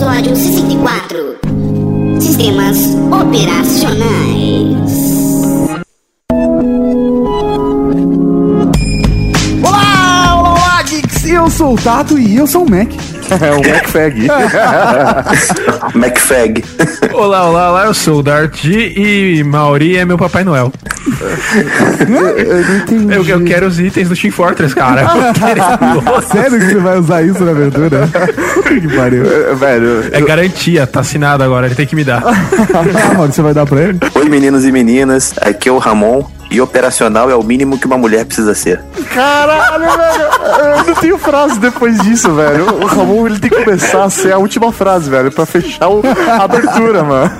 episódio 64. Sistemas operacionais. Olá, olá, olá, geeks! Eu sou o Tato e eu sou o Mac. É o MacFag. MacFag. Olá, olá, olá, eu sou o Dart e Mauri é meu Papai Noel. Eu não entendi. Eu, eu quero os itens do Team Fortress, cara. Sério que você vai usar isso na abertura? que pariu. Velho, É garantia, tá assinado agora, ele tem que me dar. Ah, mano, você vai dar pra ele? Oi, meninos e meninas. Aqui é o Ramon. E operacional é o mínimo que uma mulher precisa ser. caralho, velho. Eu não tenho frase depois disso, velho. O Ramon ele tem que começar a ser a última frase, velho, pra fechar o- a abertura, mano.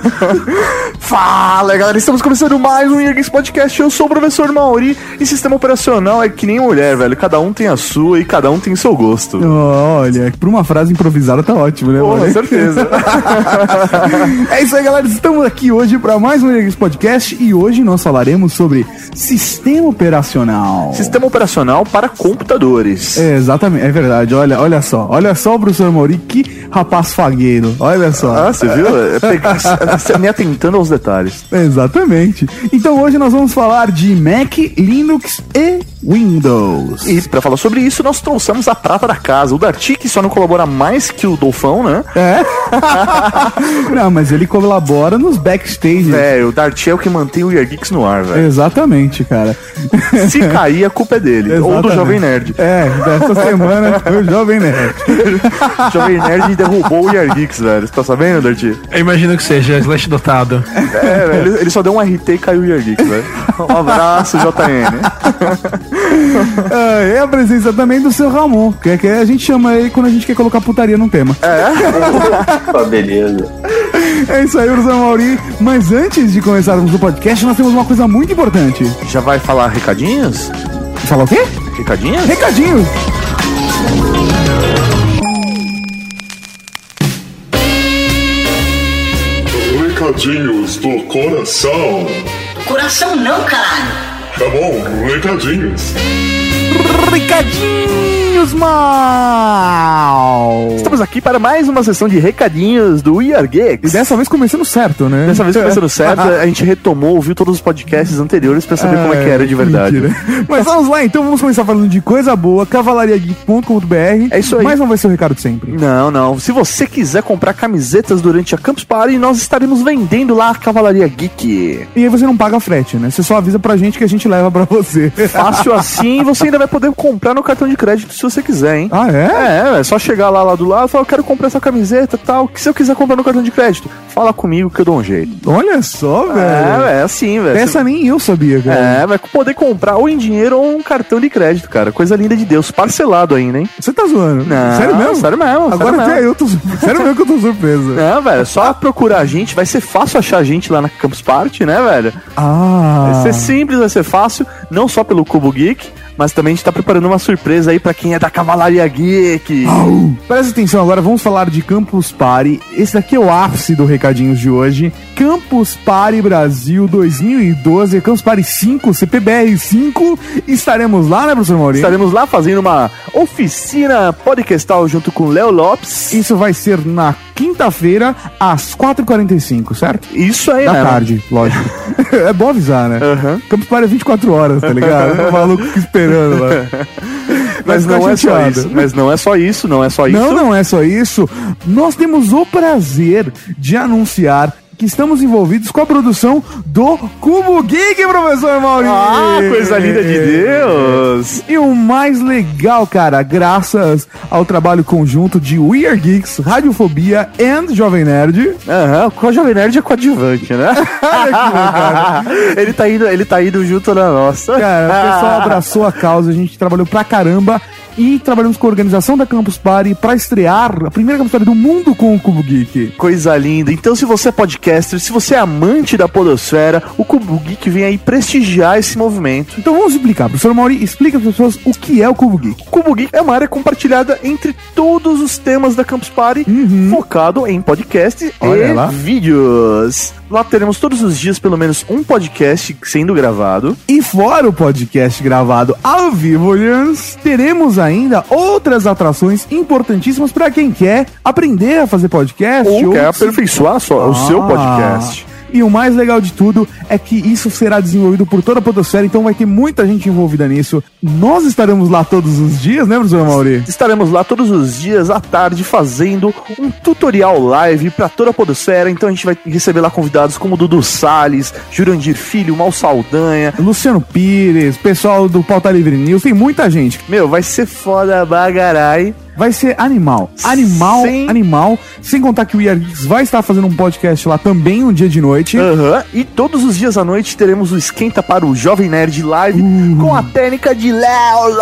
Fala, galera. Estamos começando mais um Year Geeks Podcast. Eu sou o professor Mauri e sistema operacional é que nem mulher, velho. Cada um tem a sua e cada um tem o seu gosto. Olha, por uma frase improvisada tá ótimo, né, Pô, mano? com certeza. É isso aí, galera. Estamos aqui hoje para mais um Energia Podcast e hoje nós falaremos sobre sistema operacional. Sistema operacional para computadores. É, exatamente, é verdade. Olha, olha só, olha só o professor Mauri, que rapaz fagueiro. Olha só. Ah, você viu? É me atentando aos detalhes. Exatamente. Então hoje nós vamos falar de Mac, Linux e Windows. E pra falar sobre isso, nós trouxemos a prata da casa. O Darty, que só não colabora mais que o Dolfão, né? É? Não, mas ele colabora nos backstage. É, o Darty é o que mantém o Year Geeks no ar, velho. Exatamente, cara. Se cair, a culpa é dele. Ou do Exatamente. Jovem Nerd. É, dessa semana foi o Jovem Nerd. O Jovem Nerd derrubou o Geeks, velho. Você tá sabendo, Darty? Eu imagino que seja slash dotado. É, velho. Ele, ele só deu um RT e caiu o Geeks, velho. Um abraço, JN. Ah, e a presença também do seu Ramon, que, é que a gente chama ele quando a gente quer colocar putaria num tema. Ah, beleza. É isso aí, professor Mauri. Mas antes de começarmos o podcast, nós temos uma coisa muito importante. Já vai falar recadinhos? Fala o quê? Recadinhos? Recadinho! Recadinhos do coração. Coração não, caralho. Tá bom, recadinhos. Recadinhos mal! Estamos aqui para mais uma sessão de recadinhos do We Are E Geeks. dessa vez começando certo, né? Dessa vez começando certo, a gente retomou, ouviu todos os podcasts anteriores pra saber como é que era de verdade. Mentira. Mas vamos lá, então vamos começar falando de coisa boa, cavalariageek.com.br. É isso aí. Mas não vai ser o recado de sempre. Não, não. Se você quiser comprar camisetas durante a Campus Party, nós estaremos vendendo lá a Cavalaria Geek. E aí você não paga frete, né? Você só avisa pra gente que a gente leva pra você. Fácil assim, você ainda vai poder comprar no cartão de crédito se você quiser, hein? ah, é? É, é só chegar lá, lá do lado e falar, eu quero comprar essa camiseta e tal. Que se eu quiser comprar no cartão de crédito, fala comigo que eu dou um jeito. Olha só, velho. É, é assim, velho. Essa nem eu sabia, cara. É, vai poder comprar ou em dinheiro ou um cartão de crédito, cara. Coisa linda de Deus. Parcelado ainda, hein? Você tá zoando? Não, sério mesmo? sério mesmo, Agora sério até eu tô. Sério mesmo que eu tô surpreso. Não, velho, é só procurar a gente. Vai ser fácil achar a gente lá na Campus Party, né, velho? Ah. Vai ser simples, vai ser fácil, não só pelo Cubo Geek, mas também a gente tá preparando uma surpresa aí pra quem é da Cavalaria Geek. Presta atenção agora, vamos falar de Campus Party. Esse daqui é o ápice do Recadinhos de hoje. Campus Party Brasil 2012, Campus Party 5, CPBR 5. Estaremos lá, né, professor Maurício? Estaremos lá fazendo uma oficina podcastal junto com Léo Lopes. Isso vai ser na quinta-feira, às 4h45, certo? Isso aí, Da né? tarde, lógico. é bom avisar, né? Aham. Campus Party é 24 horas, tá ligado? O maluco fica esperando lá. Mas Vai não é só isso. Mas não é só isso, não é só isso. Não, não é só isso. Nós temos o prazer de anunciar que estamos envolvidos com a produção do Cubo Geek, professor Maurício. Ah, coisa linda de Deus! E o mais legal, cara, graças ao trabalho conjunto de We Are Geeks, Radiofobia e Jovem Nerd. Aham, com a Jovem Nerd é coadjuvante, né? ele, tá indo, ele tá indo junto na nossa. Cara, o pessoal abraçou a causa, a gente trabalhou pra caramba e trabalhamos com a organização da Campus Party pra estrear a primeira Campus Party do mundo com o Cubo Geek. Coisa linda. Então, se você é podcaster, se você é amante da podosfera, o Cubo Geek vem aí prestigiar esse movimento. Então vamos explicar. Professor Mauri, explica para as pessoas o que é o Cubo Geek. O Cubo Geek é uma área compartilhada entre todos os temas da Campus Party, focado em podcasts Olha e lá. vídeos. Lá teremos todos os dias pelo menos um podcast sendo gravado. E fora o podcast gravado ao vivo, teremos ainda outras atrações importantíssimas para quem quer aprender a fazer podcast. Ou quer se- aperfeiçoar só o seu Ah. podcast. E o mais legal de tudo é que isso será desenvolvido por toda a Podosfera, então vai ter muita gente envolvida nisso. Nós estaremos lá todos os dias, né, professor Mauri? Estaremos lá todos os dias à tarde fazendo um tutorial live para toda a Podosfera. Então a gente vai receber lá convidados como Dudu Salles, Jurandir Filho, Mal Saldanha. Luciano Pires, pessoal do Pauta Livre News, tem muita gente. Meu, vai ser foda bagarai. Vai ser animal. Animal, Sim. animal. Sem contar que o Are Geeks vai estar fazendo um podcast lá também um dia de noite. Aham. E todos os dias à noite teremos o Esquenta para o Jovem Nerd Live com a técnica de Léo.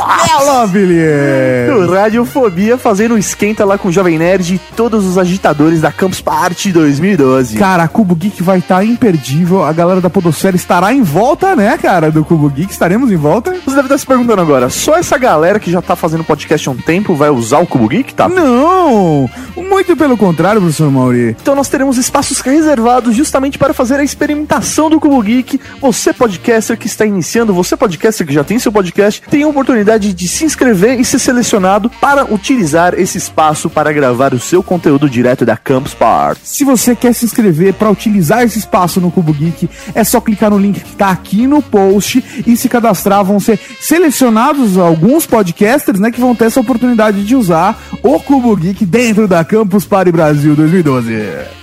Vilhers! do Radiofobia fazendo o esquenta lá com o Jovem Nerd e todos os agitadores da Campus Party 2012. Cara, a Cubo Geek vai estar imperdível. A galera da Podosfera estará em volta, né, cara, do Cubo Geek. Estaremos em volta. Você deve estar se perguntando agora, só essa galera que já tá fazendo podcast há um tempo vai usar o Cubo Geek, tá? Não! Muito pelo contrário, professor Mauri. Então nós teremos espaços reservados justamente para fazer a experimentação do Cubo Geek. Você podcaster que está iniciando, você podcaster que já tem seu podcast, tem a oportunidade de se inscrever e ser selecionado para utilizar esse espaço para gravar o seu conteúdo direto da Campus Party. Se você quer se inscrever para utilizar esse espaço no Cubo Geek, é só clicar no link que tá aqui no post e se cadastrar. Vão ser selecionados alguns podcasters, né, que vão ter essa oportunidade de usar o Cubo Geek dentro da Campus Party Brasil 2012.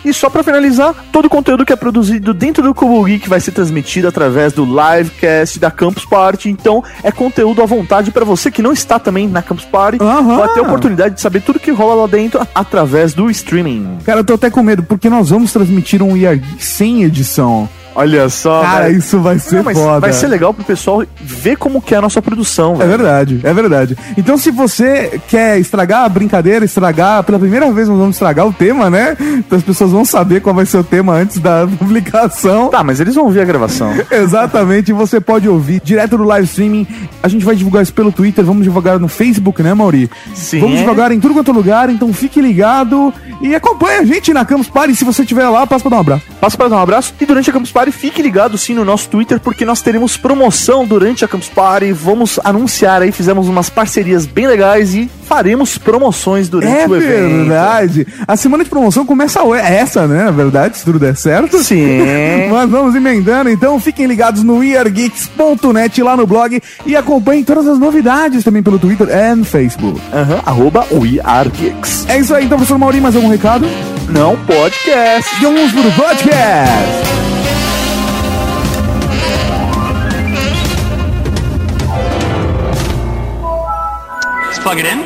E só pra finalizar, todo o conteúdo que é produzido dentro do Cubo Geek vai ser transmitido através do livecast da Campus Party. Então é conteúdo à vontade pra você que não está também na Campus Party. Aham. Vai ter a oportunidade de saber tudo que rola lá dentro através do streaming. Cara, eu tô até com medo, porque nós vamos transmitir um Geek sem edição. Olha só, Cara, isso vai ser Não, foda. vai ser legal pro pessoal ver como que é a nossa produção, É velho. verdade, é verdade. Então, se você quer estragar a brincadeira, estragar, pela primeira vez nós vamos estragar o tema, né? Então as pessoas vão saber qual vai ser o tema antes da publicação. Tá, mas eles vão ouvir a gravação. Exatamente, você pode ouvir direto do live streaming. A gente vai divulgar isso pelo Twitter, vamos divulgar no Facebook, né, Mauri? Sim. Vamos divulgar em tudo quanto é lugar, então fique ligado e acompanhe a gente na Campus Party. Se você estiver lá, passa pra dar um abraço. Passa para dar um abraço e durante a Campus Party fique ligado sim no nosso Twitter porque nós teremos promoção durante a Campus Party. Vamos anunciar aí, fizemos umas parcerias bem legais e faremos promoções durante É o evento. verdade. A semana de promoção começa. É essa, né? Na verdade, se tudo der certo. Sim. Mas vamos emendando, então fiquem ligados no weargeeks.net lá no blog e acompanhem todas as novidades também pelo Twitter e Facebook. Aham, arroba WeAreGeeks. É isso aí, então, professor Maurinho, mais algum recado? Não podcast. Vamos pro podcast! Plug it in.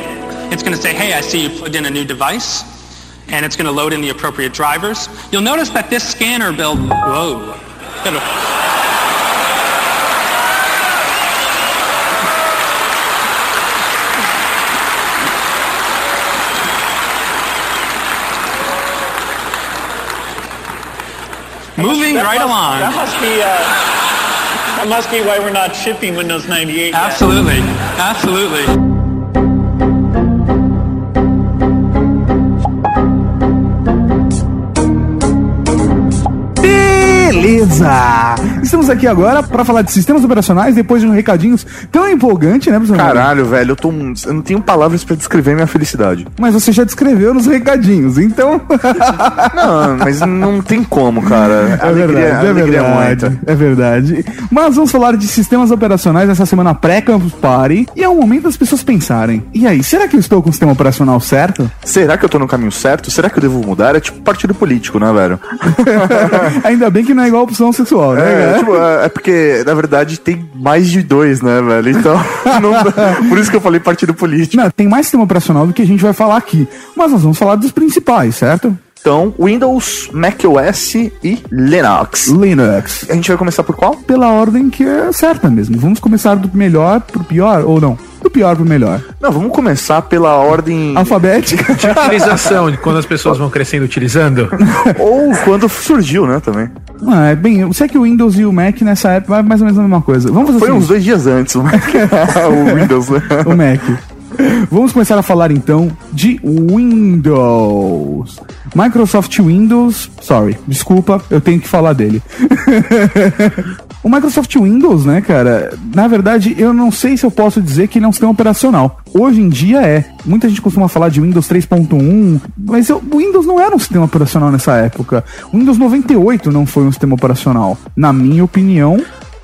It's going to say, hey, I see you plugged in a new device. And it's going to load in the appropriate drivers. You'll notice that this scanner build, whoa. Moving right along. That must be uh, that must be why we're not shipping Windows 98 yet. Absolutely. Beleza! Estamos aqui agora para falar de sistemas operacionais depois de um recadinhos tão empolgante, né, professor? Caralho, velho, eu tô. Eu não tenho palavras pra descrever minha felicidade. Mas você já descreveu nos recadinhos, então. Não, mas não tem como, cara. É verdade, é alegria verdade, muita. é verdade. Mas vamos falar de sistemas operacionais nessa semana pré-Campus Party. E é o momento das pessoas pensarem. E aí, será que eu estou com o sistema operacional certo? Será que eu tô no caminho certo? Será que eu devo mudar? É tipo partido político, né, velho? Ainda bem que não é igual opção sexual, né? É, cara? Tipo, é é porque, na verdade, tem mais de dois, né, velho? Então, não por isso que eu falei partido político. Não, tem mais sistema operacional do que a gente vai falar aqui. Mas nós vamos falar dos principais, certo? Então, Windows, macOS e Linux. Linux. A gente vai começar por qual? Pela ordem que é certa mesmo. Vamos começar do melhor pro pior, ou não? Do pior pro melhor. Não, vamos começar pela ordem. Alfabética. De utilização, de quando as pessoas vão crescendo utilizando. Ou quando surgiu, né, também. Ah, é bem, eu sei que o Windows e o Mac nessa época é mais ou menos a mesma coisa. Vamos fazer Foi o uns dois dias antes, o Mac- o Windows, né? o Mac. Vamos começar a falar então de Windows. Microsoft Windows, sorry, desculpa, eu tenho que falar dele. o Microsoft Windows, né, cara? Na verdade, eu não sei se eu posso dizer que ele é um sistema operacional. Hoje em dia é. Muita gente costuma falar de Windows 3.1, mas o Windows não era um sistema operacional nessa época. Windows 98 não foi um sistema operacional. Na minha opinião,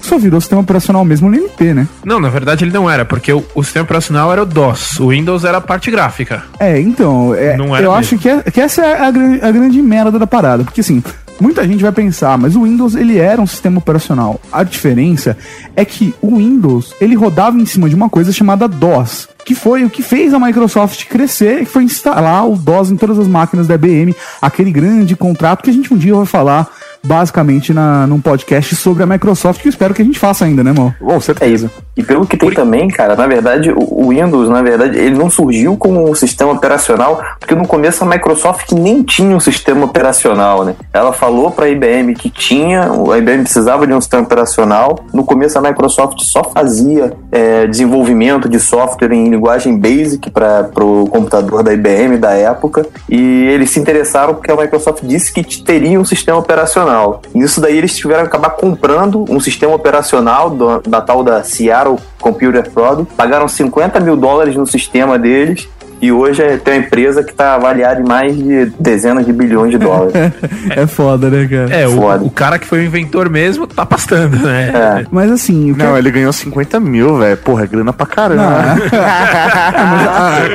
só virou sistema operacional mesmo no NT, né? Não, na verdade ele não era, porque o, o sistema operacional era o DOS, o Windows era a parte gráfica. É, então, é, eu mesmo. acho que, é- que essa é a, a grande merda da parada. Porque assim, muita gente vai pensar, mas o Windows ele era um sistema operacional. A diferença é que o Windows ele rodava em cima de uma coisa chamada DOS. Que foi o que fez a Microsoft crescer, que foi instalar o DOS em todas as máquinas da IBM, aquele grande contrato que a gente um dia vai falar basicamente na, num podcast sobre a Microsoft, que eu espero que a gente faça ainda, né, amor? Bom, É certeza. isso. E pelo que tem também, cara, na verdade, o Windows, na verdade, ele não surgiu como um sistema operacional, porque no começo a Microsoft nem tinha um sistema operacional, né? Ela falou para a IBM que tinha, a IBM precisava de um sistema operacional. No começo a Microsoft só fazia é, desenvolvimento de software em linguagem BASIC para o computador da IBM da época, e eles se interessaram porque a Microsoft disse que teria um sistema operacional. Nisso daí eles tiveram que acabar comprando um sistema operacional do- da tal da Seattle Computer Product, pagaram 50 mil dólares no sistema deles. E hoje é- tem uma empresa que está avaliada em mais de dezenas de bilhões de dólares. É foda, né, cara? É, Foda. o, o cara que foi o inventor mesmo tá pastando, né? É. Mas assim, o que Não, ele ganhou 50 mil, velho. Porra, é grana pra caramba. É, mas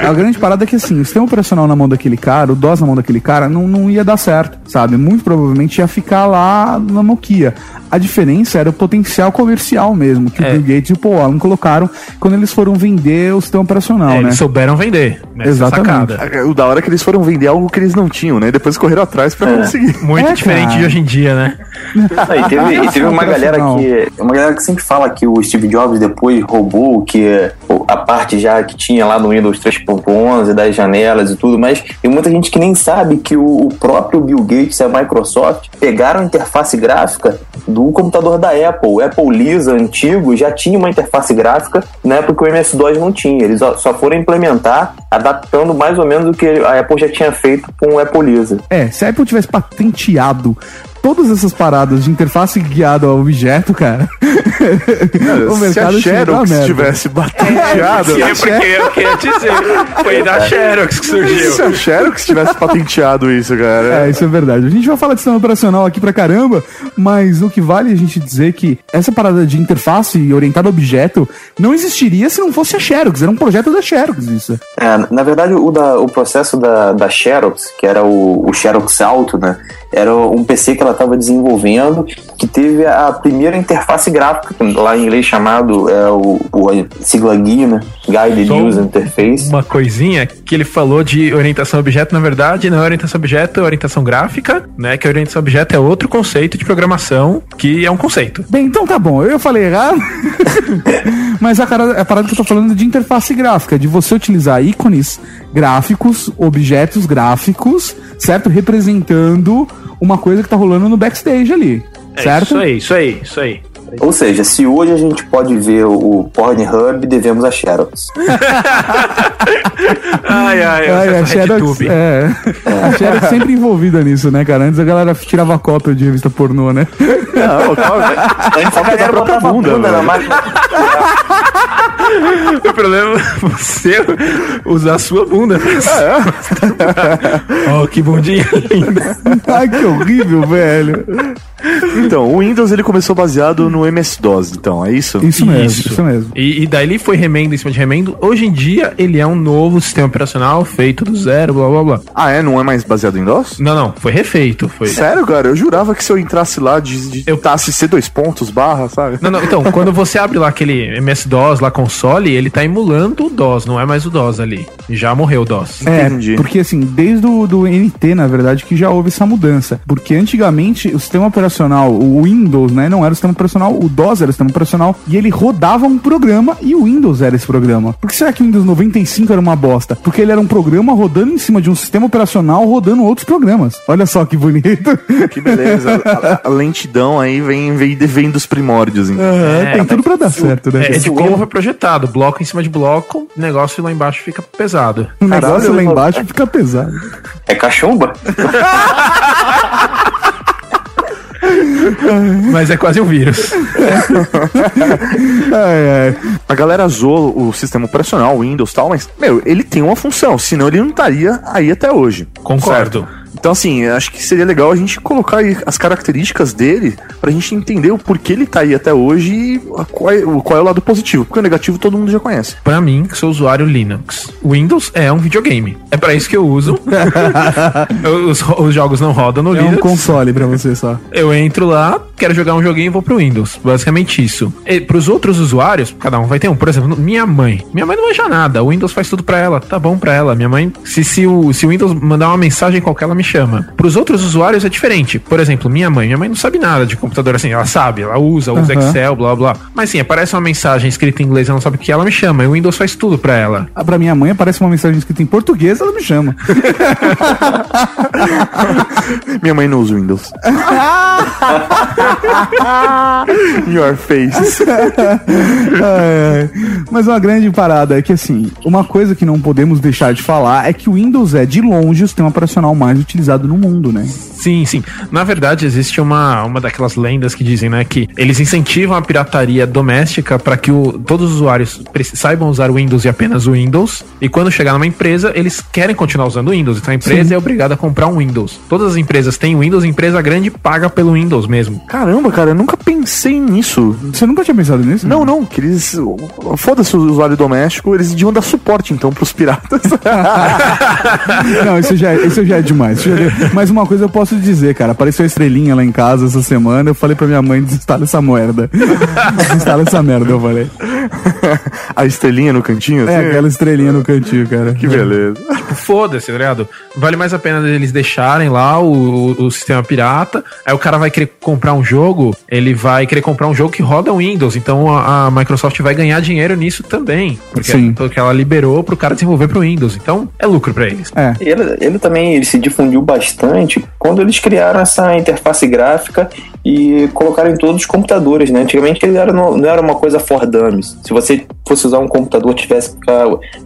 a, a grande parada é que assim, o sistema operacional na mão daquele cara, o DOS na mão daquele cara, não, não ia dar certo, sabe? Muito provavelmente ia ficar lá na Nokia. A diferença era o potencial comercial mesmo, que É. o Bill Gates e o Paul Allen colocaram quando eles foram vender o sistema operacional, É, né? Eles souberam vender. né? Essa Exatamente. sacada. O da hora é que eles foram vender algo que eles não tinham, né? Depois correram atrás pra conseguir. Muito É, diferente cara. de hoje em dia, né? Ah, e teve, e teve uma galera que. Uma galera que sempre fala que o Steve Jobs depois roubou que a parte já que tinha lá no Windows 3.11, das janelas e tudo, mas tem muita gente que nem sabe que o, o próprio Bill Gates e a Microsoft pegaram a interface gráfica do computador da Apple. O Apple Lisa antigo já tinha uma interface gráfica na época que o MS-DOS não tinha. Eles só foram implementar adaptando mais ou menos o que a Apple já tinha feito com o Apple Lisa. É, se a Apple tivesse patenteado todas essas paradas de interface guiada ao objeto, cara, o Se a Xerox tivesse batenteado. É, porque eu queria dizer, foi da Xerox que surgiu. Se a Xerox tivesse patenteado isso, cara. É, isso é verdade. A gente vai falar de sistema operacional aqui pra caramba, mas o que vale a gente dizer que essa parada de interface orientada a objeto não existiria se não fosse a Xerox. Era um projeto da Xerox, isso. É, na verdade, o, da- o processo da, da Xerox, que era o, o Xerox Alto, né? Era um PC que ela estava desenvolvendo, que teve a primeira interface gráfica, lá em inglês chamado é, o, o sigla GUI, né? Guided Só um- User Interface. Uma coisinha que ele falou de orientação a objeto, na verdade, não é orientação a objeto, é orientação gráfica, né? Que a orientação a objeto é outro conceito de programação, que é um conceito. Bem, então tá bom, eu falei errado. Mas a, cara, a parada que eu tô falando é de interface gráfica, de você utilizar ícones gráficos, objetos gráficos, certo? Representando uma coisa que tá rolando no backstage ali. É certo? isso aí, isso aí, isso aí. Ou seja, se hoje a gente pode ver o Pornhub, devemos a Xerox. Ai, ai, Ai, a essa Xerox, RedTube. é, a Xerox sempre envolvida nisso, né, cara? Antes a galera tirava cópia de revista pornô, né? Não, calma. Antes a galera própria botava a bunda, bunda na velho. máquina. O problema é você usar a sua bunda. oh, que bundinha linda. Ai, que horrível, velho. Então, o Windows ele começou baseado no MS-DOS, então, é isso? Isso mesmo, isso, mesmo. E, e daí ele foi remendo em cima de remendo. Hoje em dia, ele é um novo sistema operacional feito do zero, blá blá blá. Ah, é? Não é mais baseado em DOS? Não, não, foi refeito. Foi. Sério, cara? Eu jurava que se eu entrasse lá, digitasse C dois pontos, barra, sabe? Não, não, então, quando você abre lá aquele MS-DOS lá console, ele tá emulando o DOS, não é mais o DOS ali. Já morreu o DOS. É, Entendi. porque assim, desde o do NT, na verdade, que já houve essa mudança. Porque antigamente o sistema operacional, o Windows, né, não era o sistema operacional, o DOS era o sistema operacional e ele rodava um programa e o Windows era esse programa. Por que será que o Windows 95 era uma bosta? Porque ele era um programa rodando em cima de um sistema operacional rodando outros programas. Olha só que bonito. Que beleza. A, a lentidão aí vem, vem, vem dos primórdios, então. Aham, É, tem tudo pra dar certo, né? É, é de como foi projetado. Bloco em cima de bloco, negócio lá embaixo fica pesado. O negócio Caralho, lá embaixo fica pesado. É cachumba? Mas é quase um vírus. Ai, ai. A galera zoa o sistema operacional, Windows e tal, mas, meu, ele tem uma função, senão ele não estaria aí até hoje. Concordo. Certo? Então, assim, acho que seria legal a gente colocar aí as características dele pra gente entender o porquê ele tá aí até hoje e qual, é- o- qual é o lado positivo. Porque o negativo todo mundo já conhece. Pra mim, que sou usuário Linux, Windows é um videogame. É pra isso que eu uso. os, os jogos não rodam no É um Linux. console pra você só. Eu entro lá, quero jogar um joguinho e vou pro Windows. Basicamente isso. E pros outros usuários, cada um vai ter um. Por exemplo, minha mãe. Minha mãe não manja nada. O Windows faz tudo pra ela. Tá bom pra ela. Minha mãe, se, se, o, se o Windows mandar uma mensagem qualquer, ela me chama. Pros outros usuários é diferente. Por exemplo, minha mãe. Minha mãe não sabe nada de computador assim. Ela sabe, ela usa, usa Aham. Excel, blá blá. Mas sim, aparece uma mensagem escrita em inglês, ela não sabe o que é, ela me chama. E o Windows faz tudo pra ela. Ah, Pra minha mãe aparece uma mensagem escrita em português, ela me chama. Minha mãe não usa Windows. Your face. Ai, ai. Mas uma grande parada é que, assim, uma coisa que não podemos deixar de falar é que o Windows é, de longe, o sistema operacional mais utilizado no mundo, né? Sim, sim. Na verdade, existe uma, uma daquelas lendas que dizem, né, que eles incentivam a pirataria doméstica para que o, todos os usuários saibam usar o Windows e apenas o Windows. E quando chegar numa empresa, eles querem continuar usando o Windows. Então a empresa é obrigada a comprar um Windows. Todas as empresas têm Windows, a empresa grande paga pelo Windows mesmo. Caramba, cara, eu nunca pensei nisso. Você nunca tinha pensado nisso? Não, não, que eles. Foda-se o usuário doméstico, eles deviam dar suporte então pros piratas. Não, isso já, é- isso já é demais. já é- Mas uma coisa eu posso dizer, cara. Apareceu a estrelinha lá em casa essa semana. Eu falei pra minha mãe: desinstala essa merda. desinstala essa merda, eu falei. A estrelinha no cantinho, assim. É, aquela estrelinha no cantinho, cara. Que beleza. Tipo, foda-se, tá ligado? Vale mais a pena eles deixarem lá o, o, o sistema pirata. Aí o cara vai querer comprar um jogo, ele vai querer comprar um jogo que roda Windows. Então a, a Microsoft vai ganhar dinheiro nisso também. Porque, Sim. porque ela liberou pro cara desenvolver pro Windows. Então é lucro pra eles. É. Ele, ele também ele se difundiu bastante quando eles criaram essa interface gráfica e colocaram em todos os computadores, né? Antigamente ele era, no- não era uma coisa for dummies. Se você fosse usar um computador, tivesse que ficar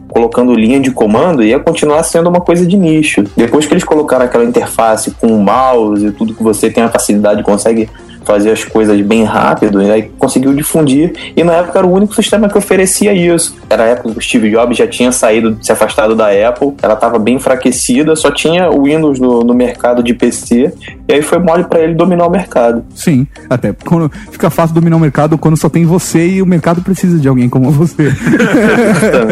colocando linha de comando, ia continuar sendo uma coisa de nicho. Depois que eles colocaram aquela interface com o mouse e tudo que você tem a facilidade, consegue fazer as coisas bem rápido, e aí conseguiu difundir. E na época era o único sistema que oferecia isso. Era a época que o Steve Jobs já tinha saído, se afastado da Apple, ela estava bem enfraquecida, só tinha o Windows no, no mercado de PC, e aí foi mole para ele dominar o mercado. Sim, até quando fica fácil dominar o mercado quando só tem você e o mercado precisa de alguém como você.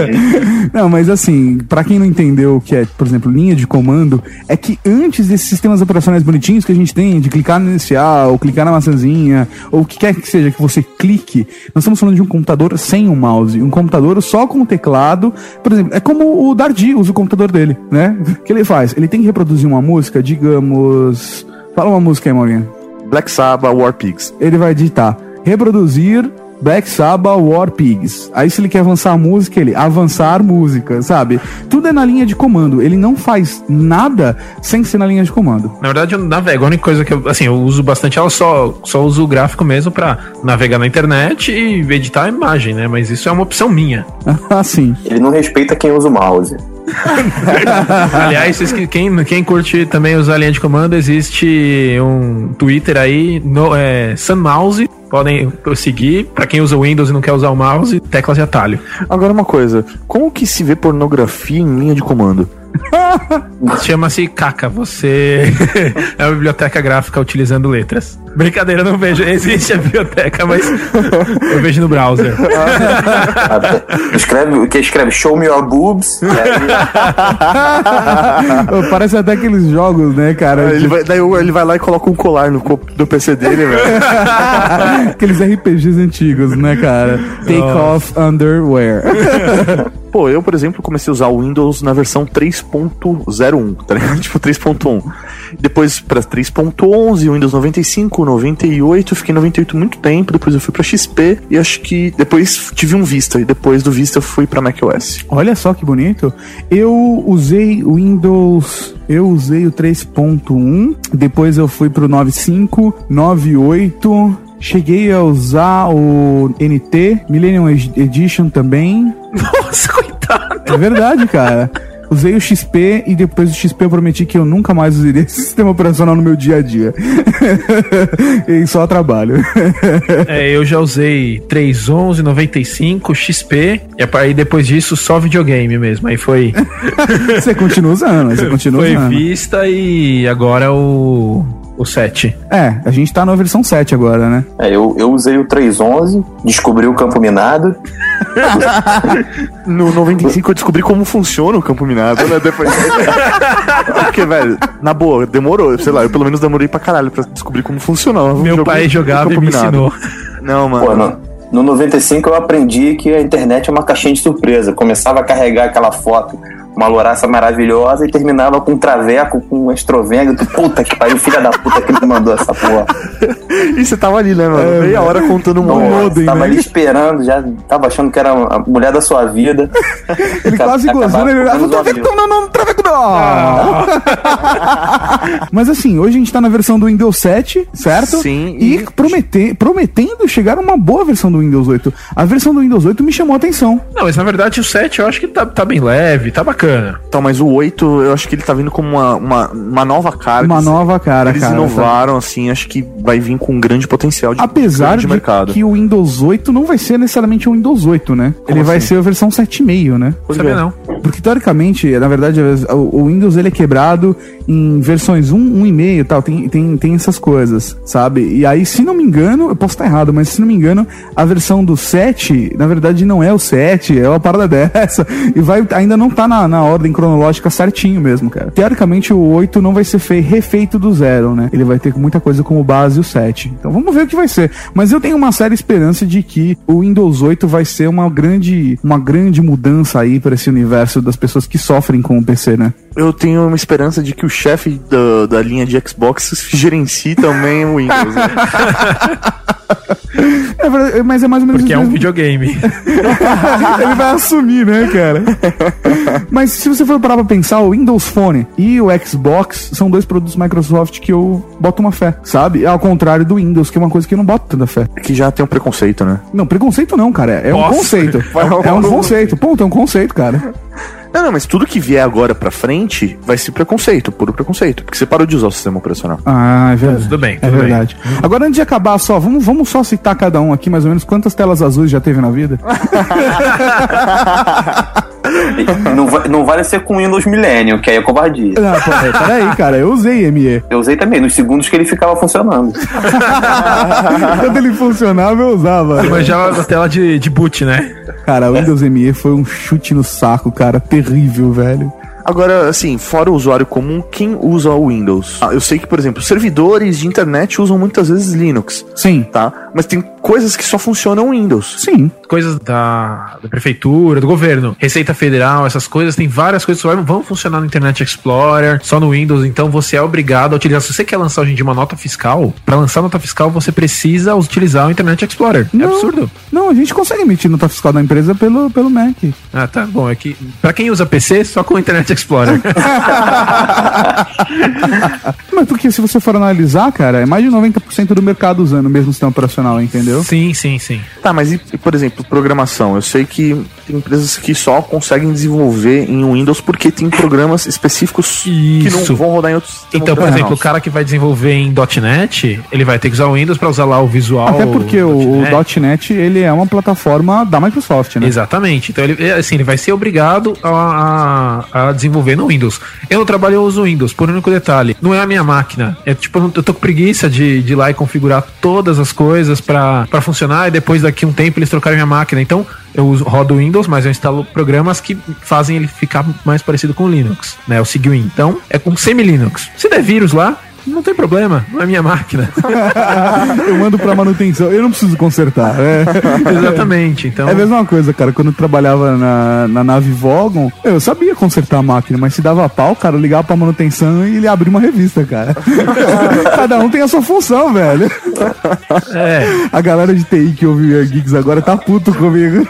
Não, mas assim, pra quem não entendeu o que é, por exemplo, linha de comando, é que antes desses sistemas operacionais bonitinhos que a gente tem, de clicar no inicial, ou clicar na maçãzinha, ou o que quer que seja que você clique, nós estamos falando de um computador sem um mouse, um computador só com o teclado. Por exemplo, é como o Dardi usa o computador dele, né? O que ele faz? Ele tem que reproduzir uma música, digamos. Fala uma música aí, Morgan. Black Sabbath War Pigs. ele vai digitar reproduzir Black Sabbath War Pigs. Aí se ele quer avançar a música, ele avançar música, sabe? Tudo é na linha de comando. Ele não faz nada sem ser na linha de comando. Na verdade, eu navego. A única coisa que eu, assim, eu uso bastante, ela só, só uso o gráfico mesmo pra navegar na internet e editar a imagem, né? Mas isso é uma opção minha. assim. Ele não respeita quem usa o mouse. Aliás, quem, quem curte também usar linha de comando, existe um Twitter aí, no, é, Sunmouse. Podem seguir. Pra quem usa o Windows e não quer usar o mouse, teclas de atalho. Agora uma coisa, como que se vê pornografia em linha de comando? Chama-se Kaka. Você é uma biblioteca gráfica utilizando letras. Brincadeira, eu não vejo. Existe a biblioteca, mas eu vejo no browser. escreve, que escreve Show Me Your Boobs. aí- Parece até aqueles jogos, né, cara? Ele vai, daí ele vai lá e coloca um colar no do PC dele, velho. Aqueles RPGs antigos, né, cara? Take off underwear. Pô, eu, por exemplo, comecei a usar o Windows na versão 3.01, tá ligado? Tipo 3.1. Depois pra 3.11, Windows 95, 98, fiquei em 98 muito tempo, depois eu fui pra XP e acho que depois tive um Vista e depois do Vista eu fui pra macOS. Olha só que bonito. Eu usei o Windows. Eu usei o 3.1. Depois eu fui pro 95, 98. Cheguei a usar o NT, Millennium Ed- Edition também. Nossa, coitado. É verdade, cara. Usei o XP e depois do XP eu prometi que eu nunca mais usaria esse sistema operacional no meu dia a dia. e só trabalho. É, eu já usei 311, 95, XP, e aí depois disso só videogame mesmo. Aí foi, você continua usando, você continua foi usando. Vista e agora o, o 7. É, a gente tá na versão 7 agora, né? É, eu, eu usei o 311, descobri o campo minado. No 95 eu descobri como funciona o campo minado, né? Depois. Porque, velho, na boa, demorou. Sei lá, eu pelo menos demorei pra caralho pra descobrir como funcionava. Meu jogo- pai jogava e me minado. ensinou. Não, mano. Pô, no, no 95 eu aprendi que a internet é uma caixinha de surpresa. Começava a carregar aquela foto, uma louraça maravilhosa, e terminava com um traveco, com um estrovenga. Tu, Puta que pariu, filha da puta que me mandou essa porra. E você tava ali, né, mano? Meia hora contando um modem, tava né? ali esperando, já tava achando que era a mulher da sua vida. Ele quase gozou, né? Ele ah, não traveco não, não, não, traveco não! Mas assim, hoje a gente tá na versão do Windows 7, certo? Sim, E, e- promete- prometendo chegar uma boa versão do Windows 8. A versão do Windows 8 me chamou a atenção. Não, mas na verdade o 7 eu acho que tá, tá bem leve, tá bacana. Então, mas o 8, eu acho que ele tá vindo como uma, uma, uma nova cara. Uma Eles- nova cara, Eles cara. inovaram, assim, acho que vai vir com um grande potencial de, Apesar de de mercado. que o Windows 8 não vai ser necessariamente o Windows 8, né? Ele vai assim? ser a versão 7.5, né? Pois Sabia é. não. Porque teoricamente, na verdade, o o Windows ele é quebrado em versões 1, 1,5 e tal, tem, tem, tem essas coisas, sabe? E aí, se não me engano, eu posso estar errado, mas se não me engano, a versão do 7, na verdade, não é o 7, é uma parada dessa. E vai, ainda não tá na, na ordem cronológica certinho mesmo, cara. Teoricamente, o 8 não vai ser fei- refeito do zero, né? Ele vai ter muita coisa como base o 7. Então vamos ver o que vai ser. Mas eu tenho uma séria esperança de que o Windows 8 vai ser uma grande, uma grande mudança aí para esse universo das pessoas que sofrem com o PC, né? Eu tenho uma esperança de que o chefe da, da linha de Xbox gerencie também o Windows. né? É verdade, mas é mais ou menos Porque é isso um mesmo. videogame. Ele vai assumir, né, cara? Mas se você for parar pra pensar, o Windows Phone e o Xbox são dois produtos Microsoft que eu boto uma fé, sabe? Ao contrário do Windows, que é uma coisa que eu não boto tanta fé. que já tem um preconceito, né? Não, preconceito não, cara. É um conceito. É um rolar um- conceito. Ponto, é um conceito, cara. Não, não, mas tudo que vier agora pra frente vai ser preconceito, puro preconceito. Porque você parou de usar o sistema operacional. Ah, é verdade. Tudo bem, É tudo bem. verdade. Agora, antes de acabar só, vamos, vamos só citar cada um aqui, mais ou menos, quantas telas azuis já teve na vida? Não, va- não vale ser com Windows Millennium, que aí é covardia. Não, pô, peraí, cara, eu usei ME. Eu usei também, nos segundos que ele ficava funcionando. Quando ele funcionava, eu usava. Manjava a tela de, de boot, né? Cara, o Windows ME foi um chute no saco, cara. Terrível, velho. Agora, assim, fora o usuário comum, quem usa o Windows? Ah, eu sei que, por exemplo, servidores de internet usam muitas vezes Linux, Sim. tá? Mas tem coisas que só funcionam Windows. Sim. Coisas da, da prefeitura, do governo, Receita Federal, essas coisas, tem várias coisas que só vão funcionar no Internet Explorer, só no Windows, então você é obrigado a utilizar. Se você quer lançar hoje em dia uma nota fiscal, para lançar nota fiscal você precisa utilizar o Internet Explorer. É Não. absurdo. Não, a gente consegue emitir nota fiscal da empresa pelo, pelo Mac. Ah, tá bom. É que pra quem usa PC, só com o Internet Explorer. Mas porque se você for analisar, cara, é mais de 90% do mercado usando o mesmo sistema operacional, entendeu? sim, sim, sim. Tá, mas e, e, por exemplo, programação? Eu sei que tem empresas que só conseguem desenvolver em Windows porque tem programas específicos que Isso. não vão rodar em outros sistemas Então, por exemplo, o cara que vai desenvolver em .NET, ele vai ter que usar o Windows pra usar lá o visual. Até porque o, o .NET. .NET, ele é uma plataforma da Microsoft, né? Exatamente. Então ele, é, assim, ele vai ser obrigado a, a, a desenvolver no Windows. Eu no trabalho eu uso o Windows, por um único detalhe. Não é a minha máquina. É tipo, eu não- tô com preguiça de, de ir lá e configurar todas as coisas pra pra funcionar e depois daqui a um tempo eles trocarem minha máquina. Então eu uso, rodo Windows, mas eu instalo programas que fazem ele ficar mais parecido com Linux, né? O Ciguin. Então é com semi-Linux. Se der vírus lá, não tem problema, não é minha máquina. Eu mando pra manutenção, eu não preciso consertar. É, Exatamente. Então, é a mesma coisa, cara. Quando eu trabalhava na, na nave Vogon, eu sabia consertar a máquina, mas se dava pau, cara, eu ligava pra manutenção e ele abria uma revista, cara. Cada um tem a sua função, velho. é. A galera de TI que ouve a Geeks agora tá puto comigo.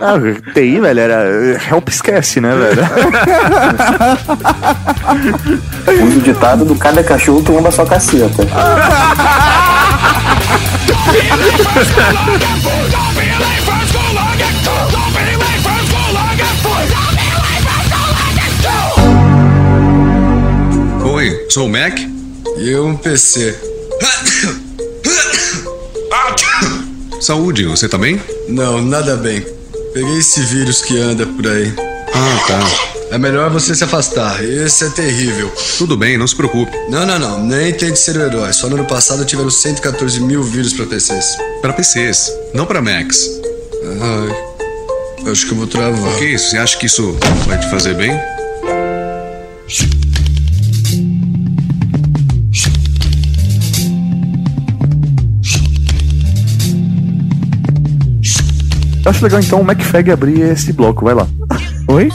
Ah, TI, velho, era. Help esquece, né, velho? Usa o ditado do cada cachorro tomba sua caceta. Oi, sou o Mac. E eu um PC. Saúde, você tá bem? Não, nada bem. Peguei esse vírus que anda por aí. Ah, tá. É melhor você se afastar. Esse é terrível. Tudo bem, não se preocupe. Não, não, não. Nem tente ser o herói. Só no ano passado tiveram 114 mil vírus pra PCs. Para PCs, não para Macs. Ai, acho que eu vou travar. O que é isso? Você acha que isso vai te fazer bem? Eu acho legal então o MacFag abrir esse bloco, vai lá. Oi?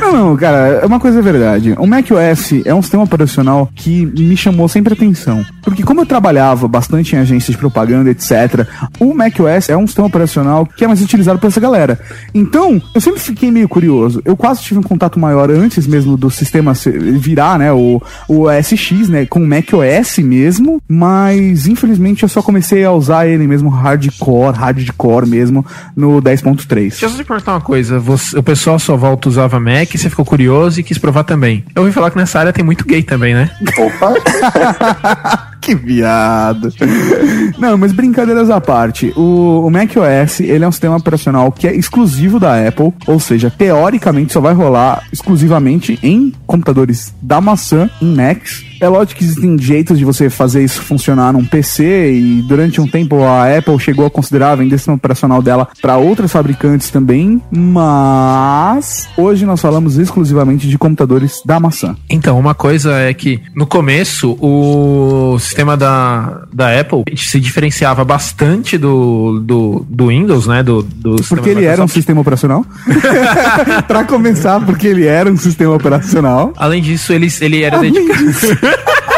não, não, cara, é uma coisa verdade. O macOS é um sistema operacional que me chamou sempre atenção. Porque como eu trabalhava bastante em agências de propaganda, etc., o macOS é um sistema operacional que é mais utilizado por essa galera. Então, eu sempre fiquei meio curioso. Eu quase tive um contato maior antes mesmo do sistema virar, né, o, o SX, né, com o macOS mesmo, mas infelizmente eu só comecei a usar ele mesmo hardcore, hardcore mesmo, no 10.3. Deixa eu só te perguntar uma coisa. Você- o pessoal só volta usava Mac, você ficou curioso e quis provar também. Eu ouvi falar que nessa área tem muito gay também, né? Opa! Que viado. Não, mas brincadeiras à parte. O, o macOS, ele é um sistema operacional que é exclusivo da Apple, ou seja, teoricamente só vai rolar exclusivamente em computadores da maçã, em Macs. É lógico que existem jeitos de você fazer isso funcionar num PC e durante um tempo a Apple chegou a considerar vender sistema operacional dela para outras fabricantes também, mas hoje nós falamos exclusivamente de computadores da maçã. Então, uma coisa é que no começo o sistema da, da Apple se diferenciava bastante do, do, do Windows, né? Do, do Porque ele era um sistema operacional. pra começar, porque ele era um sistema operacional. Além disso, ele, ele era Além dedicado.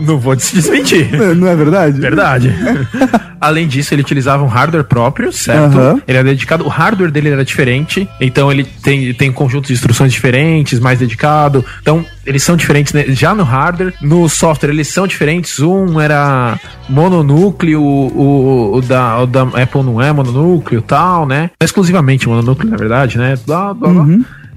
Não vou desmentir. Não é verdade? Verdade. Além disso, ele utilizava um hardware próprio, certo? Aham. Ele era dedicado. O hardware dele era diferente. Então ele tem, tem um conjunto de instruções diferentes, mais dedicado. Então, eles são diferentes né? já no hardware. No software, eles são diferentes. Um era mononúcleo, o, o da, o da Apple não é mononúcleo tal, né? É exclusivamente mononúcleo, na verdade, né? Blá, blá, blá.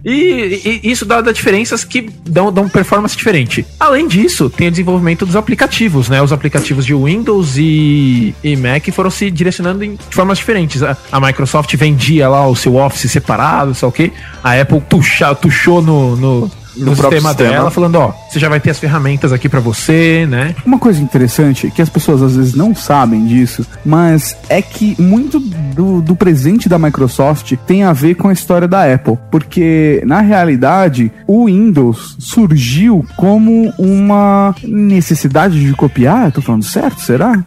E, e isso dá, dá diferenças que dão, dão performance diferente. Além disso, tem o desenvolvimento dos aplicativos, né? Os aplicativos de Windows e, e Mac foram se direcionando em formas diferentes. A, a Microsoft vendia lá o seu Office separado, lá o quê. A Apple tuxa, tuchou no, no, no, próprio sistema, sistema. dela, falando, ó, você já vai ter as ferramentas aqui pra você, né? Uma coisa interessante, que as pessoas às vezes não sabem disso, mas é que muito do, do presente da Microsoft tem a ver com a história da Apple. Porque, na realidade, o Windows surgiu como uma necessidade de copiar. Tô falando certo? Será?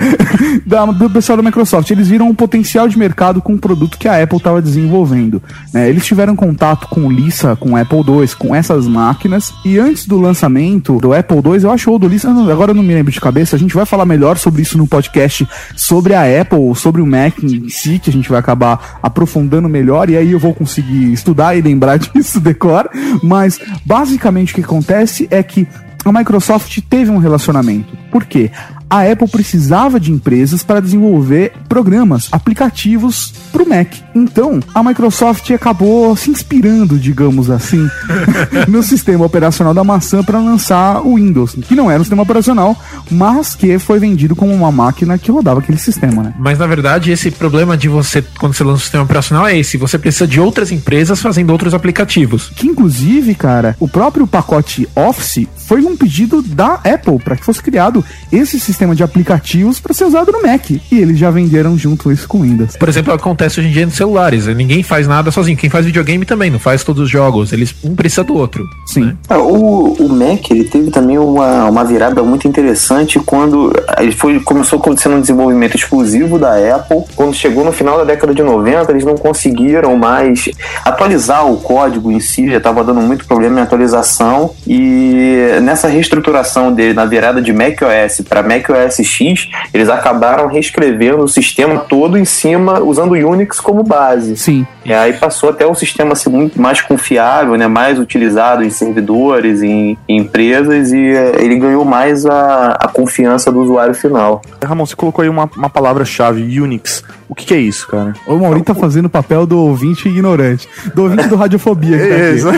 da, do pessoal da Microsoft. Eles viram um potencial de mercado com o produto que a Apple estava desenvolvendo. né? Eles tiveram contato com o Lisa, com o Apple II, com essas máquinas. E antes do lançamento do Apple II, eu acho ou do Lisa, agora eu não me lembro de cabeça. A gente vai falar melhor sobre isso no podcast sobre a Apple, sobre o Mac em si, que a gente vai acabar aprofundando melhor. E aí eu vou conseguir estudar e lembrar disso, decor. Mas basicamente o que acontece é que a Microsoft teve um relacionamento. Por quê? A Apple precisava de empresas para desenvolver programas, aplicativos para o Mac. Então, a Microsoft acabou se inspirando, digamos assim, no sistema operacional da maçã para lançar o Windows, que não era um sistema operacional, mas que foi vendido como uma máquina que rodava aquele sistema, né? Mas na verdade, esse problema de você, quando você lança um sistema operacional, é esse. Você precisa de outras empresas fazendo outros aplicativos. Que inclusive, cara, o próprio pacote Office foi um pedido da Apple para que fosse criado esse sistema de aplicativos para ser usado no Mac. E eles já venderam junto isso com o Windows. Por exemplo, acontece hoje em dia nos celulares. Ninguém faz nada sozinho. Quem faz videogame também, não faz todos os jogos. Eles um precisa do outro. Sim. Ah, O, o Mac ele teve também uma, uma virada muito interessante quando ele foi, começou sendo um desenvolvimento exclusivo da Apple. Quando chegou no final da década de 90, eles não conseguiram mais atualizar o código em si, já estava dando muito problema em atualização. E nessa reestruturação dele, na virada de macOS para Mac Mac OS X, eles acabaram reescrevendo o sistema todo em cima, usando o Unix como base. Sim. E aí passou até o sistema a ser muito mais confiável, né? mais utilizado em servidores, em, em empresas, e eh, ele ganhou mais a, a confiança do usuário final. Ramon, você colocou aí uma, uma palavra-chave, Unix. O que, que é isso, cara? O Maurício tá fazendo o papel do ouvinte ignorante. Do ouvinte do Radiofobia. que tá aqui. Isso.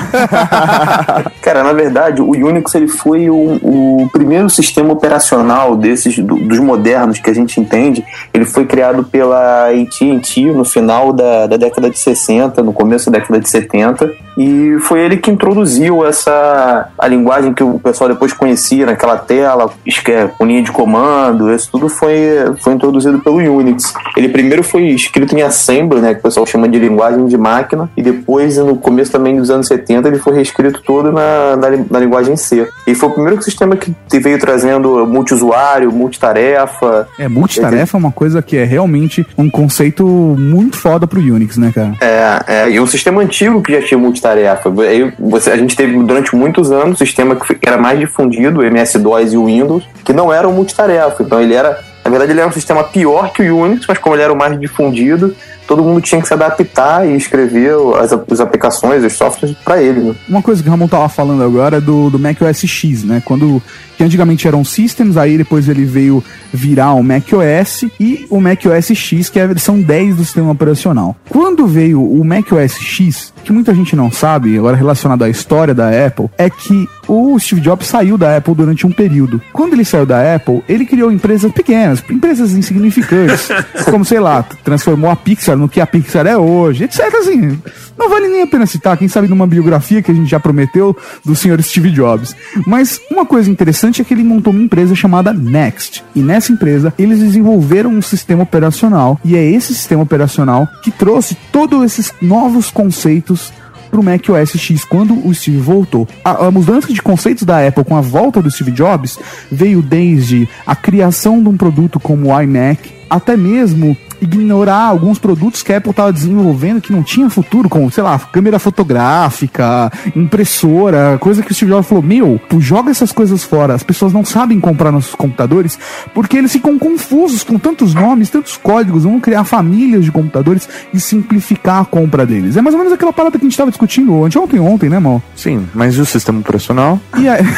Cara, na verdade, o Unix ele foi o, o primeiro sistema operacional desses do- dos modernos que a gente entende. Ele foi criado pela AT&T no final da, da década de 60, no começo da década de 70, e foi ele que introduziu essa a linguagem que o pessoal depois conhecia naquela tela, esque- com linha de comando. Isso tudo foi foi introduzido pelo Unix. Ele primeiro foi escrito em assembly, né, que o pessoal chama de linguagem de máquina, e depois no começo também dos anos 70 ele foi reescrito todo na, na, na linguagem C. E foi o primeiro sistema que te- veio trazendo multiusuário, multitarefa. É, multitarefa é uma coisa que é realmente um conceito muito foda pro Unix, né, cara? É, é, e um sistema antigo que já tinha multitarefa. Aí você, a gente teve durante muitos anos um sistema que era mais difundido, o MS-DOS e o Windows, que não eram multitarefa. Então ele era, na verdade, ele era um sistema pior que o Unix, mas como ele era o mais difundido, todo mundo tinha que se adaptar e escrever as, as aplicações, os softwares para ele. Né? Uma coisa que o Ramon tava falando agora é do, do Mac OS X, né? Quando que antigamente eram systems, aí depois ele veio virar o Mac OS e o Mac OS X, que é a versão 10 do sistema operacional. Quando veio o Mac OS X, que muita gente não sabe, agora relacionado à história da Apple, é que o Steve Jobs saiu da Apple durante um período. Quando ele saiu da Apple, ele criou empresas pequenas, empresas insignificantes, como sei lá, transformou a Pixar no que a Pixar é hoje, etc. Assim, não vale nem a pena citar, quem sabe numa biografia que a gente já prometeu do senhor Steve Jobs. Mas uma coisa interessante é que ele montou uma empresa chamada Next. E nessa empresa, eles desenvolveram um sistema operacional. E é esse sistema operacional que trouxe todos esses novos conceitos pro Mac OS X quando o Steve voltou. A, a mudança de conceitos da Apple com a volta do Steve Jobs veio desde a criação de um produto como o iMac até mesmo ignorar alguns produtos que a Apple estava desenvolvendo que não tinha futuro, como, sei lá, câmera fotográfica, impressora, coisa que o Steve Jobs falou, meu, pô, joga essas coisas fora, as pessoas não sabem comprar nossos computadores porque eles ficam confusos com tantos nomes, tantos códigos, vamos criar famílias de computadores e simplificar a compra deles. É mais ou menos aquela parada que a gente estava discutindo anteontem, ontem, né, mal? Sim, mas e o sistema operacional? E aí...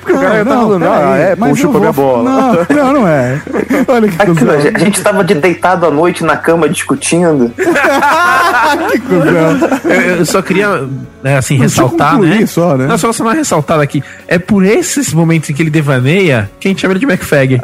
Porque o cara tá falando, ah, é, puxa pra minha bola. Não, não, não é. Olha que Aquilo, cuzão. a gente- a gente tava de deitado à noite na cama discutindo. que cuzão. Eu, eu só queria, né, assim, Não, ressaltar, né? só, né? Não, só só uma ressaltada aqui. É por esses momentos em que ele devaneia que a gente chama ele de McFag.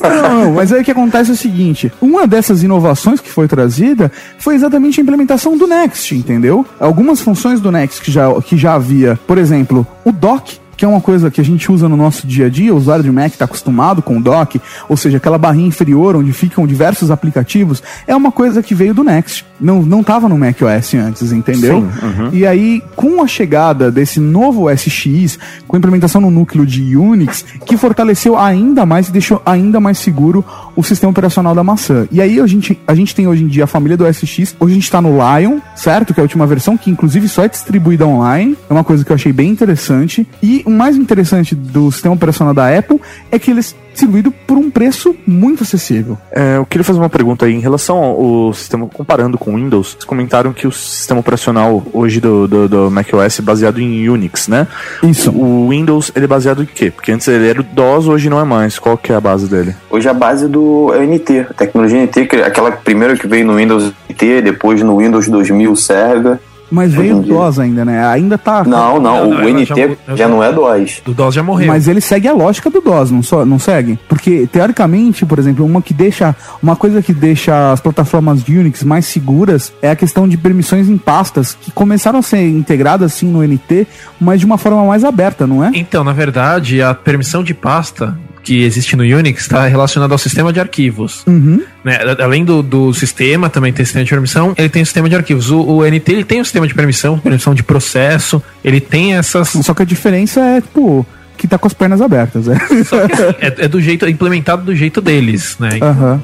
Não, não, mas aí o que acontece é o seguinte: uma dessas inovações que foi trazida foi exatamente a implementação do Next, entendeu? Algumas funções do Next que já, que já havia, por exemplo, o dock. Que é uma coisa que a gente usa no nosso dia a dia, o usuário de Mac está acostumado com o dock, ou seja, aquela barrinha inferior onde ficam diversos aplicativos, é uma coisa que veio do Next. Não, não tava no Mac OS antes, entendeu? Uhum. E aí, com a chegada desse novo SX, com a implementação no núcleo de Unix, que fortaleceu ainda mais e deixou ainda mais seguro o sistema operacional da maçã. E aí a gente, a gente tem hoje em dia a família do SX, hoje a gente está no Lion, certo? Que é a última versão, que inclusive só é distribuída online. É uma coisa que eu achei bem interessante. E mais interessante do sistema operacional da Apple é que ele é distribuído por um preço muito acessível. É, eu queria fazer uma pergunta aí em relação ao sistema, comparando com o Windows, vocês comentaram que o sistema operacional hoje do, do, do macOS é baseado em Unix, né? Isso. O Windows, ele é baseado em quê? Porque antes ele era o DOS, hoje não é mais. Qual que é a base dele? Hoje a base do é o NT, a tecnologia NT, que é aquela primeira que veio no Windows NT, depois no Windows 2000 Server. Mas veio o. DOS ainda, né? Ainda tá. Não, não, Não, não, o ela NT já já, não é DOS. Do DOS já morreu. Mas ele segue a lógica do DOS, não, só, não segue? Porque, teoricamente, por exemplo, uma que deixa. Uma coisa que deixa as plataformas de Unix mais seguras é a questão de permissões em pastas, que começaram a ser integradas assim no NT, mas de uma forma mais aberta, não é? Então, na verdade, a permissão de pasta que existe no Unix está relacionada ao sistema de arquivos. Uhum. né? Além do, do sistema, também tem sistema de permissão, ele tem o sistema de arquivos. O, o NT ele tem o sistema de permissão, permissão de processo, ele tem essas. Só que a diferença é, tipo, que tá com as pernas abertas, é. Só que é, é do jeito, é implementado do jeito deles, né? Aham.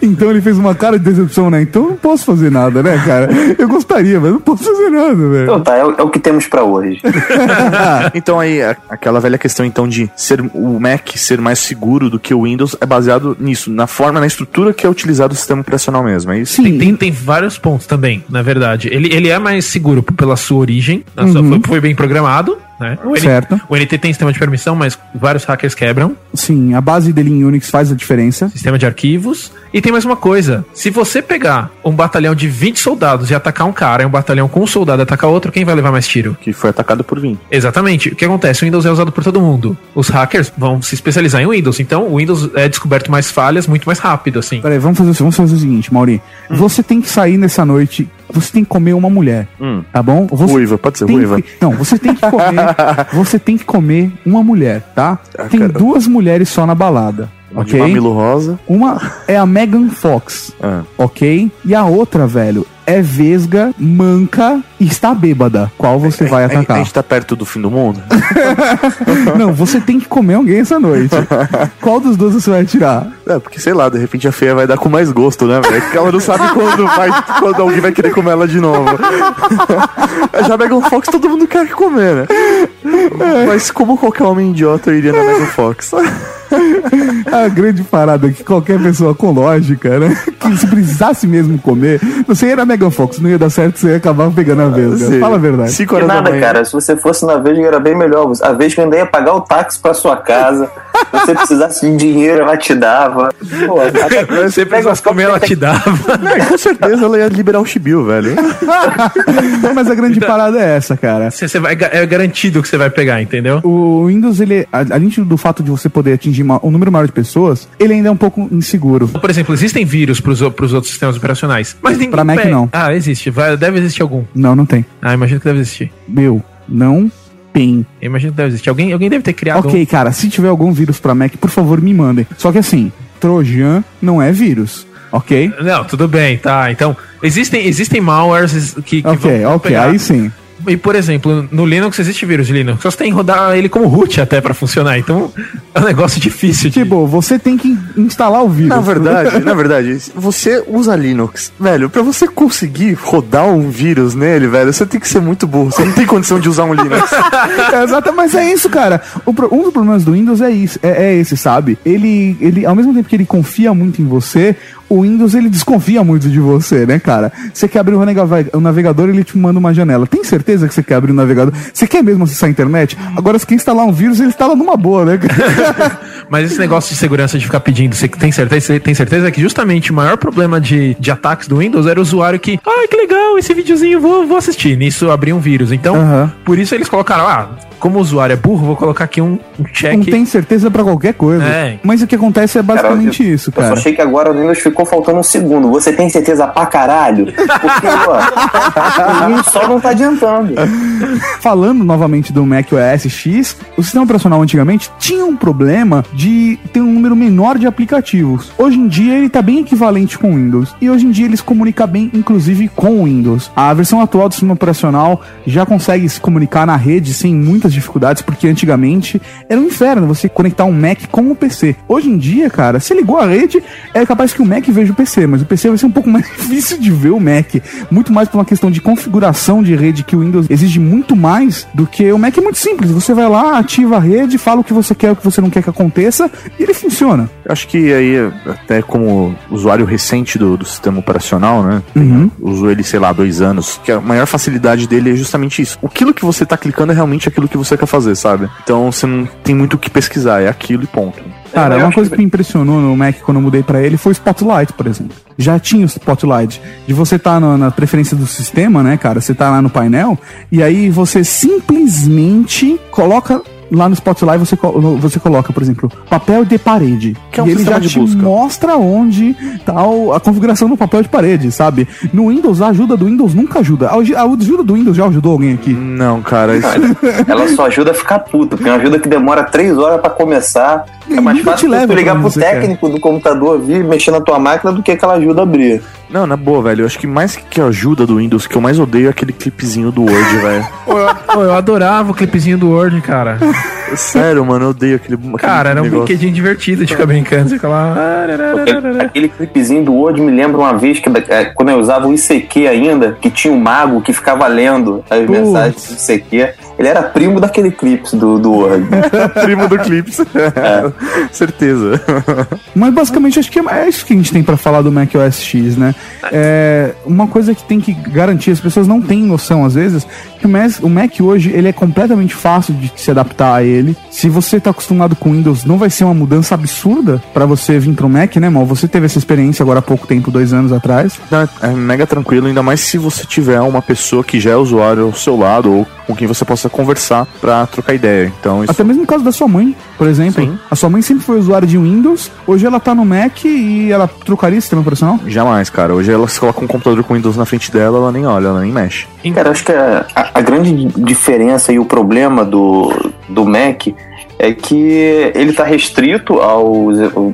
Então ele fez uma cara de decepção, né? Então eu não posso fazer nada, né, cara? Eu gostaria, mas não posso fazer nada, velho. Então tá, é, o- é o que temos pra hoje. então aí, a- aquela velha questão então de ser o Mac ser mais seguro do que o Windows é baseado nisso, na forma, na estrutura que é utilizado o sistema operacional mesmo, é isso? Tem, tem, tem vários pontos também, na verdade. Ele, ele é mais seguro pela sua origem, na sua- Uhum. foi, foi bem programado, né? O, Certo. o NT tem sistema de permissão, mas vários hackers quebram. Sim, a base dele em Unix faz a diferença. Sistema de arquivos. E tem mais uma coisa: se você pegar um batalhão de 20 soldados e atacar um cara, e um batalhão com um soldado e atacar outro, quem vai levar mais tiro? Que foi atacado por 20. Exatamente. O que acontece? O Windows é usado por todo mundo. Os hackers vão se especializar em Windows. Então, o Windows é descoberto mais falhas muito mais rápido, assim. Peraí, vamos fazer, o- vamos fazer o seguinte, Mauri. Você tem que sair nessa noite, você tem que comer uma mulher, Hum. tá bom? Você Ruiva, pode ser ruiva. que- não, você tem que comer, você tem que comer uma mulher, tá? tem cara. duas mulheres só na balada, Uma de ok? mamilo rosa. Uma é a Megan Fox, Ah. ok? E a outra, velho, é vesga, manca e está bêbada. Qual você vai A, a atacar? gente tá perto do fim do mundo? Não, você tem que comer alguém essa noite. Qual dos dois você vai tirar? É, porque sei lá, de repente a feia vai dar com mais gosto, né, velho? Porque ela não sabe quando, vai, quando alguém vai querer comer ela de novo. Já Megan Fox todo mundo quer comer, né? Mas como qualquer homem idiota eu iria na Megan Fox? A grande parada é que qualquer pessoa com lógica, né? Que se precisasse mesmo comer, você ia na Megan Fox, não ia dar certo, você ia acabar pegando a vesga. Sim. Fala a verdade. Cinco Que horas da nada, manhã. cara. Se você fosse na Vesga era bem melhor. A Vesga ainda ia pagar o táxi pra sua casa. Se você precisasse de dinheiro, ela te dava. Pô, até- Você precisasse comer, ela te dava. É, com certeza ela ia liberar o Chibiu, velho. Mas a grande parada é essa, cara. Você, vai, é garantido que você vai pegar, entendeu? O Windows, ele, a- além do fato de você poder atingir uma- um número maior de pessoas, ele ainda é um pouco inseguro. Por exemplo, existem vírus pros, o- pros outros sistemas operacionais. Mas ninguém Pra Mac, pega. não. Ah, existe. Vai, deve existir algum. Não, não tem. Ah, imagino que deve existir. Meu, não tem. Eu imagino que deve existir. Alguém, alguém deve ter criado Ok, um. cara, se tiver algum vírus pra Mac, por favor, me mandem. Só que assim, Trojan não é vírus, ok? Não, tudo bem, tá. Então, existem, existem malwares que, que Ok, vão ok, pegar. aí sim. E, por exemplo, no Linux existe vírus de Linux. Só você tem que rodar ele como root até pra funcionar. Então, é um negócio difícil de... Tipo, você tem que instalar o vírus. Na verdade, na verdade, você usa Linux. Velho, pra você conseguir rodar um vírus nele, velho, você tem que ser muito burro. Você não tem condição de usar um Linux. É, exato, mas é isso, cara. O pro- um dos problemas do Windows é isso, é, é esse, sabe? Ele, ele, ao mesmo tempo que ele confia muito em você, o Windows ele desconfia muito de você, né, cara? Você quer abrir o navega- o navegador, ele te manda uma janela. Tem certeza que você quer abrir o navegador? Você quer mesmo acessar a internet? Agora, se quer instalar um vírus, ele instala numa boa, né? cara? Mas esse negócio de segurança de ficar pedindo, você tem certeza, você tem certeza que justamente o maior problema de, de ataques do Windows era o usuário que, ah, que legal, esse videozinho, vou, vou assistir. Nisso abrir um vírus. Então, Aham. por isso eles colocaram, ah, como o usuário é burro, vou colocar aqui um, um check. Não tem certeza pra qualquer coisa. É. Mas o que acontece é basicamente eu, isso, Eu só cara. achei que agora no Windows ficou faltando um segundo. Você tem certeza pra caralho? Porque, ó, um só não tá adiantando. Falando novamente do Mac OS X, o sistema operacional antigamente tinha um problema de ter um número menor de aplicativos. Hoje em dia ele está bem equivalente com o Windows. E hoje em dia ele se comunica bem, inclusive, com o Windows. A versão atual do sistema operacional já consegue se comunicar na rede sem muitas dificuldades, porque antigamente era um inferno você conectar um Mac com o PC. Hoje em dia, cara, se ligou a rede, é capaz que o Mac veja o PC, mas o PC vai ser um pouco mais difícil de ver o Mac. Muito mais por uma questão de configuração de rede que o Windows exige muito mais do que o Mac é muito simples. Você vai lá, ativa a rede, fala o que você quer, o que você não quer que aconteça, e ele funciona. Eu acho que aí, até como usuário recente do, do sistema operacional, né? Uhum. Uso ele, sei lá, dois anos. Que a maior facilidade dele é justamente isso. Aquilo que você tá clicando é realmente aquilo que você quer fazer, sabe? Então você não tem muito o que pesquisar, é aquilo e ponto. Cara, Eu uma coisa que- me impressionou no Mac quando eu mudei pra ele foi o Spotlight, por exemplo. Já tinha o Spotlight. De você estar na preferência do sistema, né, cara? Você tá lá no painel e aí você simplesmente coloca lá no Spotlight você, você coloca, por exemplo, papel de parede. Que é um e ele já de te busca. mostra onde tá a configuração do papel de parede, sabe? No Windows, a ajuda do Windows nunca ajuda. A a ajuda do Windows já ajudou alguém aqui? Não, cara, isso. Ela só ajuda a ficar puta, porque é uma ajuda que demora três horas pra começar. É mais fácil te leva tu ligar pro você quer. técnico do computador vir mexer na tua máquina do que aquela ajuda abrir. Não, na boa, velho. Eu acho que mais que a ajuda do Windows, que eu mais odeio é aquele clipezinho do Word, velho. Pô, eu, adorava o clipezinho do Word, cara. Sério, mano, eu odeio aquele. aquele Cara, era um negócio. brinquedinho divertido de ficar brincando. Você fica lá. Aquele, aquele clipezinho do Word me lembra uma vez que é, quando eu usava o ICQ ainda, que tinha um mago que ficava lendo as mensagens do ICQ. Ele era primo daquele clipe do, do Word. Primo do Clips. Certeza. Mas basicamente acho que é isso que a gente tem pra falar do Mac OS X, né? É uma coisa que tem que garantir, as pessoas não têm noção às vezes, que o Mac, o Mac hoje ele é completamente fácil de se adaptar a ele. Se você tá acostumado com Windows, não vai ser uma mudança absurda pra você vir pro Mac, né, mal? Você teve essa experiência agora há pouco tempo, dois anos atrás. Não, É mega tranquilo, ainda mais se você tiver uma pessoa que já é usuário ao seu lado ou com quem você possa conversar pra trocar ideia. Então, isso Até mesmo no caso da sua mãe, por exemplo. Sim. A sua mãe sempre foi usuária de Windows, hoje ela tá no Mac e ela trocaria sistema operacional? jamais, cara. Hoje ela se coloca um computador com Windows na frente dela, ela nem olha, ela nem mexe. Cara, acho que a, a- a grande diferença e o problema do, do Mac é que ele está restrito ao,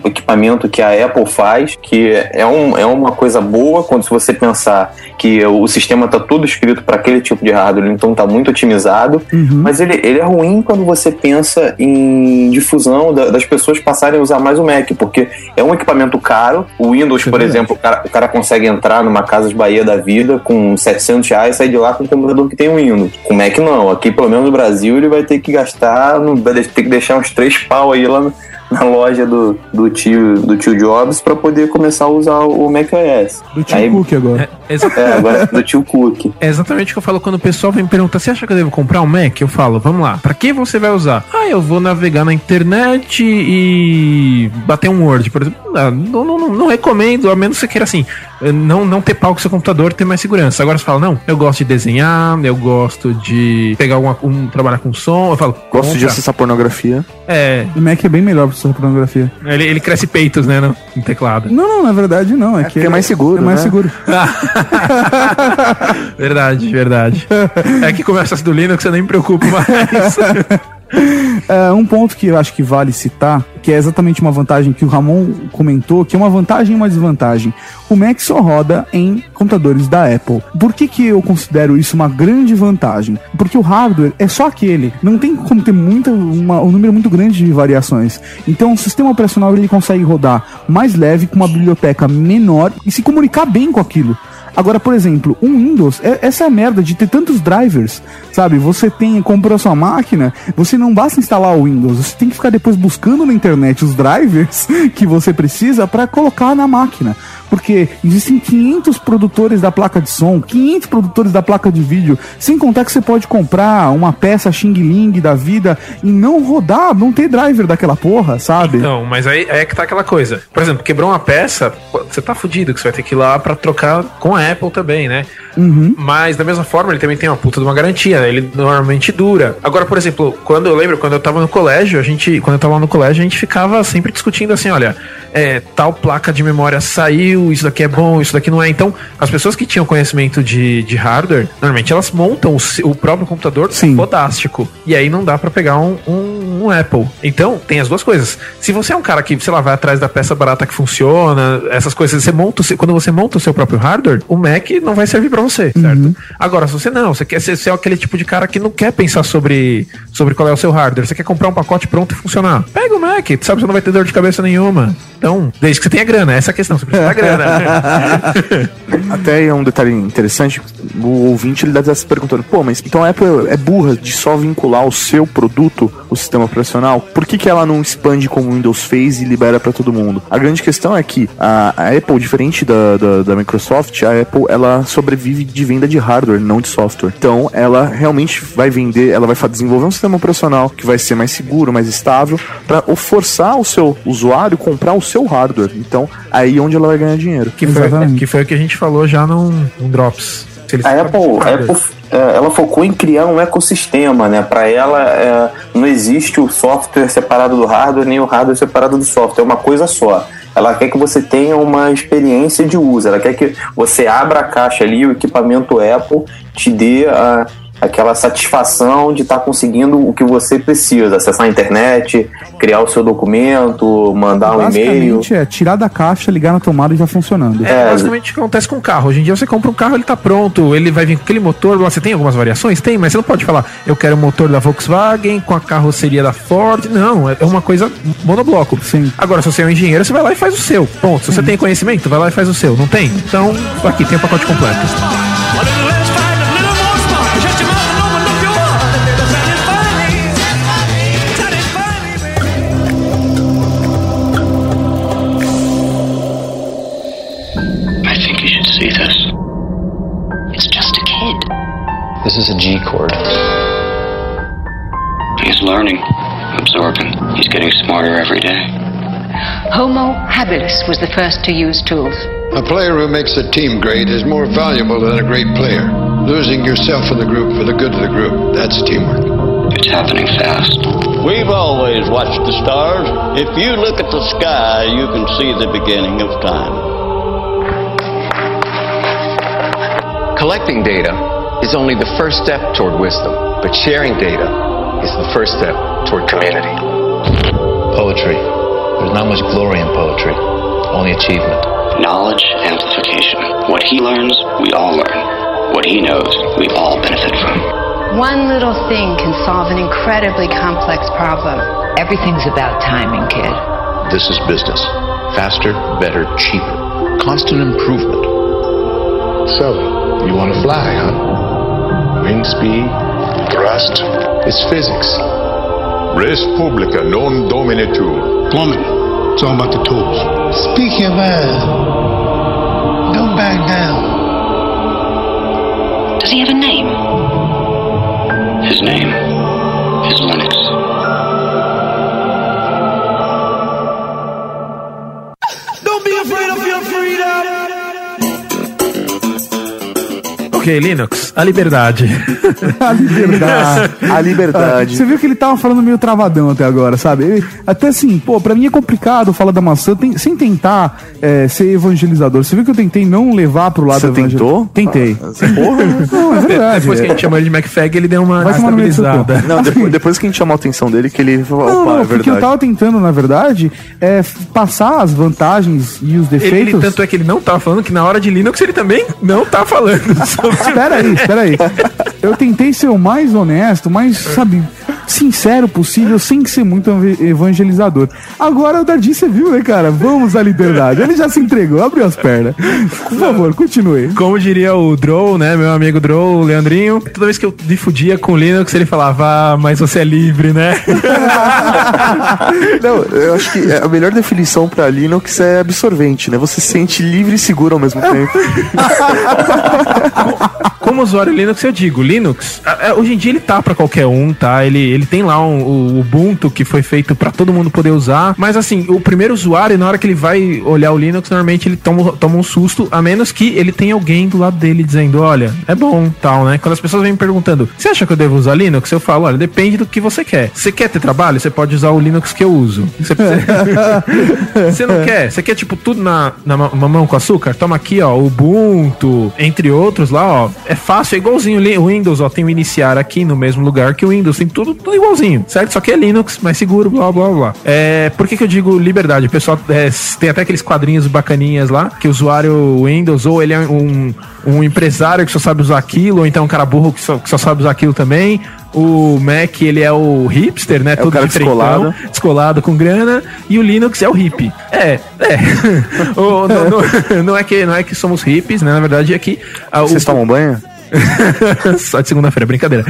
equipamento que a Apple faz, que é, um, é uma coisa boa quando se você pensar que o sistema está todo escrito para aquele tipo de hardware, então está muito otimizado, mas ele, ele é ruim quando você pensa em difusão da- das pessoas passarem a usar mais o Mac, porque é um equipamento caro, o Windows, por exemplo, o cara, o cara consegue entrar numa Casas Bahia da vida com 700 reais e sair de lá com um computador que tem um Windows. Com o Mac não, aqui pelo menos no Brasil ele vai ter que gastar, vai ter que deixar uns três pau aí lá na loja do, do, tio, do tio Jobs para poder começar a usar o Mac OS. Do Tim Aí- Cook agora. Exa- É, agora do tio Cook. É exatamente o que eu falo quando o pessoal vem me perguntar: você acha que eu devo comprar um Mac? Eu falo, vamos lá, pra que você vai usar? Ah, eu vou navegar na internet e bater um Word, por exemplo. Ah, Não, não, não, não recomendo, a menos que você queira assim, não, não ter pau com seu computador, ter mais segurança. Agora você fala, não, eu gosto de desenhar, eu gosto de pegar alguma, um, trabalhar com som. Eu falo, Gosto de acessar pornografia. É, O Mac é bem melhor pra sua pornografia. ele, ele cresce peitos, né, no, no teclado. Não, não, na verdade não. É, que porque é mais seguro, É mais né? seguro. verdade, verdade. É que começa do Linux, eu nem me preocupo mais. É, um ponto que eu acho que vale citar, que é exatamente uma vantagem que o Ramon comentou, que é uma vantagem e uma desvantagem. O Mac só roda em computadores da Apple. Por que, que eu considero isso uma grande vantagem? Porque o hardware é só aquele. Não tem como ter muita, uma- um número muito grande de variações. Então o sistema operacional ele consegue rodar mais leve, com uma biblioteca menor e se comunicar bem com aquilo. Agora, por exemplo, um Windows, é- essa é a merda de ter tantos drivers, sabe? Você tem, comprou sua máquina, você não basta instalar o Windows, você tem que ficar depois buscando na internet os drivers que você precisa para colocar na máquina. Porque existem 500 produtores da placa de som, 500 produtores da placa de vídeo, sem contar que você pode comprar uma peça Xing Ling da vida e não rodar, não ter driver daquela porra, sabe? Não, mas aí, aí é que tá aquela coisa. Por exemplo, quebrou uma peça, você tá fudido, que você vai ter que ir lá pra trocar com a Apple também, né? Mas da mesma forma, ele também tem uma puta de uma garantia, né? ele normalmente dura. Agora, por exemplo, quando eu lembro, quando eu tava no colégio, a gente, quando eu tava no colégio, a gente ficava sempre discutindo assim, olha, é, tal placa de memória saiu, isso daqui é bom, isso daqui não é. Então, as pessoas que tinham conhecimento de, de hardware, normalmente elas montam o, o próprio computador Sim. fodástico. E aí não dá pra pegar um, um, um Apple. Então, tem as duas coisas. Se você é um cara que, sei lá, vai atrás da peça barata que funciona, essas coisas, você monta, quando você monta o seu próprio hardware, o Mac não vai servir pra você, certo? Agora, se você não, você quer ser, ser aquele tipo de cara que não quer pensar sobre, sobre qual é o seu hardware, você quer comprar um pacote pronto e funcionar. Pega o Mac, sabe, você não vai ter dor de cabeça nenhuma. Então, desde que você tenha grana, essa é a questão, você precisa da grana. Até é um detalhe interessante, o ouvinte ele deve estar se perguntando, pô, mas então a Apple é burra de só vincular o seu produto, o sistema operacional? Por que, que ela não expande como o Windows fez e libera para todo mundo? A grande questão é que a, Apple, diferente da, da, da Microsoft, a Apple ela sobrevive de venda de hardware, não de software. Então ela realmente vai vender, ela vai desenvolver um sistema operacional que vai ser mais seguro, mais estável, para forçar o seu usuário comprar o seu hardware. Então aí é onde ela vai ganhar dinheiro. que, foi, que foi o que a gente falou já num, num Drops. A Apple, a Apple é, ela focou em criar um ecossistema, né? Para ela é, não existe o software separado do hardware nem o hardware separado do software, é uma coisa só. Ela quer que você tenha uma experiência de uso, ela quer que você abra a caixa ali, o equipamento Apple te dê a aquela satisfação de estar conseguindo o que você precisa, acessar a internet, criar o seu documento, mandar um e-mail. Basicamente é tirar da caixa, ligar na tomada e já funcionando. É, basicamente o que acontece com o carro. Hoje em dia você compra um carro, ele tá pronto, ele vai vir com aquele motor. Você tem algumas variações? Tem, mas você não pode falar, eu quero o motor da Volkswagen com a carroceria da Ford. Não, é é uma coisa monobloco. Sim. Agora, se você é um engenheiro, você vai lá e faz o seu. Ponto. Se você tem conhecimento, vai lá e faz o seu. Não tem? Então, aqui tem o pacote completo. Is a G chord. He's learning, absorbing. He's getting smarter every day. Homo habilis was the first to use tools. A player who makes a team great is more valuable than a great player. Losing yourself in the group for the good of the group, that's teamwork. It's happening fast. We've always watched the stars. If you look at the sky, you can see the beginning of time. Collecting data is only the first step toward wisdom, but sharing data is the first step toward community. Poetry. There's not much glory in poetry, only achievement. Knowledge amplification. What he learns, we all learn. What he knows, we all benefit from. One little thing can solve an incredibly complex problem. Everything's about timing, kid. This is business. Faster, better, cheaper. Constant improvement. So, you want to fly, huh? Wind speed, thrust. It's physics. Res publica non dominetur. Plumbing. It's all about the tools. Speak your mind. Don't back down. Does he have a name? His name is Linux. Ok, Linux, a liberdade. a liberdade. A liberdade. Você viu que ele tava falando meio travadão até agora, sabe? Ele- até assim, pô, pra mim é complicado falar da maçã tem- sem tentar é, ser evangelizador. Você viu que eu tentei não levar pro lado Você tentou? Tentei. Porra. Não, é verdade. Depois que a gente chamou ele de McFag, ele deu uma estabilizada. Não, depois, depois que a gente chamou a atenção dele, que ele falou, Não, opa, não, é porque eu verdade. tava tentando, na verdade, é, passar as vantagens e os Ele, defeitos. ele- tanto é que ele não tava falando que na hora de Linux ele também não tá falando. sobre- Espera aí, espera aí. Eu tentei ser o mais honesto, mais, sabe, sincero possível, sem ser muito ev- evangelizador. Agora o Dardi, você viu, né, cara? Vamos à liberdade. Ele já se entregou, abriu as pernas. Por favor, continue. Como diria o Drow, né? Meu amigo Drow, o Leandrinho. Toda vez que eu difudia com Linux, ele falava, ah, mas você é livre, né? Não, eu acho que a melhor definição pra Linux é absorvente, né? Você se sente livre e seguro ao mesmo tempo. Como usuário Linux, eu digo, Linux, a- hoje em dia ele tá pra qualquer um, tá? Ele, ele tem lá um- o Ubuntu que foi feito pra todo mundo poder usar, mas assim, o primeiro usuário, na hora que ele vai olhar o Linux, normalmente ele toma, toma um susto, a menos que ele tenha alguém do lado dele dizendo, olha, é bom, tal, né? Quando as pessoas vêm me perguntando, você acha que eu devo usar Linux? Eu falo, olha, depende do que você quer. Você quer ter trabalho? Você pode usar o Linux que eu uso. Você, você não quer? Você quer, tipo, tudo na, na ma- mamão com açúcar? Toma aqui, ó, Ubuntu, entre outros lá, ó. É fácil, é igualzinho o Windows, ó. Tem o iniciar aqui no mesmo lugar que o Windows, tem tudo, tudo igualzinho, certo? Só que é Linux, mais seguro, blá, blá, blá. É, por que que eu digo liberdade? O pessoal é, tem até aqueles quadrinhos bacaninhas lá, que o usuário Windows, ou ele é um, um empresário que só sabe usar aquilo, ou então um cara burro que só, que só sabe usar aquilo também. O Mac, ele é o hipster, né? o cara diferentão, descolado. descolado com grana e o Linux é o hippie. É, é. O- não, não- não é que, não é que somos hippies, né? Na verdade é que. ah, o- Vocês tomam banho? Só de segunda-feira, brincadeira.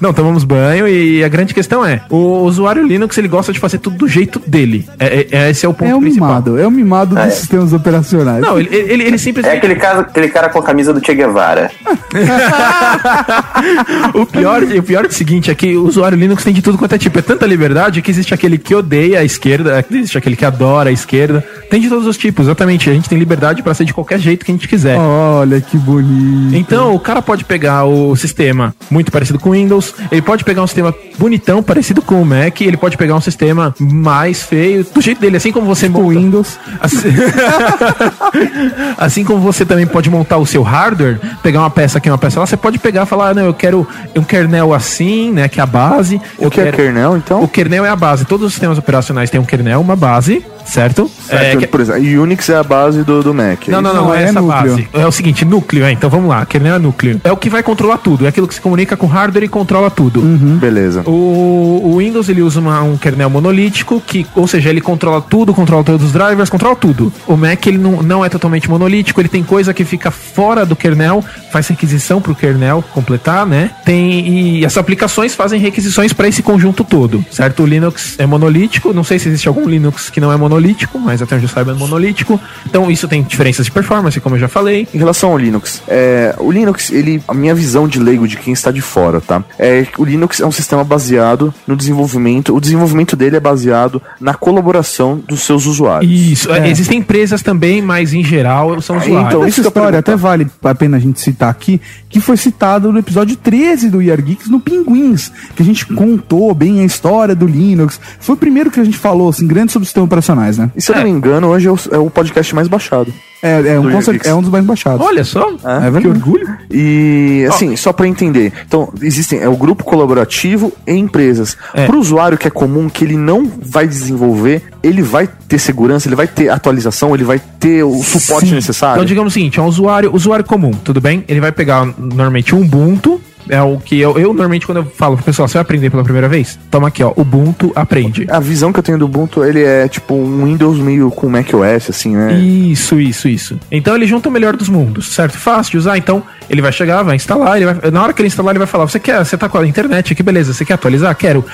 Não, tomamos banho e a grande questão é: o usuário Linux ele gosta de fazer tudo do jeito dele. É, é- esse é o ponto É o principal. mimado, é o mimado dos sistemas operacionais. Não, ele, ele, ele É simplesmente. aquele cara, aquele cara com a camisa do Che Guevara. o, pior, o pior é o seguinte: é que o usuário Linux tem de tudo quanto é tipo. É tanta liberdade que existe aquele que odeia a esquerda, existe aquele que adora a esquerda. Tem de todos os tipos, exatamente. A gente tem liberdade pra ser de qualquer jeito que a gente quiser. Olha que bonito. Então, o cara pode pode pegar o sistema muito parecido com o Windows, ele pode pegar um sistema bonitão, parecido com o Mac, ele pode pegar um sistema mais feio, do jeito dele, assim como você O Windows. Assim, assim como você também pode montar o seu hardware, pegar uma peça aqui, uma peça lá, você pode pegar e falar, ah, não, eu quero um kernel assim, né, que é a base. O eu que é quero... kernel, então? O kernel é a base. Todos os sistemas operacionais têm um kernel, uma base, certo? Certo, que- Por exemplo, Unix é a base do, do Mac. Não, não, não, Não, é é essa núcleo. base. É o seguinte, núcleo, é. Então vamos lá. Kernel é núcleo. É o que vai controlar tudo. É aquilo que se comunica com o hardware e controla tudo. Beleza. O, o Windows ele usa uma- um kernel monolítico, que, ou seja, ele controla tudo, controla todos os drivers, controla tudo. O Mac ele não, não é totalmente monolítico, ele tem coisa que fica fora do kernel, faz requisição para o kernel completar, né? Tem e as aplicações fazem requisições para esse conjunto todo, certo? O Linux é monolítico, não sei se existe algum Linux que não é monolítico, mas até onde eu saiba é monolítico. Então isso tem diferenças de performance, como eu já falei. Em relação ao Linux, é, o Linux, ele, a minha visão de leigo de quem está de fora, tá? É que o Linux é um sistema baseado no desenvolvimento. O desenvolvimento dele é baseado na colaboração dos seus usuários. Isso, é, existem empresas também, mas em geral são usuários. Então, Essa história até vale a pena a gente citar aqui, que foi citado no episódio 13 do Year Geeks no Pinguins, que a gente contou bem a história do Linux. Foi o primeiro que a gente falou, assim, grande sobre sistemas operacionais, né? E se eu não me engano, hoje é o, é o podcast mais baixado. É, é, um, é um dos mais baixados. Olha só. É que verdade. orgulho. E assim, só pra entender. Então, existem é o grupo colaborativo e empresas. É. Pro usuário que é comum, que ele não vai desenvolver, ele vai ter segurança, ele vai ter atualização, ele vai ter o suporte Sim. necessário. Então, digamos o seguinte: é um usuário, usuário comum, tudo bem? Ele vai pegar normalmente um Ubuntu. É o que eu, eu normalmente, quando eu falo pro pessoal, você vai aprender pela primeira vez? Toma aqui, ó. Ubuntu aprende. A visão que eu tenho do Ubuntu, ele é tipo um Windows meio com macOS, assim, né? Isso, isso, isso. Então ele junta o melhor dos mundos, certo? Fácil de usar, então ele vai chegar, vai instalar, ele vai, na hora que ele instalar, ele vai falar: Você quer, você tá com a internet aqui, beleza, você quer atualizar? Quero.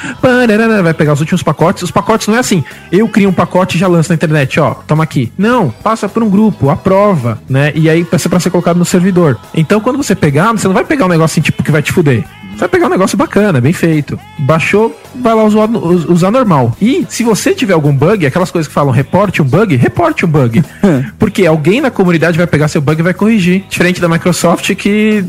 Vai pegar os últimos pacotes. Os pacotes não é assim, eu crio um pacote e já lanço na internet, ó, toma aqui. Não, passa por um grupo, aprova, né? E aí passa pra ser colocado no servidor. Então quando você pegar, você não vai pegar um negócio assim, tipo, que vai te fuder. Você vai pegar um negócio bacana, bem feito. Baixou, vai lá usar, usar normal. E se você tiver algum bug, aquelas coisas que falam reporte um bug, reporte um bug. Porque alguém na comunidade vai pegar seu bug e vai corrigir. Diferente da Microsoft que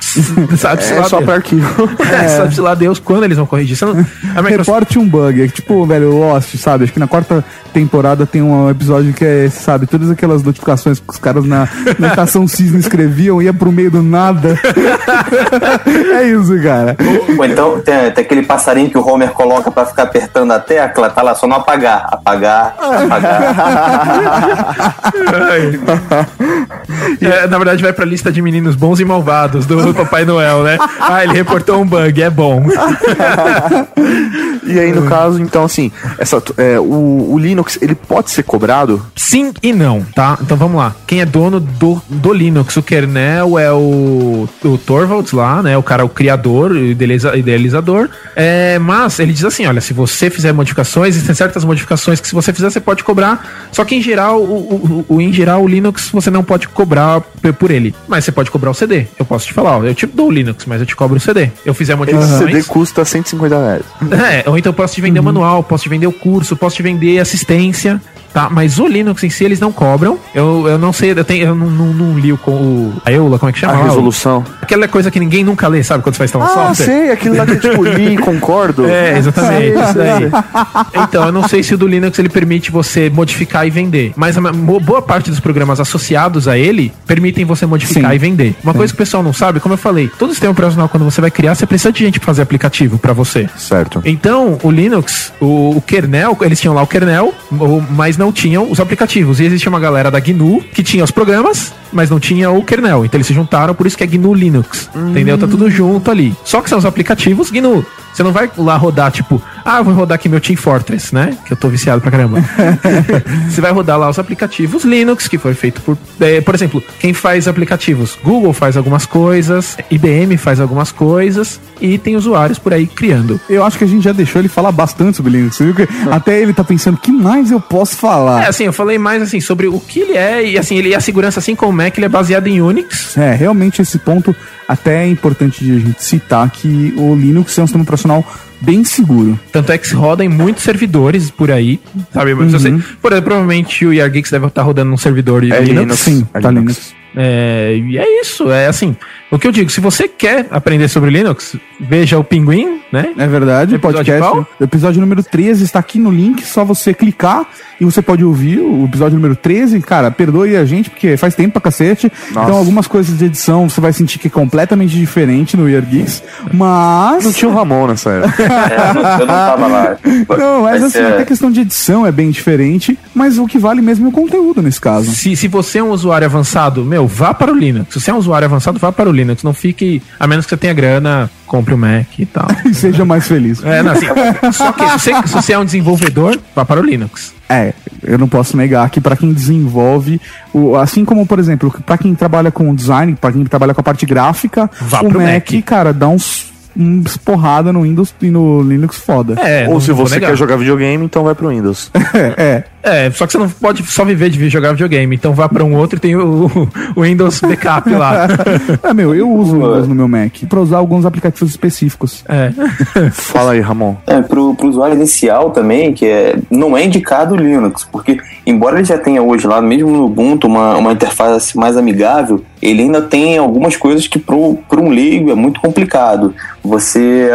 sabe É só pra arquivo. É, sabe lá Deus quando eles vão corrigir. Não- Microsoft Reporte um bug. É tipo, velho, Lost, sabe? Acho que na quarta temporada tem um episódio que é, sabe, todas aquelas notificações que os caras na, na estação cisne escreviam, ia pro meio do nada. é isso, cara. Ou então tem, tem aquele passarinho que o Homer coloca pra ficar apertando a tecla, tá lá só não apagar. Apagar, apagar. É, na verdade, vai pra lista de meninos bons e malvados do Papai Noel, né? Ah, ele reportou um bug, é bom. E aí, no caso, então, assim, essa, é, o, o Linux, ele pode ser cobrado? Sim e não, tá? Então vamos lá. Quem é dono do, do Linux? O kernel é o, o Torvalds lá, né? O cara, o criador, o idealiza- idealizador. É, mas ele diz assim: olha, se você fizer modificações, existem certas modificações que se você fizer, você pode cobrar. Só que em geral, o, o- o- em geral, o Linux você não pode cobrar por ele. Mas você pode cobrar o CD. Eu posso te falar, ó, eu te dou o Linux, mas eu te cobro o CD. Eu fizer Esse modificações. CD custa 150 reais. É, ou então eu posso te Uhum. vender o manual, posso te vender o curso, posso te vender assistência, tá? Mas o Linux em si eles não cobram. Eu, eu não sei, eu, tenho, eu não, não, não li o, o a EULA, como é que chama? A resolução. Aquela coisa que ninguém nunca lê, sabe? Quando você vai instalar Ah, software. sei, aquele lá que tipo li concordo. É, exatamente, Sei, isso daí. Então, eu não sei se o do Linux ele permite você modificar e vender, mas boa parte dos programas associados a ele permitem você modificar Sim. e vender. Uma coisa que o pessoal não sabe, como eu falei, todo sistema operacional quando você vai criar, você precisa de gente pra fazer aplicativo pra você. Certo. Então, o Linux, o, o kernel, eles tinham lá o kernel, mas não tinham os aplicativos. E existia uma galera da GNU que tinha os programas, mas não tinha o kernel. Então eles se juntaram, por isso que é GNU Linux. Entendeu? Tá tudo junto ali. Só que são os aplicativos GNU. Você não vai lá rodar, tipo, ah, vou rodar aqui meu Team Fortress, né? Que eu tô viciado pra caramba. Você vai rodar lá os aplicativos Linux, que foi feito por. eh, por exemplo, quem faz aplicativos? Google faz algumas coisas, IBM faz algumas coisas, e tem usuários por aí criando. Eu acho que a gente já deixou ele falar bastante sobre Linux. Viu que até ele tá pensando, que mais eu posso falar? É, assim, eu falei mais assim sobre o que ele é e assim, ele a segurança assim como o Mac, ele é baseado em Unix. É, realmente esse ponto até é importante de a gente citar que o Linux é um sistema operacional bem seguro. Tanto é que se roda em muitos servidores por aí, sabe? Uhum. você- por exemplo, provavelmente o YarGeeks deve estar rodando num servidor de É Linux. Linux. Sim, É tá Linux. Linux. É, e é isso, é assim. O que eu digo, se você quer aprender sobre Linux, veja o Pinguim, né? É verdade, o podcast. qual? O episódio número 13 está aqui no link, só você clicar e você pode ouvir o episódio número 13. Cara, perdoe a gente, porque faz tempo pra cacete. Nossa. Então, algumas coisas de edição você vai sentir que é completamente diferente no Year Geeks. Mas. Não tinha o Ramon nessa época. É, eu não- tava lá. Não, mas Mas assim, é- até questão de edição é bem diferente, mas o que vale mesmo é o conteúdo nesse caso. Se, se você é um usuário avançado, meu, vá para o Linux. Se você é um usuário avançado, vá para o Linux. Não fique, a menos que você tenha grana, compre o Mac e tal. E seja mais feliz. É, não, assim, só que se você, se você é um desenvolvedor, vá para o Linux. É, eu não posso negar que para quem desenvolve, o, assim como, por exemplo, para quem trabalha com design, para quem trabalha com a parte gráfica, Vá o Mac, Mac. cara, dá uns, uns porrada no Windows e no Linux foda. É, Ou se você negar. quer jogar videogame, então vai pro Windows. é. É, só que você não pode só viver de jogar videogame. Então vá para um outro e tem o, o Windows Backup lá. é, meu, eu uso o Windows no meu Mac para usar alguns aplicativos específicos. É. Fala aí, Ramon. É, pro, pro usuário inicial também, que é, não é indicado o Linux, porque embora ele já tenha hoje lá, mesmo no Ubuntu, uma, uma interface mais amigável, ele ainda tem algumas coisas que pro, pro um leigo é muito complicado. Você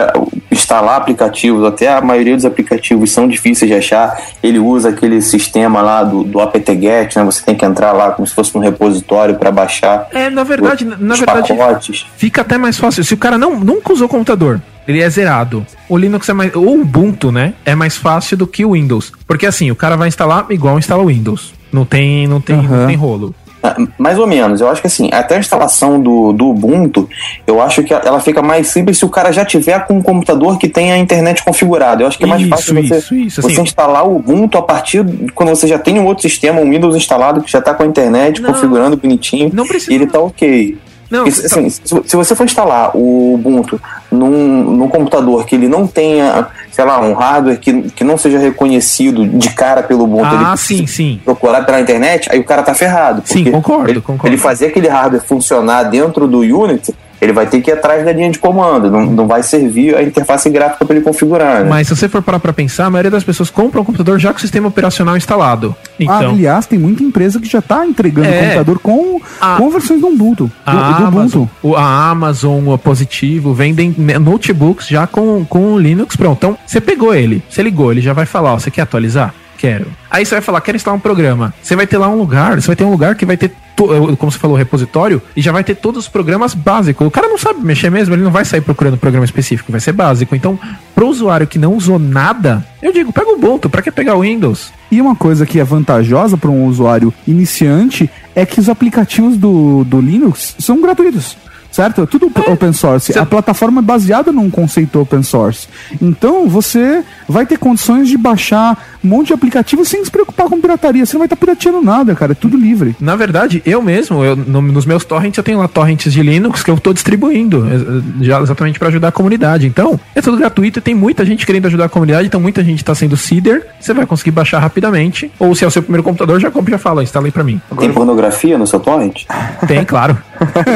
instalar aplicativos, até a maioria dos aplicativos são difíceis de achar, ele usa aquele sistema lá do, do apt-get, né? Você tem que entrar lá como se fosse um repositório para baixar É, na verdade, na os verdade, pacotes. fica até mais fácil. Se o cara não, nunca usou computador, ele é zerado. O Linux é mais. Ou o Ubuntu, né? É mais fácil do que o Windows. Porque assim, o cara vai instalar igual instala o Windows. Não tem, não tem, não Aham. tem rolo. Ah, Mais ou menos. Eu acho que assim, até a instalação do, do Ubuntu, eu acho que ela fica mais simples se o cara já tiver com um computador que tem a internet configurada. Eu acho que é mais Isso, fácil você, isso, isso, você assim. instalar o Ubuntu a partir de quando você já tem um outro sistema, um Windows instalado que já está com a internet Não. configurando bonitinho Não precisa. e ele tá ok. Não, Porque, assim, se, se você for instalar o Ubuntu num, num computador que ele não tenha, sei lá, um hardware que, que não seja reconhecido de cara pelo Ubuntu, Ah, ele sim, sim. procurar pela internet, aí o cara tá ferrado. Sim, concordo, ele, concordo. Ele fazer aquele hardware funcionar dentro do Unity, ele vai ter que ir atrás da linha de comando, não, não vai servir a interface gráfica para ele configurar. Né? Mas se você for parar pra pensar, a maioria das pessoas compra um computador já com o sistema operacional instalado. Ah, Então, aliás, tem muita empresa que já tá entregando É. computador com, Ah. com versões do Ubuntu. Do, a, do Amazon, Ubuntu. o, a Amazon, o Positivo, vendem notebooks já com, com o Linux pronto. Então, você pegou ele, você ligou, ele já vai falar, ó, você quer atualizar? Quero. Aí você vai falar, quero instalar um programa. Você vai ter lá um lugar, você vai ter um lugar que vai ter, como você falou, repositório, e já vai ter todos os programas básicos. O cara não sabe mexer mesmo, ele não vai sair procurando programa específico, vai ser básico. Então, pro usuário que não usou nada, eu digo, pega o Ubuntu, pra que pegar o Windows? E uma coisa que é vantajosa para um usuário iniciante é que os aplicativos do, do Linux são gratuitos. Certo? É tudo open source. A plataforma é baseada num conceito open source. Então você vai ter condições de baixar um monte de aplicativos sem se preocupar com pirataria. Você não vai estar pirateando nada, cara. É tudo livre. Na verdade, eu mesmo, eu, no- nos meus torrents, eu tenho lá torrents de Linux que eu tô distribuindo, eh, eh, já exatamente para ajudar a comunidade. Então, é tudo gratuito e tem muita gente querendo ajudar a comunidade, então muita gente tá sendo seeder, você vai conseguir baixar rapidamente. Ou se é o seu primeiro computador, já compra e já fala, instala aí pra mim. Tem pornografia no seu torrent? Tem, claro.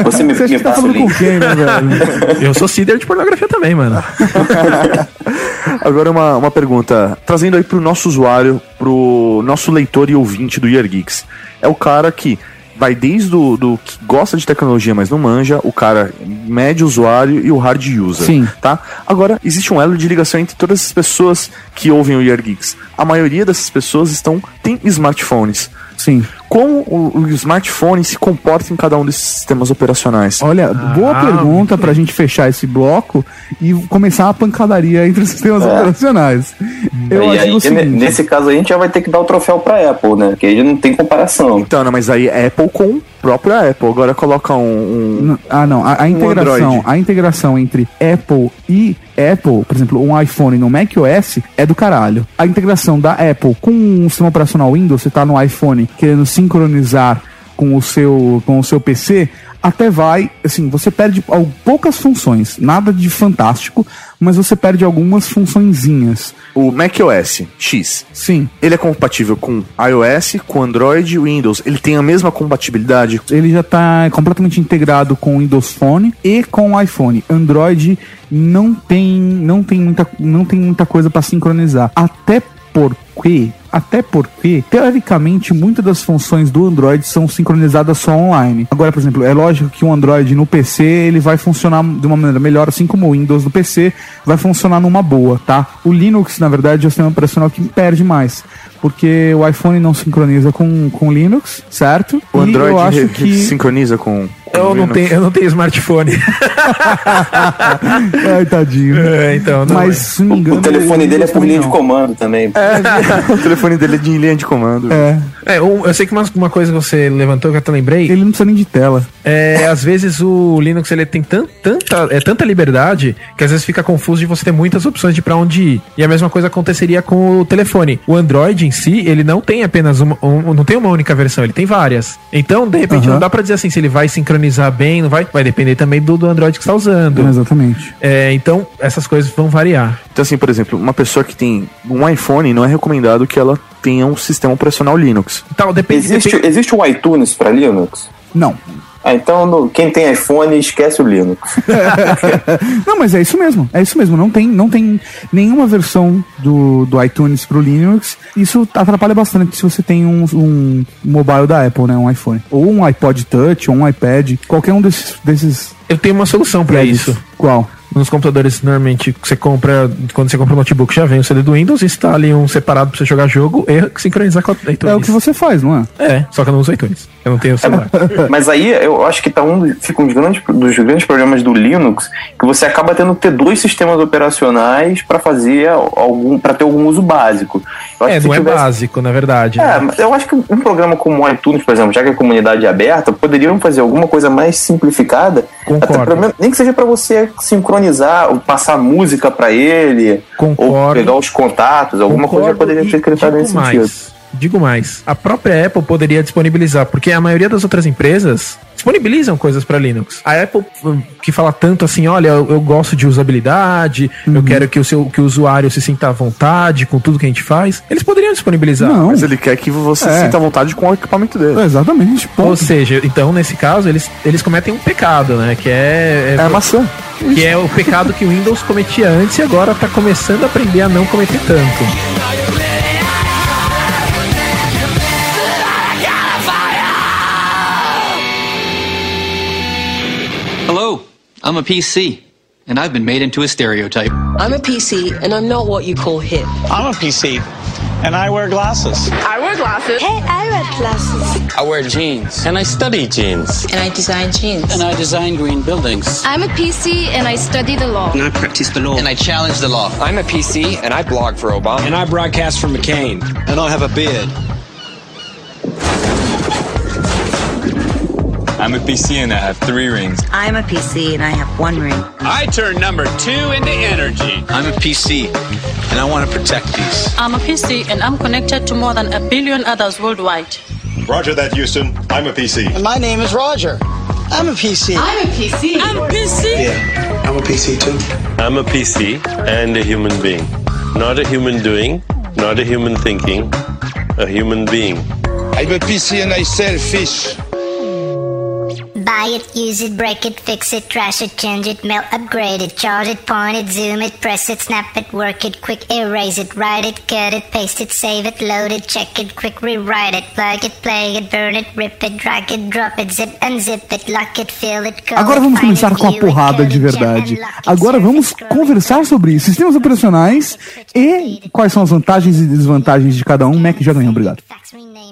Você me, Você acha me que tá passa o falando com link. quem, né, velho? Eu sou seeder de pornografia também, mano. Agora uma, uma pergunta. Trazendo aí pro nosso usuário, pro nosso leitor e ouvinte do Year Geeks. É o cara que vai desde o do que gosta de tecnologia, mas não manja, o cara médio usuário e o hard user. Sim. Tá? Agora, existe um elo de ligação entre todas as pessoas que ouvem o Year Geeks. A maioria dessas pessoas estão tem smartphones. Sim. Como o, o smartphone se comporta em cada um desses sistemas operacionais? Olha, boa Ah, pergunta pra gente fechar esse bloco e começar a pancadaria entre os sistemas É. operacionais. Eu e acho aí, o seguinte. nesse caso aí, a gente já vai ter que dar o troféu pra Apple, né? Que aí não tem comparação. Então, não, mas aí é Apple com o próprio Apple. Agora coloca um. um- Ah, não. A, a integração, Android. a integração entre Apple e Apple, por exemplo, um iPhone no macOS é do caralho. A integração da Apple com um sistema operacional Windows, você tá no iPhone querendo sincronizar com o seu com o seu PC, até vai, assim, você perde poucas funções, nada de fantástico, mas você perde algumas funçõezinhas. O macOS X. Sim. Ele é compatível com iOS, com Android e Windows. Ele tem a mesma compatibilidade. Ele já está completamente integrado com o Windows Phone e com o iPhone. Android não tem, não tem, muita, não tem muita coisa para sincronizar. Até porque até porque, teoricamente, muitas das funções do Android são sincronizadas só online. Agora, por exemplo, é lógico que o Android no PC ele vai funcionar de uma maneira melhor, assim como o Windows no PC vai funcionar numa boa, tá? O Linux, na verdade, é o sistema operacional que perde mais. Porque o iPhone não sincroniza com, com o Linux, certo? O E Android eu acho que sincroniza com. Eu o não, tenho, eu não tenho smartphone. Ai, tadinho. É, então, não Mas, é. se não me engano. O telefone ele dele é por linha de comando também. o telefone dele é de linha de comando. É. É, eu sei que uma, uma coisa que você levantou que eu até lembrei. Ele não precisa nem de tela. É, às vezes o Linux ele tem tan- tanta, é, tanta liberdade que às vezes fica confuso de você ter muitas opções de pra onde ir. E a mesma coisa aconteceria com o telefone. O Android em si, ele não tem apenas uma, um- não tem uma única versão, ele tem várias. Então, de repente, Aham. não dá pra dizer assim se ele vai sincronizar bem, não vai. Vai depender também do, do Android que você tá usando. Exatamente. É, então, essas coisas vão variar. Então, assim, por exemplo, uma pessoa que tem um iPhone, não é recomendado que ela tenha um sistema operacional Linux. Então, depende. Existe, existe o iTunes para Linux? Não. Ah, então no- quem tem iPhone esquece o Linux. Não, mas é isso mesmo. É isso mesmo. Não tem, não tem nenhuma versão do, do iTunes pro Linux. Isso atrapalha bastante se você tem um, um mobile da Apple, né? Um iPhone. Ou um iPod Touch, ou um iPad. Qualquer um desses. desses Eu tenho uma solução pra gadgets. isso. Qual? Nos computadores, normalmente, você compra, quando você compra um notebook, já vem o CD do Windows, instale um separado pra você jogar jogo e sincronizar com a iTunes. É o que você faz, não é? É, só que eu não uso iTunes. Eu não tenho o celular. Mas aí eu acho que tá um fica um dos grandes, dos grandes problemas do Linux que você acaba tendo que ter dois sistemas operacionais para fazer algum para ter algum uso básico. Eu acho é, não é tivesse- básico, na verdade. É, né? mas eu acho que um programa como o iTunes, por exemplo, já que a comunidade é aberta, poderiam fazer alguma coisa mais simplificada, até pelo menos- nem que seja para você sincronizar, ou passar música para ele, ou pegar os contatos, alguma coisa Concordo poderia e ser criada nesse digo sentido. Digo mais, a própria Apple poderia disponibilizar, porque a maioria das outras empresas disponibilizam coisas para Linux. A Apple hum, que fala tanto assim, olha, eu, eu gosto de usabilidade, eu quero que o seu que o usuário se sinta à vontade com tudo que a gente faz, eles poderiam disponibilizar. Não. Mas ele quer que você É. sinta à vontade com o equipamento dele. Exatamente. Ou seja, então nesse caso eles, eles cometem um pecado, né? Que é. É a maçã. Que é o pecado que o Windows cometia antes e agora tá começando a aprender a não cometer tanto. Hello, I'm a PC, and I've been made into a stereotype. I'm a PC, and I'm not what you call hip. I'm a PC, and I wear glasses. I wear glasses. Hey, I wear glasses. I wear jeans, and I study jeans. And I design jeans. And I design green buildings. I'm a PC and I study the law. And I practice the law. And I challenge the law. I'm a PC and I blog for Obama. And I broadcast for McCain. And I have a beard. I'm a PC and I have three rings. I'm a PC and I have one ring. I turn number two into energy. I'm a PC and I want to protect these. I'm a PC and I'm connected to more than a billion others worldwide. Roger that, Houston. I'm a PC. And my name is Roger. I'm a PC. I'm a PC. I'm a PC. Yeah, I'm a PC too. I'm a PC and a human being. Not a human doing, not a human thinking, a human being. I'm a PC and I sell fish. Buy it, use it, break it, fix it, trash it, change it, mail, upgrade it, charge it, point it, zoom it, press it, snap it, work it, quick erase it, write it, cut it, paste it, save it, load it, check it, quick rewrite it, plug it, play it, burn it, rip it, drag it, drop it, zip unzip it, lock it, fill it, call Agora vamos começar com a porrada code de verdade. Agora vamos conversar sobre sistemas operacionais e quais são as vantagens e desvantagens de cada um. Mac já ganhou, obrigado.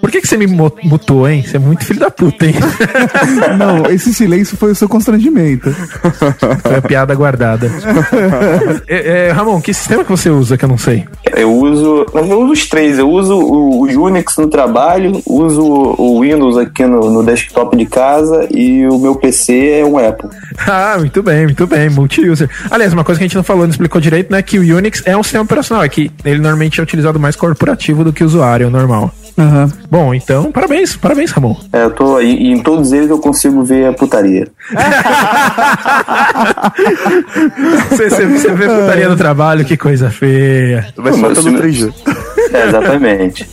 Por que, que você me mu- mutou, hein? Você é muito filho da puta, hein? Não, esse silêncio foi o seu constrangimento. Foi a piada guardada. é, é, Ramon, que sistema que você usa que eu não sei? Eu uso. Eu uso os três. Eu uso o o Unix no trabalho, uso o Windows aqui no, no desktop de casa e o meu PC é um Apple. Ah, muito bem, muito bem, multi-user. Aliás, uma coisa que a gente não falou, não explicou direito, né? Que o Unix é um sistema operacional, é que ele normalmente é utilizado mais corporativo do que usuário normal. Aham. Bom, então, parabéns, parabéns, Ramon. É, eu tô aí, e em todos eles eu consigo ver a putaria. Você, você, você vê putaria no trabalho, que coisa feia. Vai só se- 3G. É, exatamente.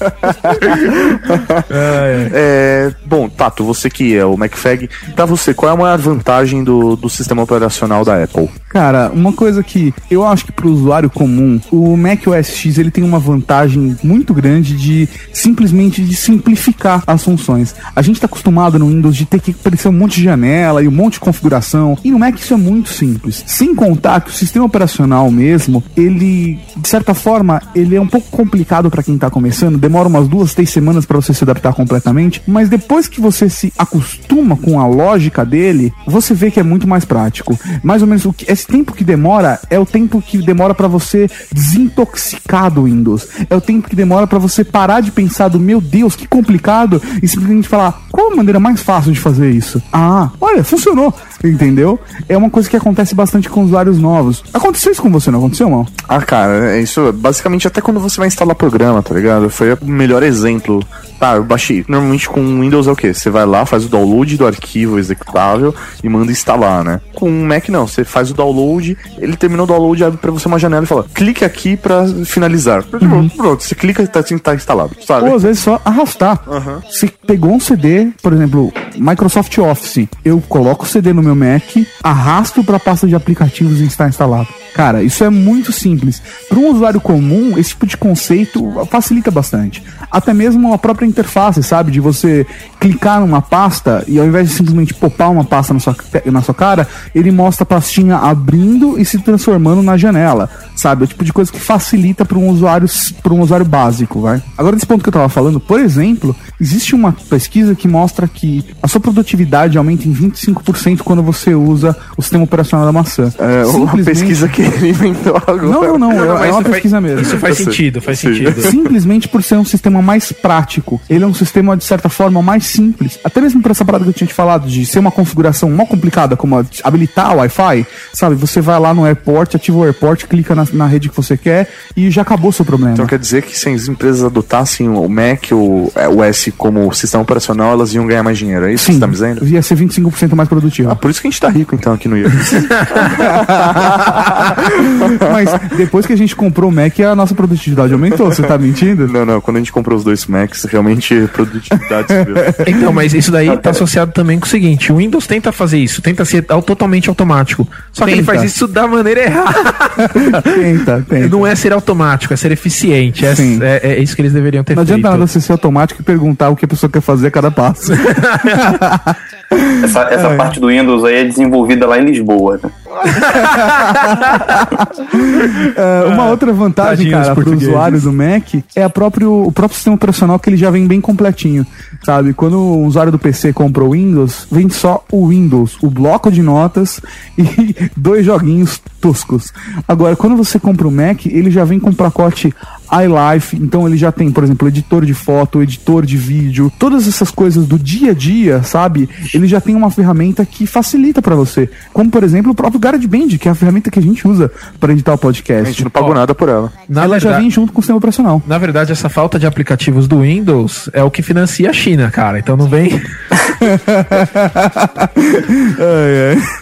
É, bom, Tato, você que é o MacFag, pra você, qual é a maior vantagem do, do sistema operacional da Apple? Cara, uma coisa que eu acho que pro usuário comum, o Mac OS X ele tem uma vantagem muito grande de simplesmente de simplificar as funções. A gente tá acostumado no Windows de ter que aparecer um monte de janela e um monte de configuração, e no Mac isso é muito simples. Sem contar que o sistema operacional mesmo, ele de certa forma, ele é um pouco complicado para quem tá começando, demora umas duas, três semanas para você se adaptar completamente, mas depois que você se acostuma com a lógica dele, você vê que é muito mais prático. Mais ou menos o que esse tempo que demora é o tempo que demora para você desintoxicar do Windows. É o tempo que demora para você parar de pensar do meu Deus, que complicado e simplesmente falar qual a maneira mais fácil de fazer isso. Ah, olha, funcionou. Entendeu? É uma coisa que acontece bastante com usuários novos. Aconteceu isso com você, não aconteceu, mal? Ah, cara, é isso basicamente até quando você vai instalar programa, tá ligado? Foi o melhor exemplo. Tá, eu baixei. Normalmente com Windows é o quê? Você vai lá, faz o download do arquivo executável e manda instalar, né? Com o Mac não, você faz o download, ele terminou o download, abre pra você uma janela e fala: clique aqui pra finalizar. Pronto, você clica e tá, tá instalado, sabe? Ou às vezes só arrastar. Você pegou um CD, por exemplo, Microsoft Office. Eu coloco o CD no meu Mac, arrasto para a pasta de aplicativos e está instalado. Cara, isso é muito simples. Para um usuário comum, esse tipo de conceito facilita bastante. Até mesmo a própria interface, sabe? De você clicar numa pasta e ao invés de simplesmente popar uma pasta na sua, na sua cara, ele mostra a pastinha abrindo e se transformando na janela, sabe? É o tipo de coisa que facilita para um usuário para um usuário básico, vai. Agora desse ponto que eu tava falando, por exemplo, existe uma pesquisa que mostra que a sua produtividade aumenta em 25% quando você usa o sistema operacional da maçã. É uma pesquisa que ele inventou agora. Não, não, não, é, é uma isso faz- pesquisa mesmo. isso faz sentido, faz Sim. sentido. Simplesmente por ser um sistema mais prático. Ele é um sistema, de certa forma, mais simples. Até mesmo por essa parada que eu tinha te falado, de ser uma configuração mal complicada, como habilitar o Wi-Fi, sabe? Você vai lá no airport, ativa o airport, clica na, na rede que você quer e já acabou o seu problema. Então quer dizer que se as empresas adotassem o Mac, o, é, o S como sistema operacional, elas iam ganhar mais dinheiro. É isso que você tá me dizendo? ia ser 25% mais produtivo. Ah, por isso que a gente tá rico então aqui no IE. Mas depois que a gente comprou o Mac, a nossa produtividade aumentou. Você tá mentindo? Não, não. Quando a gente comprou os dois Macs, realmente a produtividade subiu. Então, mas isso daí tá associado também com o seguinte: o Windows tenta fazer isso, tenta ser totalmente automático. Só que ele Tenta. faz isso da maneira errada. Tenta, tenta. Não é ser automático, é ser eficiente. É, é- é isso que eles deveriam ter Não feito. adianta nada você ser automático e perguntar o que a pessoa quer fazer a cada passo. Essa, essa parte do Windows aí é desenvolvida lá em Lisboa, né? É, uma outra vantagem, tadinhos cara, para o usuário do Mac é a próprio, o próprio sistema operacional que ele já vem bem completinho, sabe? Quando o usuário do PC compra o Windows, vem só o Windows, o bloco de notas e dois joguinhos toscos. Agora, quando você compra o Mac, ele já vem com um pacote iLife, então ele já tem, por exemplo, editor de foto, editor de vídeo, todas essas coisas do dia a dia, sabe? Ele já tem uma ferramenta que facilita para você, como por exemplo o próprio GarageBand, que é a ferramenta que a gente usa para editar o podcast. A gente não pagou nada por ela. Na ela já verdade- vem junto com o sistema operacional. Na verdade, essa falta de aplicativos do Windows é o que financia a China, cara. Então não vem. Ai, ai.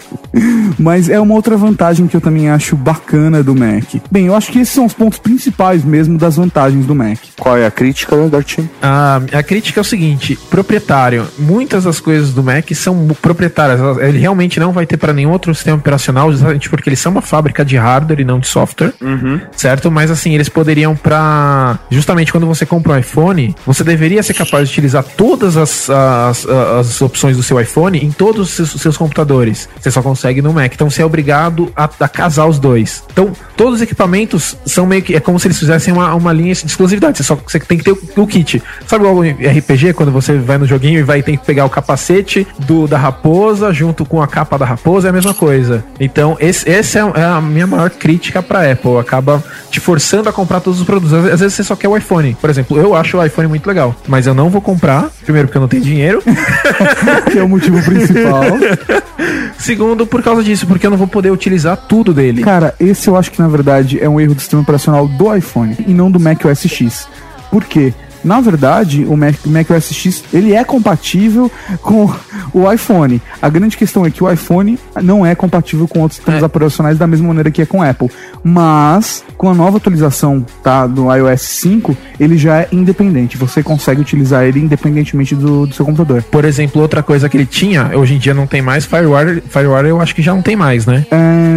Mas é uma outra vantagem que eu também acho bacana do Mac. Bem, eu acho que esses são os pontos principais mesmo das vantagens do Mac. Qual é a crítica, Dartinho? A, a crítica é o seguinte: proprietário. Muitas das coisas do Mac são proprietárias. Ele realmente não vai ter para nenhum outro sistema operacional, justamente porque eles são uma fábrica de hardware e não de software. Certo? Mas assim, eles poderiam pra. Justamente quando você compra um iPhone, você deveria ser capaz de utilizar todas as, as, as opções do seu iPhone em todos os seus, os seus computadores. Você só consegue no Mac. Então você é obrigado a, a casar os dois. Então, todos os equipamentos são meio que. É como se eles fizessem uma, uma linha de exclusividade. Você só você tem que ter o, o kit. Sabe igual em RPG, quando você vai no joguinho e vai ter que pegar o capacete do, da raposa junto com a capa da raposa, é a mesma coisa. Então, esse, esse é, é a minha maior crítica pra Apple. Acaba te forçando a comprar todos os produtos. Às, às vezes você só quer o iPhone. Por exemplo, eu acho o iPhone muito legal, mas eu não vou comprar. Primeiro, porque eu não tenho dinheiro. Que é o motivo principal. Segundo, por causa disso, porque eu não vou poder utilizar tudo dele. Cara, esse eu acho que na verdade é um erro do sistema operacional do iPhone e não do Mac OS X. Por quê? Na verdade, o Mac, Mac OS X ele é compatível com o iPhone. A grande questão é que o iPhone não é compatível com outros sistemas operacionais da mesma maneira que é com o Apple. Mas com a nova atualização tá, do iOS 5, ele já é independente. Você consegue utilizar ele independentemente do, do seu computador. Por exemplo, outra coisa que ele tinha, hoje em dia não tem mais, Firewire, Firewire eu acho que já não tem mais, né? É,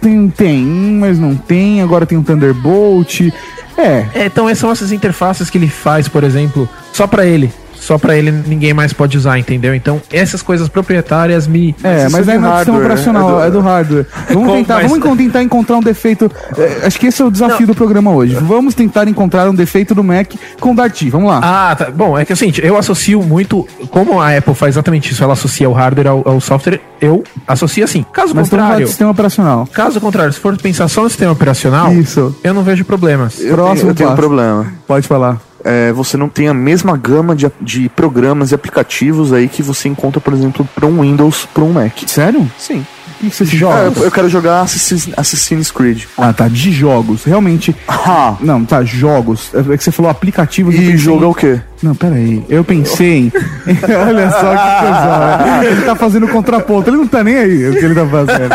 tem, tem, mas não tem. Agora tem o Thunderbolt. É. É, Então são essas interfaces que ele faz, por exemplo, só pra ele. Só pra ele ninguém mais pode usar, entendeu? Então, essas coisas proprietárias me. É, mas, é é sistema hardware, operacional, é é do- do, hardware. Vamos tentar, mas- vamos tentar encontrar um defeito. é, acho que esse é o desafio do programa hoje. Vamos tentar encontrar um defeito do Mac com o Darty. Vamos lá. Ah, tá. Bom, é que assim, eu associo muito. Como a Apple faz exatamente isso, ela associa o hardware ao, ao software, eu associo assim. Caso mas contrário. sistema operacional. Caso contrário, se for pensar só no sistema operacional, Isso. eu não vejo problemas. Eu Próximo tenho, eu tenho um problema. Pode falar. É, você não tem a mesma gama de, de programas e aplicativos aí que você encontra, por exemplo, para um Windows, para um Mac. Sério? Sim. O que você É, joga? eu, eu quero jogar Assassin's, Assassin's Creed. Ah, tá. De jogos. Realmente. Não, tá. Jogos. É que você falou aplicativos. E jogo é o quê? Não, peraí. Eu pensei em. Olha só que coisa. Ele tá fazendo contraponto. Ele não tá nem aí o que ele tá fazendo.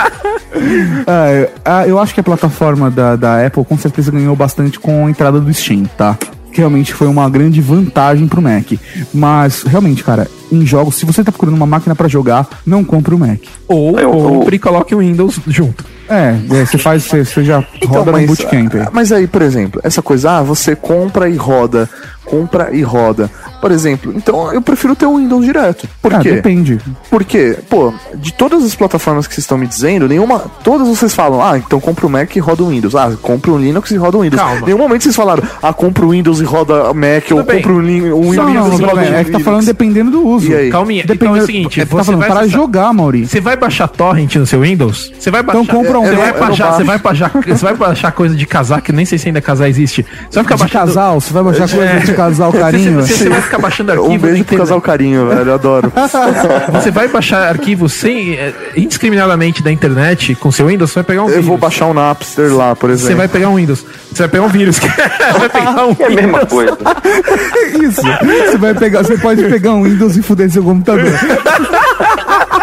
Ah, eu- ah, eu acho que a plataforma da, da Apple com certeza ganhou bastante com a entrada do Steam, tá? Que realmente foi uma grande vantagem pro Mac. Mas, realmente, cara, em jogos, se você tá procurando uma máquina pra jogar, não compre o Mac. Ou Eu- compre e coloque o Windows junto. É, é, você faz, você, você já roda no bootcamp. aí. mas aí, por exemplo, essa coisa, ah, você compra e roda, compra e roda. Por exemplo, então eu prefiro ter o Windows direto. Por Ah, quê? depende. Porque, pô, de todas as plataformas que vocês estão me dizendo, nenhuma. Todas vocês falam, ah, então compra o Mac e roda o Windows. Ah, compra o Linux e roda o Windows. Calma. Nenhum momento vocês falaram, ah, compra o Windows e roda o Mac, ou bem. compra o, Lin o Windows Não, não, e não, roda o é que tá Linux. falando dependendo do uso. E aí? Calminha. Depende- então é o seguinte, é tá você falando vai para acessar- jogar, Mauri. Você vai baixar torrent no seu Windows? Você vai baixar. Então compra um. Você Eu vai baixar, você vai baixar, você vai baixar coisa de casar que nem sei se ainda casar existe. Você vai ficar De baixando casal, você vai baixar coisa de casal carinho. Você, você vai ficar baixando arquivo Um beijo pro casal carinho, velho, eu adoro. Você vai baixar arquivos sem eh, indiscriminadamente da internet com seu Windows, você vai pegar um Eu vírus. vou baixar um Napster lá, por exemplo. Você vai pegar um Windows. Você vai pegar um vírus. vai pegar um É a mesma coisa. Isso. Você vai pegar, você pode pegar um Windows e fuder seu computador.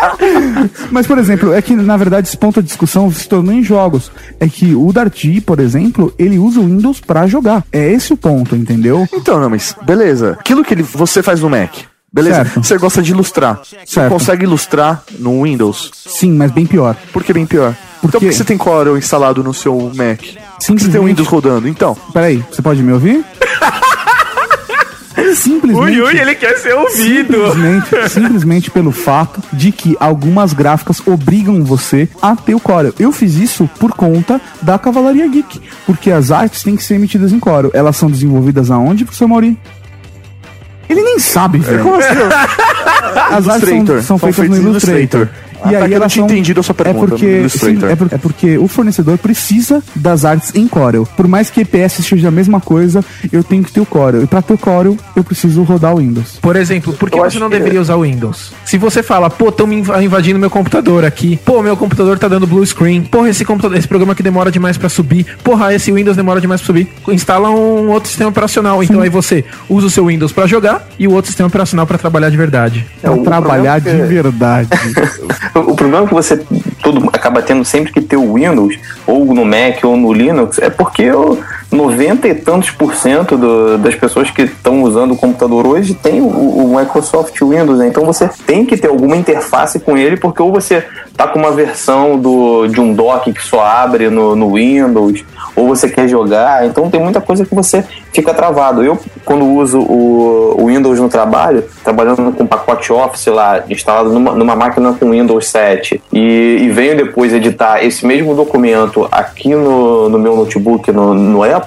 Mas, por exemplo, é que na verdade esse ponto de discussão se tornou em jogos. É que o Darty, por exemplo, ele usa o Windows pra jogar. É esse o ponto, entendeu? Então, não, mas beleza. Aquilo que ele, você faz no Mac. Beleza? Certo. Você gosta de ilustrar. Você consegue ilustrar no Windows? Sim, mas bem pior. Por que bem pior? Então por que você tem Corel instalado no seu Mac? Que você tem o Windows rodando? Então, Peraí, você pode me ouvir? Simplesmente. Ui, ui, ele quer ser ouvido. Simplesmente, simplesmente pelo fato de que algumas gráficas obrigam você a ter o Corel. Eu fiz isso por conta da Cavalaria Geek, porque as artes têm que ser emitidas em Corel. Elas são desenvolvidas aonde, professor Mauri? Ele nem sabe, velho. Como assim? As artes são, Illustrator. são feitas no Illustrator. Ah, tá, que eu não tinha são- entendido a sua pergunta É porque, sim, é, por- é porque o fornecedor precisa das artes em Corel. Por mais que EPS seja a mesma coisa, eu tenho que ter o Corel. E pra ter o Corel, eu preciso rodar o Windows. Por exemplo, por que Eu você não que- deveria usar o Windows? Se você fala, pô, estão me inv- invadindo meu computador aqui, pô, meu computador tá dando blue screen, porra, esse computador, esse programa aqui demora demais pra subir, porra, esse Windows demora demais pra subir, instala um outro sistema operacional. Então aí você usa o seu Windows pra jogar e o outro sistema operacional pra trabalhar de verdade. Pra o trabalhar de é que- verdade. O problema é que você todo acaba tendo sempre que ter o Windows, ou no Mac ou no Linux, é porque o 90 e tantos por cento do- das pessoas que estão usando o computador hoje tem o, o Microsoft Windows, né? Então você tem que ter alguma interface com ele, porque ou você tá com uma versão do, de um dock que só abre no, no Windows, ou você quer jogar, então tem muita coisa que você fica travado. Eu, quando uso o, o Windows no trabalho, trabalhando com pacote Office lá, instalado numa, numa máquina com Windows 7, e, e venho depois editar esse mesmo documento aqui no, no meu notebook, no, no Apple,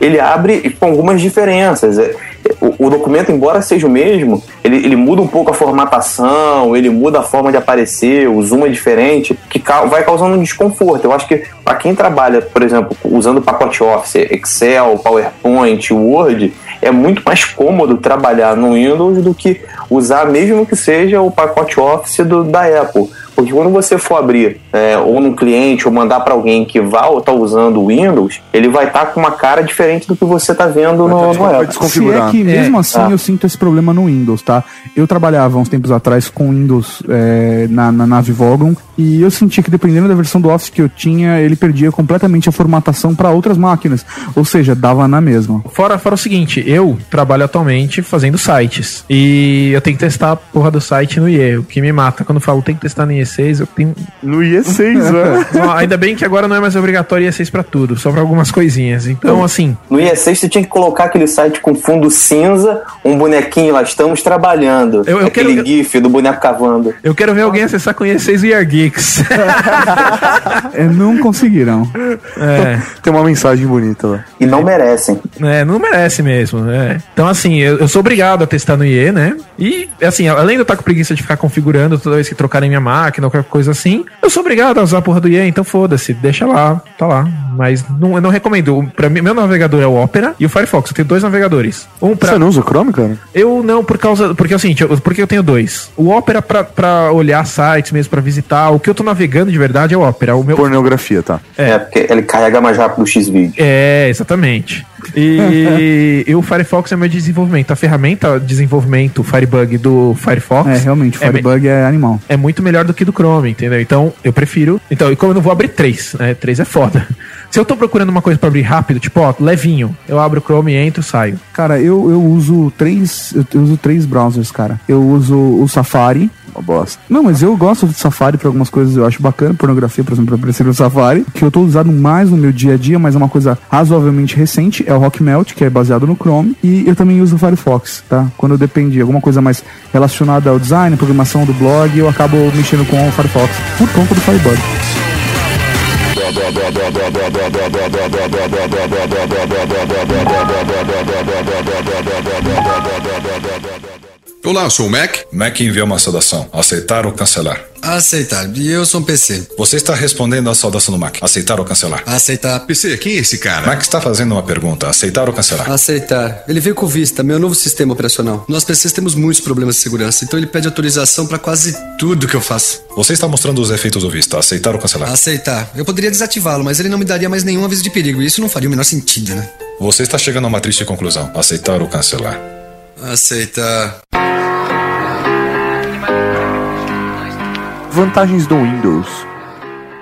ele abre com algumas diferenças. É, O, o documento, embora seja o mesmo, ele, ele muda um pouco a formatação, ele muda a forma de aparecer, o zoom é diferente, que vai causando um desconforto. Eu acho que para quem trabalha, por exemplo, usando pacote Office, Excel, PowerPoint, Word, é muito mais cômodo trabalhar no Windows do que usar, mesmo que seja o pacote Office do, da Apple. Porque quando você for abrir é, ou num cliente ou mandar para alguém que vai estar usando o Windows, ele vai estar com uma cara diferente do que você está vendo no, no Apple. Se é que mesmo assim Ah. eu sinto esse problema no Windows, tá? Eu trabalhava uns tempos atrás com Windows é, na, na nave Vogon e eu senti que dependendo da versão do Office que eu tinha, ele perdia completamente a formatação para outras máquinas. Ou seja, dava na mesma. Fora, fora o seguinte, eu trabalho atualmente fazendo sites. E eu tenho que testar a porra do site no IE. O que me mata quando eu falo tem que testar no IE6, eu tenho. No IE6, velho. Não, ainda bem que agora não é mais obrigatório IE6 pra tudo, só pra algumas coisinhas. Então, assim. No IE6 você tinha que colocar aquele site com fundo cinza, um bonequinho lá, estamos trabalhando. Eu- eu aquele quero- gif do boneco cavando. Eu quero ver alguém acessar com IE6 e Year Geeks. É, não conseguiram. É. Tem uma mensagem bonita lá. E não merecem. É, não merece mesmo, né? Então, assim, eu, eu sou obrigado a testar no IE, né? E, assim, além de eu estar com preguiça de ficar configurando toda vez que trocarem minha máquina ou qualquer coisa assim, eu sou obrigado a usar a porra do IE, então foda-se, deixa lá, tá lá. Mas não, eu não recomendo. Pra mim, meu navegador é o Opera e o Firefox. Eu tenho dois navegadores. Um pra. Você não usa o Chrome, cara? Eu não, por causa. Porque é o seguinte, eu, porque eu tenho dois. O Opera pra, pra olhar sites mesmo, pra visitar. O que eu tô navegando de verdade é o Opera. O meu. Pornografia, tá. É, porque ele carrega mais rápido o X-Video. É, exatamente. E, e o Firefox é meu desenvolvimento. A ferramenta de desenvolvimento Firebug do Firefox É, realmente, o é, me- Firebug é animal. é muito melhor do que do Chrome, entendeu? Então, eu prefiro. Então, e como eu não vou abrir três, né? Três é foda. Se eu tô procurando uma coisa pra abrir rápido, tipo, ó, levinho, eu abro o Chrome, entro, saio. Cara, eu, eu uso três. Eu uso três browsers, cara. Eu uso o Safari. Uma bosta. Não, mas eu gosto do Safari pra algumas coisas, eu acho bacana. Pornografia, por exemplo, eu prefiro o Safari. Que eu tô usando mais no meu dia a dia, mas é uma coisa razoavelmente recente. É o Rockmelt, que é baseado no Chrome. E eu também uso o Firefox, tá? Quando eu dependo de alguma coisa mais relacionada ao design, programação do blog, eu acabo mexendo com o Firefox por conta do Firebug. Olá, eu sou o Mac. Mac enviou uma saudação. Aceitar ou cancelar? Aceitar. E eu sou um PC. Você está respondendo à saudação do Mac. Aceitar ou cancelar? Aceitar. PC, quem é esse cara? Mac está fazendo uma pergunta. Aceitar ou cancelar? Aceitar. Ele veio com o Vista, meu novo sistema operacional. Nós PCs temos muitos problemas de segurança, então ele pede autorização pra quase tudo que eu faço. Você está mostrando os efeitos do Vista. Aceitar ou cancelar? Aceitar. Eu poderia desativá-lo, mas ele não me daria mais nenhum aviso de perigo, e isso não faria o menor sentido, né? Você está chegando a uma triste conclusão. Aceitar ou cancelar? Aceitar. Vantagens do Windows.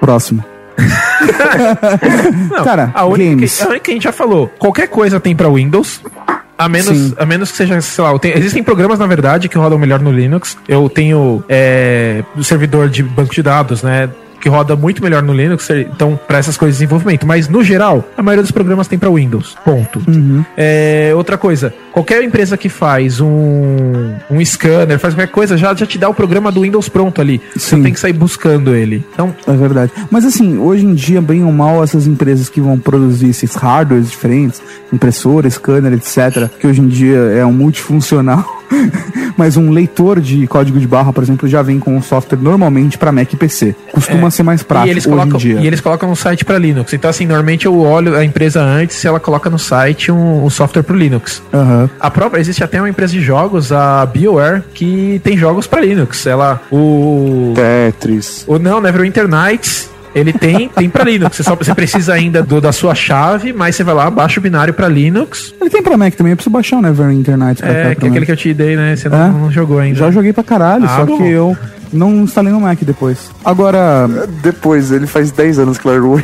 Próximo. Não, Cara, a única, games. que, a única que a gente já falou. Qualquer coisa tem pra Windows. A menos, Sim. a menos que seja, sei lá, tenho- existem programas, na verdade, que rodam melhor no Linux. Eu tenho é, o servidor de banco de dados, né? Que roda muito melhor no Linux, então, para essas coisas de desenvolvimento. Mas, no geral, a maioria dos programas tem pra Windows. Ponto. Uhum. É, outra coisa, qualquer empresa que faz um, um scanner, faz qualquer coisa, já, já te dá o programa do Windows pronto ali. Você não tem que sair buscando ele. Então, É verdade. Mas assim, hoje em dia, bem ou mal, essas empresas que vão produzir esses hardwares diferentes, impressora, scanner, etc., que hoje em dia é um multifuncional, mas um leitor de código de barra, por exemplo, já vem com um software normalmente para Mac e PC. Costuma ser mais prático É. e eles hoje colocam, em dia. E eles colocam no site para Linux. Então, assim, normalmente eu olho a empresa antes se ela coloca no site um, um software pro Linux. Aham. A própria, existe até uma empresa de jogos, a BioWare, que tem jogos para Linux. Ela, o. Tetris. O não, Neverwinter Nights. Ele tem, tem para Linux. Você, só, você precisa ainda do, da sua chave, mas você vai lá, baixa o binário para Linux. Ele tem pra Mac também, eu preciso baixar o Neverwinter Nights pra É, que é aquele que eu te dei, né? Você não, É? não jogou ainda. Já joguei pra caralho, Ah, só bom. que eu não instalei no Mac depois. Agora, Depois, ele faz 10 anos que Windows.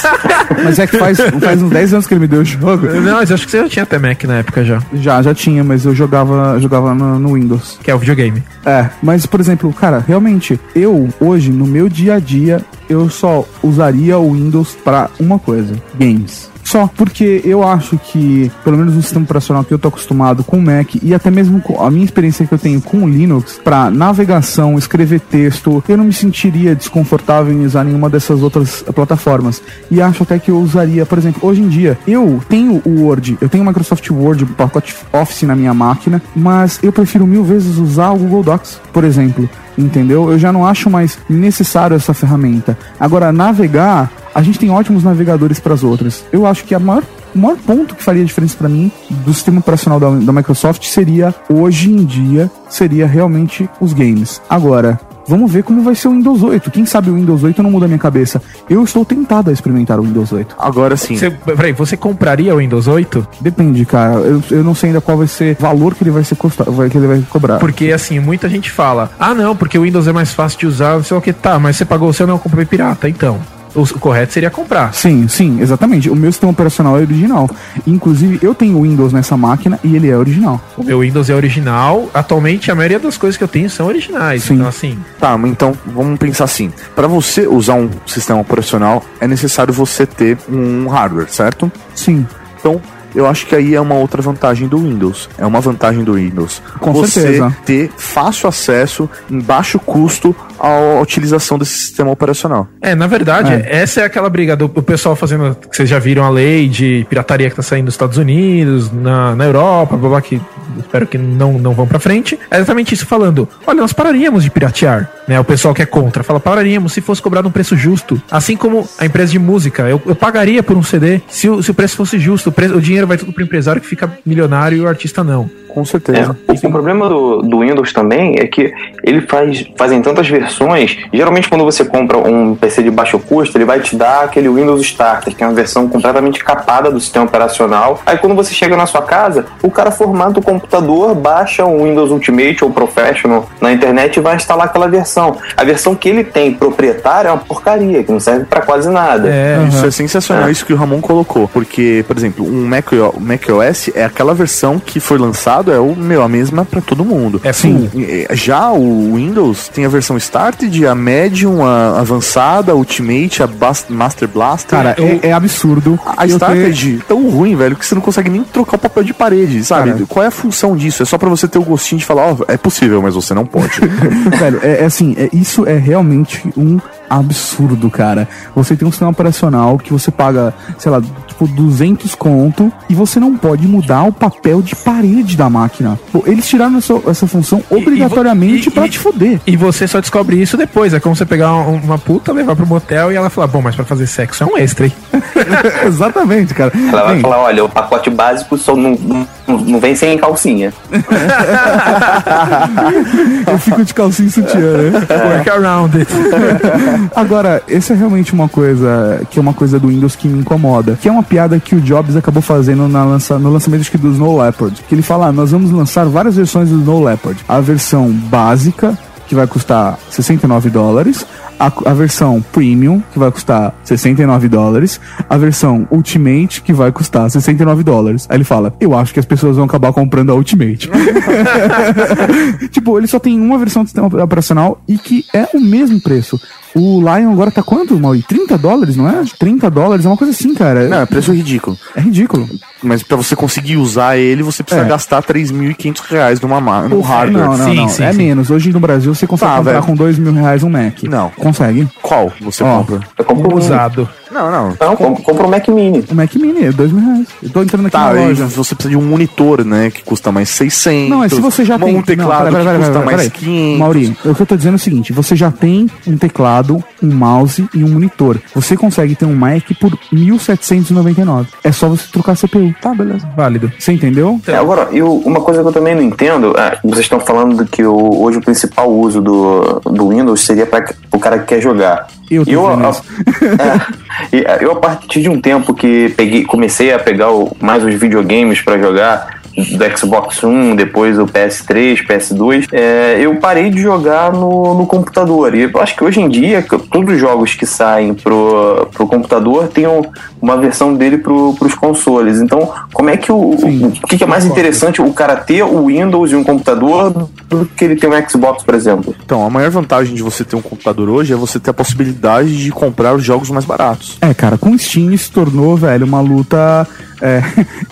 mas é que faz, faz uns 10 anos que ele me deu o jogo. Não, mas eu acho que você já tinha até Mac na época já. Já, já tinha, mas eu jogava, jogava no, no Windows. Que é o videogame. É, mas por exemplo, cara, realmente, eu hoje, no meu dia a dia, eu só usaria o Windows pra uma coisa: games. Só porque eu acho que, pelo menos no sistema operacional que eu tô acostumado com o Mac e até mesmo com a minha experiência que eu tenho com o Linux, pra navegação, escrever texto, eu não me sentiria desconfortável em usar nenhuma dessas outras plataformas. E acho até que eu usaria, por exemplo, hoje em dia, eu tenho o Word, eu tenho o Microsoft Word, o pacote Office na minha máquina, mas eu prefiro mil vezes usar o Google Docs, por exemplo. Entendeu? Eu já não acho mais necessário essa ferramenta. Agora, navegar, a gente tem ótimos navegadores para as outras. Eu acho que a maior, o maior ponto que faria diferença para mim do sistema operacional da, da Microsoft seria, hoje em dia, seria realmente os games. Agora, vamos ver como vai ser o Windows 8. Quem sabe o Windows 8 não muda a minha cabeça. Eu estou tentado a experimentar o Windows 8. Agora sim. Você, peraí, você compraria o Windows 8? Depende, cara. Eu, eu não sei ainda qual vai ser o valor que ele vai ser custar, que ele vai cobrar. Porque assim, muita gente fala: ah, não, porque o Windows é mais fácil de usar, não sei o que. Tá, mas você pagou o seu, não, eu comprei pirata, então. O, o correto seria comprar. Sim, sim, exatamente. O meu sistema operacional é original. Inclusive, eu tenho o Windows nessa máquina e ele é original. O meu Windows é original. Atualmente, a maioria das coisas que eu tenho são originais. Sim. Então, assim. Tá, mas então vamos pensar assim. Para você usar um sistema operacional, é necessário você ter um hardware, certo? Sim. Então, eu acho que aí é uma outra vantagem do Windows. É uma vantagem do Windows. Com você certeza. ter fácil acesso em baixo custo à utilização desse sistema operacional. É, na verdade, essa é aquela briga do pessoal fazendo. Vocês já viram a lei de pirataria que tá saindo dos Estados Unidos, na, na Europa, blá, blá, que espero que não, não vão pra frente. É exatamente isso falando. Olha, nós pararíamos de piratear. Né, o pessoal que é contra fala, pararíamos se fosse cobrado um preço justo. Assim como a empresa de música, eu, eu pagaria por um CD se o, se o preço fosse justo. O, preço- o dinheiro vai tudo pro empresário que fica milionário e o artista não. Com certeza. É, o, o problema do, do Windows também é que ele faz fazem tantas versões. Geralmente, quando você compra um PC de baixo custo, ele vai te dar aquele Windows Starter, que é uma versão completamente capada do sistema operacional. Aí, quando você chega na sua casa, o cara formata o computador, baixa um Windows Ultimate ou Professional na internet e vai instalar aquela versão. A versão que ele tem proprietária é uma porcaria, que não serve pra quase nada. Isso é sensacional, isso que o Ramon colocou. Porque, por exemplo, um Mac, o- Mac OS é aquela versão que foi é o meu, a mesma pra todo mundo. É sim. Já o Windows tem a versão Started, a Medium, a avançada, a Ultimate, a Bas- Master Blaster. Cara, é, é absurdo. A Started é tão ruim, velho, que você não consegue nem trocar o papel de parede, sabe? Cara. Qual é a função disso? É só pra você ter o gostinho de falar, ó, é possível, mas você não pode. ter- Velho, é, é assim, é, isso é realmente um absurdo, cara. Você tem um sistema operacional que você paga, sei lá, tipo 200 conto e você não pode mudar o papel de parede da máquina. Pô, eles tiraram essa, essa função obrigatoriamente pra te foder. E você só descobre isso depois. É como você pegar um- uma puta, levar pro motel e ela falar, bom, mas pra fazer sexo é um extra, hein? Exatamente, cara. Ela vai Bem, falar, olha, o pacote básico só não, não, não vem sem calcinha. eu fico de calcinha e sutiã, né? Work around it. Agora, essa é realmente uma coisa que é uma coisa do Windows que me incomoda. Que é uma piada que o Jobs acabou fazendo na lança, no lançamento acho que do Snow Leopard. Que ele fala, ah, nós vamos lançar várias versões do Snow Leopard. A versão básica, que vai custar 69 dólares. A, a versão Premium, que vai custar 69 dólares. A versão Ultimate, que vai custar 69 dólares. Aí ele fala, eu acho que as pessoas vão acabar comprando a Ultimate. tipo, ele só tem uma versão do sistema operacional e que é o mesmo preço. O Lion agora tá quanto, Mauri? 30 dólares, não é? 30 dólares, é uma coisa assim, cara. Não, é preço ridículo. É ridículo. Mas pra você conseguir usar ele, você precisa É. gastar 3.500 reais numa ma- num hardware. Não, não, não. é menos. Hoje no Brasil você consegue Tá, comprar velho. com 2 mil reais um Mac. Não. Consegue. Qual você Ó, compra? Eu compro um- Usado. Não, não. Não, compra, compra um Mac Mini. O Mac Mini é 2 mil reais. Eu tô entrando aqui Tá, na loja. você precisa de um monitor, né? Que custa mais 600. Não, é se você já um tem. teclado não, pera, pera, que custa pera, mais pera aí. 500. Mauri, o que eu tô dizendo é o seguinte: você já tem um teclado, um mouse e um monitor. Você consegue ter um Mac por 1.799. É só você trocar a CPU. Tá, beleza. Válido. Você entendeu? É, agora, eu, uma coisa que eu também não entendo, é, vocês estão falando que o- hoje o principal uso do, do Windows seria para o cara que quer jogar. Eu eu, a, isso. é, e, é, eu, a partir de um tempo que peguei, comecei a pegar o- mais os videogames para jogar, do Xbox One, depois o PS3, PS2, é, eu parei de jogar no, no computador. E eu acho que hoje em dia, que todos os jogos que saem pro, pro computador têm um- uma versão dele pro, pros consoles. Então, como é que o. o, o que, que é mais interessante o cara ter o Windows e um computador do que ele ter um Xbox, por exemplo? Então, a maior vantagem de você ter um computador hoje é você ter a possibilidade de comprar os jogos mais baratos. É, cara, com o Steam se tornou, velho, uma luta. É,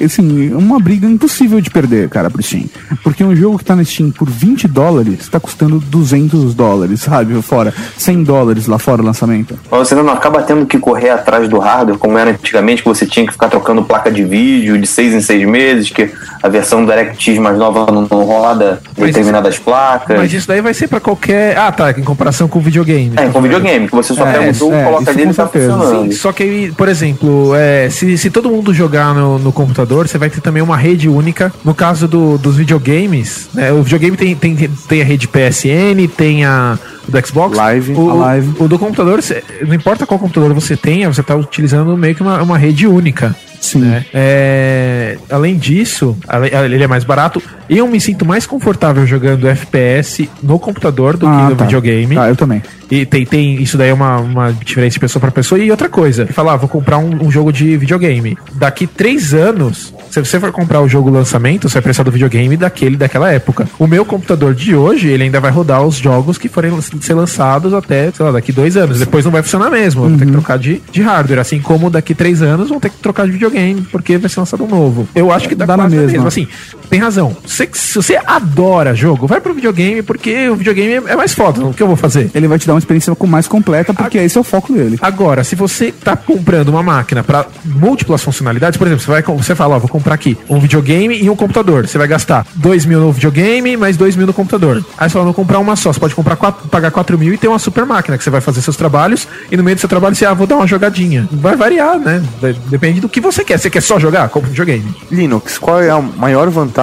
assim, uma briga impossível de perder, cara, pro Steam. Porque um jogo que tá no Steam por 20 dólares tá custando 200 dólares, sabe? Fora. 100 dólares lá fora o lançamento. Você não acaba tendo que correr atrás do hardware, como era antigamente, que você tinha que ficar trocando placa de vídeo de seis em seis meses, que a versão do DirectX mais nova não, não roda Mas determinadas placas. Mas isso daí vai ser pra qualquer. Ah, tá. Em comparação com o videogame. É, com videogame, que você só É, pega o jogo, é, coloca isso nele e tá funcionando. Sim, só que aí, por exemplo, é, se, se todo mundo jogar no, no computador, você vai ter também uma rede única. No caso do- dos videogames, né, o videogame tem, tem, tem a rede PSN, tem a do Xbox. Live, o, live. O, do computador, não importa qual computador você tenha, você está utilizando meio que uma, uma rede única. Sim. né? É, além disso, ele é mais barato. Eu me sinto mais confortável jogando FPS no computador do Ah, que no tá. videogame. Tá, eu também. E tem, tem isso daí é uma, uma diferença de pessoa para pessoa. E outra coisa, falar, ah, vou comprar um, um jogo de videogame. Daqui três anos, se você for comprar o jogo lançamento, você vai precisar do videogame daquele daquela época. O meu computador de hoje, ele ainda vai rodar os jogos que forem ser lançados até, sei lá, daqui dois anos. Depois não vai funcionar mesmo. Vou ter que trocar de, de hardware. Assim como daqui três anos vão ter que trocar de videogame, porque vai ser lançado um novo. Eu acho que dá, Dá na quase na mesma. mesma. Assim, tem razão. Se, se você adora jogo, vai pro videogame, porque o videogame é mais foda. O que eu vou fazer? Ele vai te dar uma experiência com- mais completa, porque esse é o foco dele. Agora, se você tá comprando uma máquina para múltiplas funcionalidades, por exemplo, você vai com- você fala, ó, vou comprar aqui um videogame e um computador. Você vai gastar 2 mil no videogame, mais 2 mil no computador. Aí você fala, vou comprar uma só. Você pode comprar quatro, pagar 4 mil e ter uma super máquina que você vai fazer seus trabalhos e no meio do seu trabalho você, ah, vou dar uma jogadinha. Vai variar, né? Depende do que você quer. Você quer só jogar? Compra um videogame. Linux, qual é a maior vantagem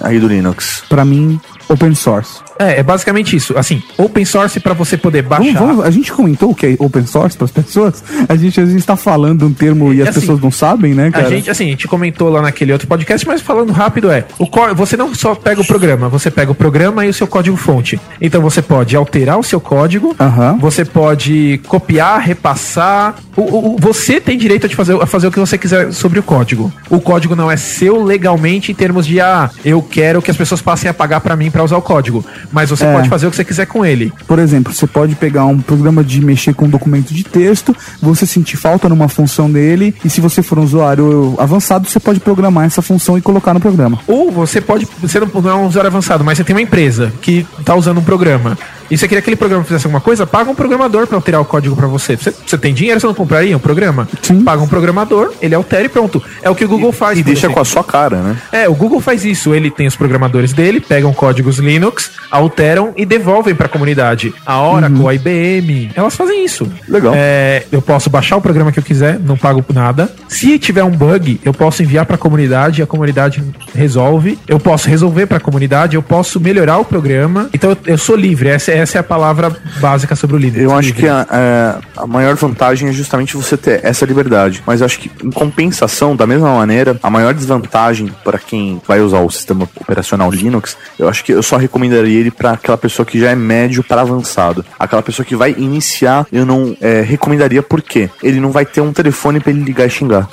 aí do Linux? Pra mim, open source. É, é basicamente isso. Assim, open source para você poder baixar. Vamos- vamos- a gente comentou o que é open source para as pessoas. A gente às vezes tá falando um termo e as assim, pessoas não sabem, né, cara? A gente, assim, a gente comentou lá naquele outro podcast, mas falando rápido é, o você não só pega o programa, você pega o programa e o seu código fonte. Então você pode alterar o seu código, você pode copiar, repassar. O, o- o- você tem direito de fazer, a fazer o que você quiser sobre o código. O código não é seu legalmente em termos de ah, eu quero que as pessoas passem a pagar pra mim pra usar o código. Mas você É. pode fazer o que você quiser com ele. Por exemplo, você pode pegar um programa de mexer com um documento de texto, você sentir falta numa função dele, e se você for um usuário avançado, você pode programar essa função e colocar no programa. Ou você pode. Você não, não é um usuário avançado, mas você tem uma empresa que está usando um programa. E você queria que aquele programa fizesse alguma coisa, paga um programador para alterar o código para você. você. Você tem dinheiro, você não compraria um programa? Paga um programador, ele altera e pronto. É o que o Google faz. E deixa exemplo. com a sua cara, né? É, o Google faz isso. Ele tem os programadores dele, pegam códigos Linux, alteram e devolvem para a comunidade. A Oracle, a IBM, elas fazem isso. Legal. É, eu posso baixar o programa que eu quiser, não pago por nada. Se tiver um bug, eu posso enviar para a comunidade, a comunidade resolve. Eu posso resolver para a comunidade, eu posso melhorar o programa. Então eu, eu sou livre. Essa, essa é a palavra básica sobre o Linux. Eu acho que a, é, a maior vantagem é justamente você ter essa liberdade. Mas eu acho que, em compensação, da mesma maneira, a maior desvantagem para quem vai usar o sistema operacional Linux, eu acho que eu só recomendaria ele para aquela pessoa que já é médio para avançado. Aquela pessoa que vai iniciar, eu não é, recomendaria porque ele não vai ter um telefone para ele ligar e xingar.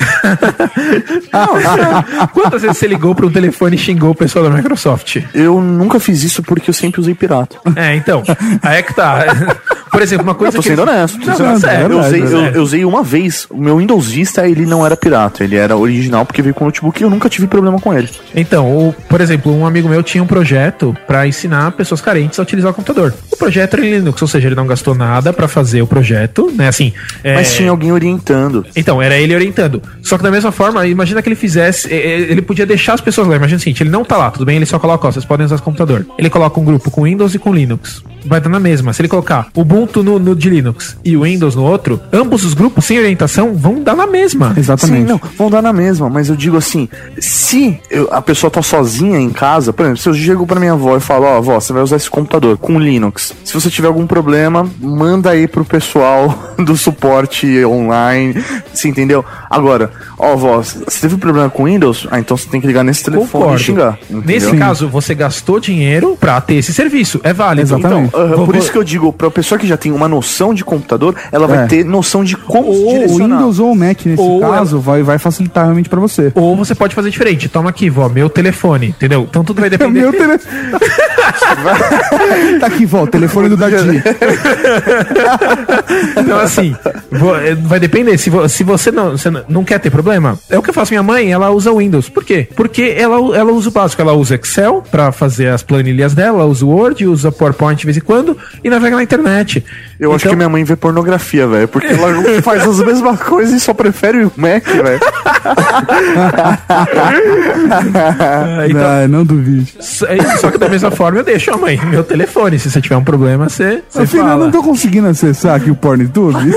Quantas vezes você ligou para um telefone e xingou o pessoal da Microsoft? Eu nunca fiz isso porque eu sempre usei pirata. É, então. Aí é que tá. Por exemplo, uma coisa Eu tô que. sendo honesto. Não, não, sério, eu, usei, sério. eu, eu usei uma vez. O meu Windows Vista, ele não era pirata. Ele era original porque veio com notebook e eu nunca tive problema com ele. Então, o- por exemplo, um amigo meu tinha um projeto pra ensinar pessoas carentes a utilizar o computador. O projeto era em Linux, ou seja, ele não gastou nada pra fazer o projeto, né? Assim. é- Mas tinha alguém orientando. Então, era ele orientando. Só que da mesma forma, imagina que ele fizesse. é, é, Ele podia deixar as pessoas lá. Imagina o seguinte: ele não tá lá, tudo bem? Ele só coloca, ó, vocês podem usar esse computador. Ele coloca um grupo com Windows e com Linux. Vai dar na mesma. Se ele colocar Ubuntu no, no de Linux e o Windows no outro, ambos os grupos sem orientação vão dar na mesma. Sim, não, vão dar na mesma, mas eu digo assim, se eu- a pessoa tá sozinha em casa, por exemplo, se eu chego pra minha avó e falo, ó, avó, você vai usar esse computador com Linux. Se você tiver algum problema, manda aí pro pessoal do suporte online, você entendeu? Agora, ó, avó, você teve problema com Windows? Ah, então você tem que ligar nesse telefone Concordo. e xingar. entendeu? Nesse caso, você gastou dinheiro pra ter esse serviço. É válido. Então, Vou- por isso que eu digo, pra pessoa que já tem uma noção de computador, ela vai É. ter noção de como Ou o direcionar. Windows ou o Mac, nesse Ou caso, vai, vai facilitar realmente pra você. Ou você pode fazer diferente. Toma aqui, vó, meu telefone, entendeu? Então tudo vai depender. Meu telefone. tá aqui, vó, o telefone do Dadi. Então, assim, eh, vai depender. Se, vo- se você não, você não- quer ter problema, é o que eu faço. Minha mãe, ela usa o Windows. Por quê? Porque ela, ela usa o básico. Ela usa Excel pra fazer as planilhas dela, ela usa o Word, usa PowerPoint de vez quando e navega na internet. Eu acho que minha mãe vê pornografia, velho. Porque ela faz as mesmas coisas e só prefere o Mac, velho. Ah, então- não, não duvide. Só só que da mesma forma eu deixo a mãe meu telefone. Se você tiver um problema, você, você Afinal, fala. não tô conseguindo acessar aqui o PornTube.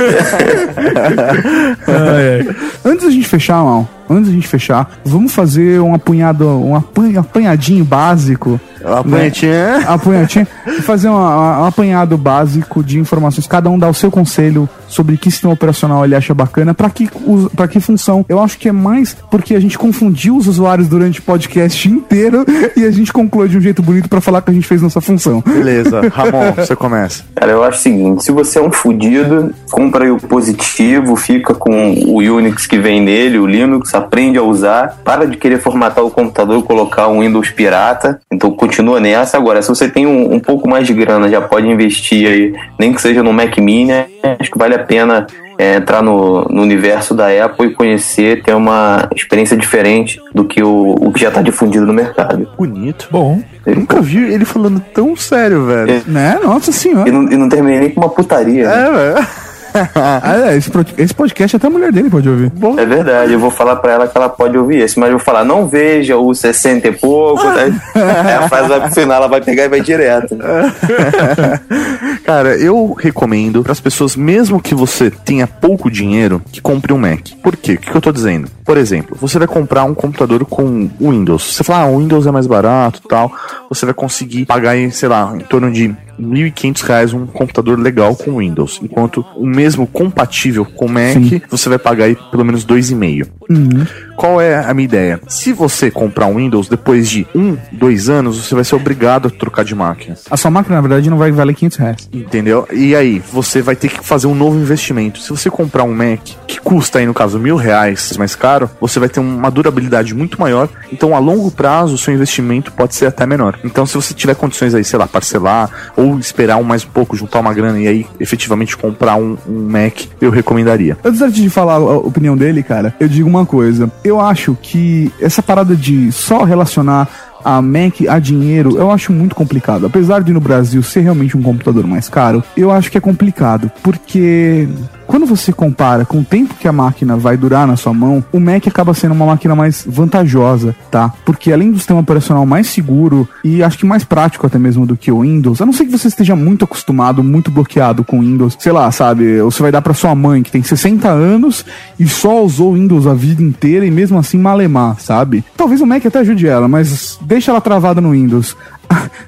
Ai, ai. Antes da gente fechar, Mal, antes da gente fechar, vamos fazer um apunhado, um apan- apanhadinho básico. Apanhadinha? Né? Apanhadinha. E fazer uma- um apanhado básico de informações. Cada um dá o seu conselho sobre que sistema operacional ele acha bacana, pra que, pra que função. Eu acho que é mais porque a gente confundiu os usuários durante o podcast inteiro e a gente conclui de um jeito bonito pra falar que a gente fez nossa função. Beleza, Ramon, você começa. Cara, eu acho o seguinte, se você é um fudido, compra aí o positivo, fica com o Unix que vem nele, o Linux, aprende a usar, para de querer formatar o computador e colocar um Windows pirata, então continua nessa. Agora, se você tem um, um pouco mais de grana, já pode investir aí, nem que seja no Mac Mini, acho que vale a pena é, entrar no, no universo da Apple e conhecer, ter uma experiência diferente do que o, o que já está difundido no mercado. Bonito. Bom. Eu nunca vi ele falando tão sério, velho. Né? Nossa senhora. E não, e não terminei nem com uma putaria. né? É, velho. Ah, é, esse, esse podcast até a mulher dele pode ouvir. É verdade, eu vou falar pra ela que ela pode ouvir esse, mas eu vou falar, não veja o 60 e pouco, né? Aí a frase vai pro final, ela vai pegar e vai direto. Cara, eu recomendo para as pessoas, mesmo que você tenha pouco dinheiro, que compre um Mac. Por quê? O que, que eu tô dizendo? Por exemplo, você vai comprar um computador com Windows. Você fala, ah, o Windows é mais barato e tal. Você vai conseguir pagar, aí, sei lá, em torno de 1.500 reais um computador legal com Windows. Enquanto o mesmo compatível com Mac, Sim. você vai pagar aí pelo menos 2,5. Uhum. Qual é a minha ideia? Se você comprar um Windows depois de um, dois anos, você vai ser obrigado a trocar de máquina. A sua máquina, na verdade, não vai valer 500 reais. Entendeu? E aí, você vai ter que fazer um novo investimento. Se você comprar um Mac que custa aí, no caso, mil reais mais caro, você vai ter uma durabilidade muito maior. Então, a longo prazo, o seu investimento pode ser até menor. Então, se você tiver condições aí, sei lá, parcelar ou esperar um mais um pouco, juntar uma grana e aí efetivamente comprar um, um Mac, eu recomendaria. Antes gente falar a opinião dele, cara, eu digo uma coisa. Eu acho que essa parada de só relacionar a Mac a dinheiro, eu acho muito complicado. Apesar de no Brasil ser realmente um computador mais caro, eu acho que é complicado, porque quando você compara com o tempo que a máquina vai durar na sua mão, o Mac acaba sendo uma máquina mais vantajosa, tá? Porque além do sistema operacional mais seguro e acho que mais prático até mesmo do que o Windows, a não ser que você esteja muito acostumado, muito bloqueado com o Windows, sei lá, sabe? Ou você vai dar pra sua mãe que tem 60 anos e só usou Windows a vida inteira e mesmo assim malemar, sabe? Talvez o Mac até ajude ela, mas deixa ela travada no Windows.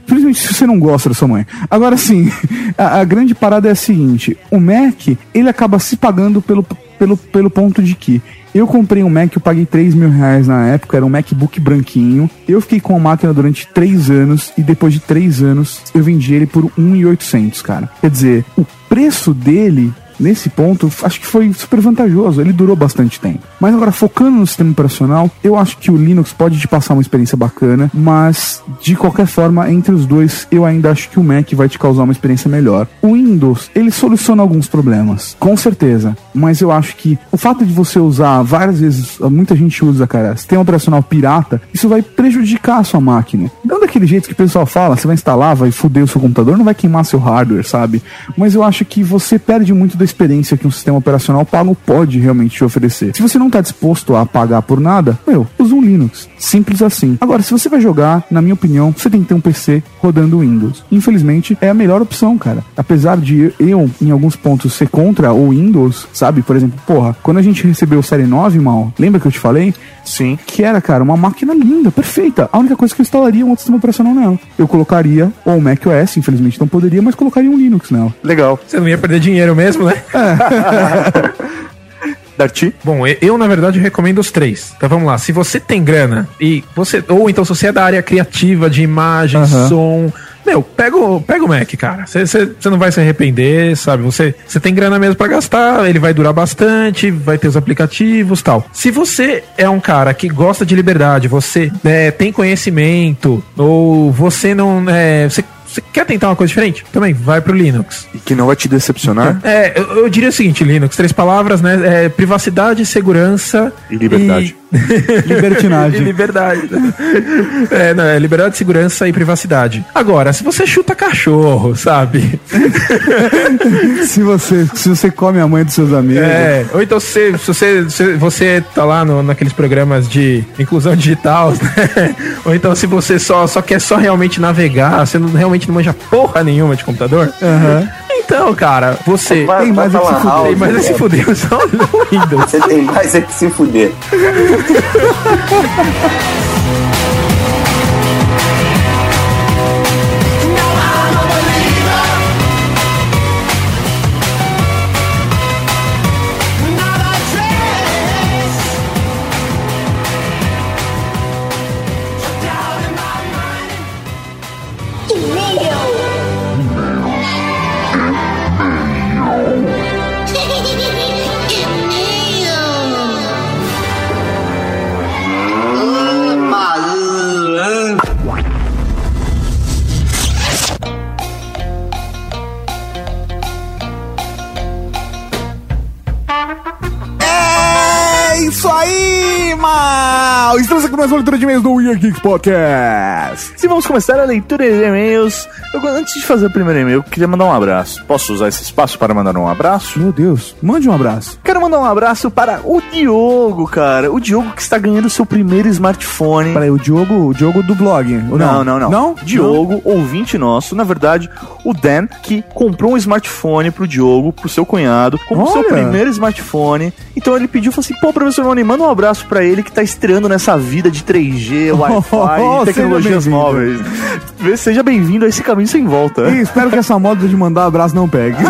Principalmente se você não gosta da sua mãe. Agora sim, a, a grande parada é a seguinte: o Mac, ele acaba se pagando pelo, pelo, pelo ponto de que eu comprei um Mac, eu paguei 3 mil reais na época, era um MacBook branquinho. Eu fiquei com a máquina durante 3 anos e depois de 3 anos eu vendi ele por 1.800, cara. Quer dizer, o preço dele nesse ponto, acho que foi super vantajoso. Ele durou bastante tempo. Mas agora, focando no sistema operacional, eu acho que o Linux pode te passar uma experiência bacana, mas de qualquer forma, entre os dois, eu ainda acho que o Mac vai te causar uma experiência melhor. O Windows, ele soluciona alguns problemas, com certeza. Mas eu acho que o fato de você usar várias vezes, muita gente usa, cara, sistema operacional pirata, isso vai prejudicar a sua máquina. Não daquele jeito que o pessoal fala, você vai instalar, vai foder o seu computador, não vai queimar seu hardware, sabe? Mas eu acho que você perde muito da experiência que um sistema operacional pago pode realmente te oferecer. Se você não está disposto a pagar por nada, meu, usa um Linux. Simples assim. Agora, se você vai jogar, na minha opinião, você tem que ter um PC rodando Windows. Infelizmente, é a melhor opção, cara. Apesar de eu, em alguns pontos, ser contra o Windows, sabe? Por exemplo, porra, quando a gente recebeu o Série 9, mal, lembra que eu te falei? Sim. Que era, cara, uma máquina linda, perfeita. A única coisa que eu instalaria é um outro sistema operacional nela. Eu colocaria ou o Mac OS, infelizmente não poderia, mas colocaria um Linux nela. Legal. Você não ia perder dinheiro mesmo, né? Darty? Bom, eu na verdade recomendo os três. Então vamos lá, se você tem grana e você ou então se você é da área criativa de imagem, Aham. som, meu, pega o, pega o Mac, cara. Você- não vai se arrepender, sabe? Você tem grana mesmo pra gastar, ele vai durar bastante, vai ter os aplicativos, tal. Se você é um cara que gosta de liberdade, você né, tem conhecimento ou você não é, você você quer tentar uma coisa diferente? Também vai pro Linux. E que não vai te decepcionar. É, eu, eu diria o seguinte, Linux, três palavras, né? É, privacidade, segurança E liberdade. e- Libertinagem. liberdade. É, não, é liberdade, segurança e privacidade. Agora, se você chuta cachorro, sabe? se você se você come a mãe dos seus amigos. É, ou então se, se você, se você tá lá no, naqueles programas de inclusão digital, né? ou então se você só, só quer só realmente navegar, você não, realmente não manja porra nenhuma de computador, Aham. Então, cara, você Vai- tem mais é que pra se lan fuder. Tem mais é que se né? fuder. Só no Windows. Você tem mais é que se fuder. Uma leitura de e-mails do Weird Geeks Podcast. Se vamos começar a leitura de e-mails, eu, antes de fazer o primeiro e-mail, eu queria mandar um abraço. Posso usar esse espaço para mandar um abraço? Meu Deus, mande um abraço. Quero mandar um abraço para o Diogo, cara. O Diogo que está ganhando seu primeiro smartphone. Peraí, o Diogo, o Diogo do blog. ou Não, não, não. Não? Diogo, ouvinte nosso, na verdade, o Dan, que comprou um smartphone pro Diogo, pro seu cunhado, como seu Olha. primeiro smartphone. Então ele pediu, falou assim: pô, professor Rony, manda um abraço pra ele que tá estreando nessa vida de 3G, Wi-Fi, Oh, tecnologias móveis. Seja bem-vindo a esse caminho sem volta. E espero que essa moda de mandar abraço não pegue.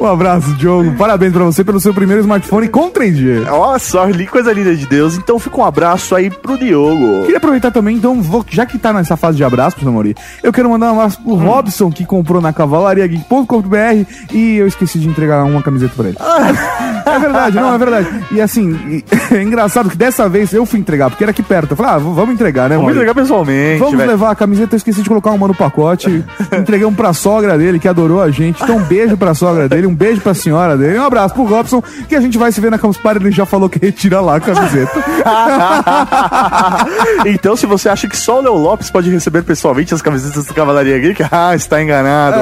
um abraço, Diogo. Parabéns pra você pelo seu primeiro smartphone com 3G. Olha só, li- coisa linda de Deus. Então fica um abraço aí pro Diogo. Queria aproveitar também, então, vou- já que tá nessa fase de abraço, professor Mauri, eu quero mandar um abraço pro Robson, que comprou na cavalariageek.com.br e eu esqueci de entregar uma camiseta pra ele. É verdade, não, é verdade. E assim, é engraçado que dessa vez eu fui entregar, porque era aqui perto. Eu falei, ah, vamos entregar, né, Vamos entregar pessoalmente. Vamos velho. levar a camiseta, eu esqueci de colocar uma no pacote. Entreguei um pra sogra dele, que adorou a gente. Então, um beijo pra sogra dele, um beijo pra senhora dele. Um abraço pro Robson, que a gente vai se ver na Campus Party. Ele já falou que retira lá a camiseta. então, se você acha que só o Leo Lopes pode receber pessoalmente as camisetas do Cavalaria Geek, ah, está enganado.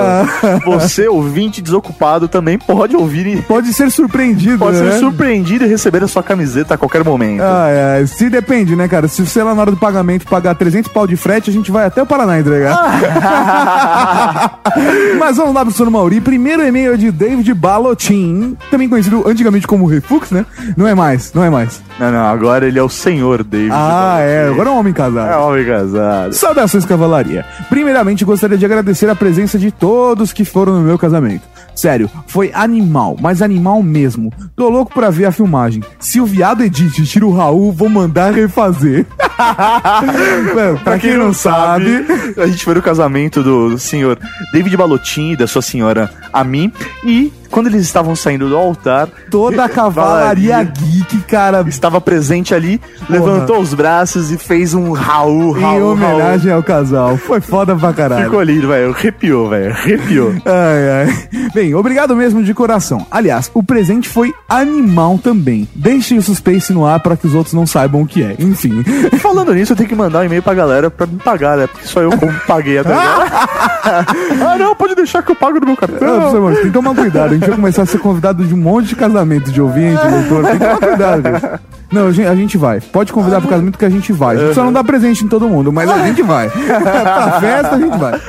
Você, ouvinte desocupado, também pode ouvir e Pode ser surpreendido, pode né? ser surpreendido e receber a sua camiseta a qualquer momento. Ai, ai, se depende, né, cara? Se você lá na hora do pagamento pagar 300 pau de frete, a gente vai até o Paraná entregar. Mas vamos lá, professor Mauri. Primeiro e-mail é de David Balotin, também conhecido antigamente como Refux, né? Não é mais, não é mais. Não, não, agora ele é o senhor David. Ah, é, agora é um homem casado. É homem casado. Saudações, cavalaria. Primeiramente, gostaria de agradecer a presença de todos que foram no meu casamento. Sério, foi animal, mas animal mesmo. Tô louco pra ver a filmagem. Se o viado edite e tira o Raul, vou mandar refazer. Mano, pra quem não sabe, a gente foi no casamento do, senhor David Balotin e da sua senhora Ami. E quando eles estavam saindo do altar, toda a cavalaria geek, cara, estava presente ali, levantou os braços e fez um Raul, em Raul, homenagem ao casal. Foi foda pra caralho. Ficou lindo, velho. Arrepiou, velho. Arrepiou. Ai, ai. Bem, obrigado mesmo de coração. Aliás, o presente foi animal também. Deixem o suspense no ar para que os outros não saibam o que é. Enfim. Falando nisso, eu tenho que mandar um e-mail pra galera pra me pagar, né? Porque só eu como paguei até agora. ah, não, pode deixar que eu pago no meu cartão. Não, tem que tomar cuidado. A gente vai começar a ser convidado de um monte de casamento de ouvinte, leitor. Tem que tomar cuidado, gente. Não, a gente, a gente vai. Pode convidar pro casamento que a gente vai. A gente só não dá presente em todo mundo, mas a gente vai. pra festa, a gente vai.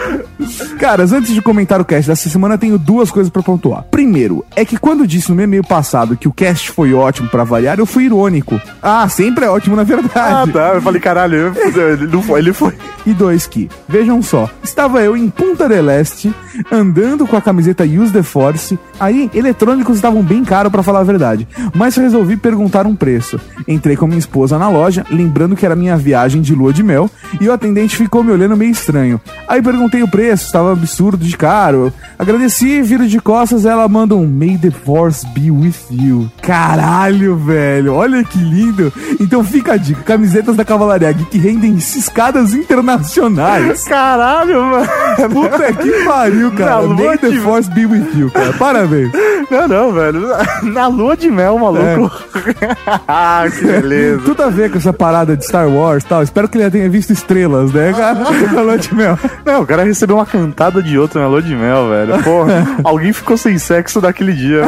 Caras, antes de comentar o cast dessa semana, tenho duas coisas pra pontuar. Primeiro, é que quando disse no meu e-mail passado que o cast foi ótimo pra variar, eu fui irônico. Ah, sempre é ótimo, na verdade. Ah, tá. Eu falei, caralho, ele não foi, ele foi. E dois que, vejam só, estava eu em Punta del Este, andando com a camiseta Use the Force, aí eletrônicos estavam bem caros pra falar a verdade, mas resolvi perguntar um preço. Entrei com minha esposa na loja, lembrando que era minha viagem de lua de mel, e o atendente ficou me olhando meio estranho. Aí perguntei o preço, estava absurdo de caro. Agradeci, viro de costas, ela manda um May the Force be with you. Caralho, velho, olha que lindo. Então fica a dica, camisetas da Cavalaria que rendem ciscadas internacionais. Caralho, mano. Puta que pariu, cara. Na May the de- Force be with you, cara. Parabéns. Não, não, velho. Na lua de mel, maluco. ah, que beleza. Tudo a ver com essa parada de Star Wars e tal. Espero que ele tenha visto estrelas, né, cara? Na lua de mel. Não, o cara recebeu uma cantada de outro na lua de mel, velho. Porra, alguém ficou sem sexo daquele dia.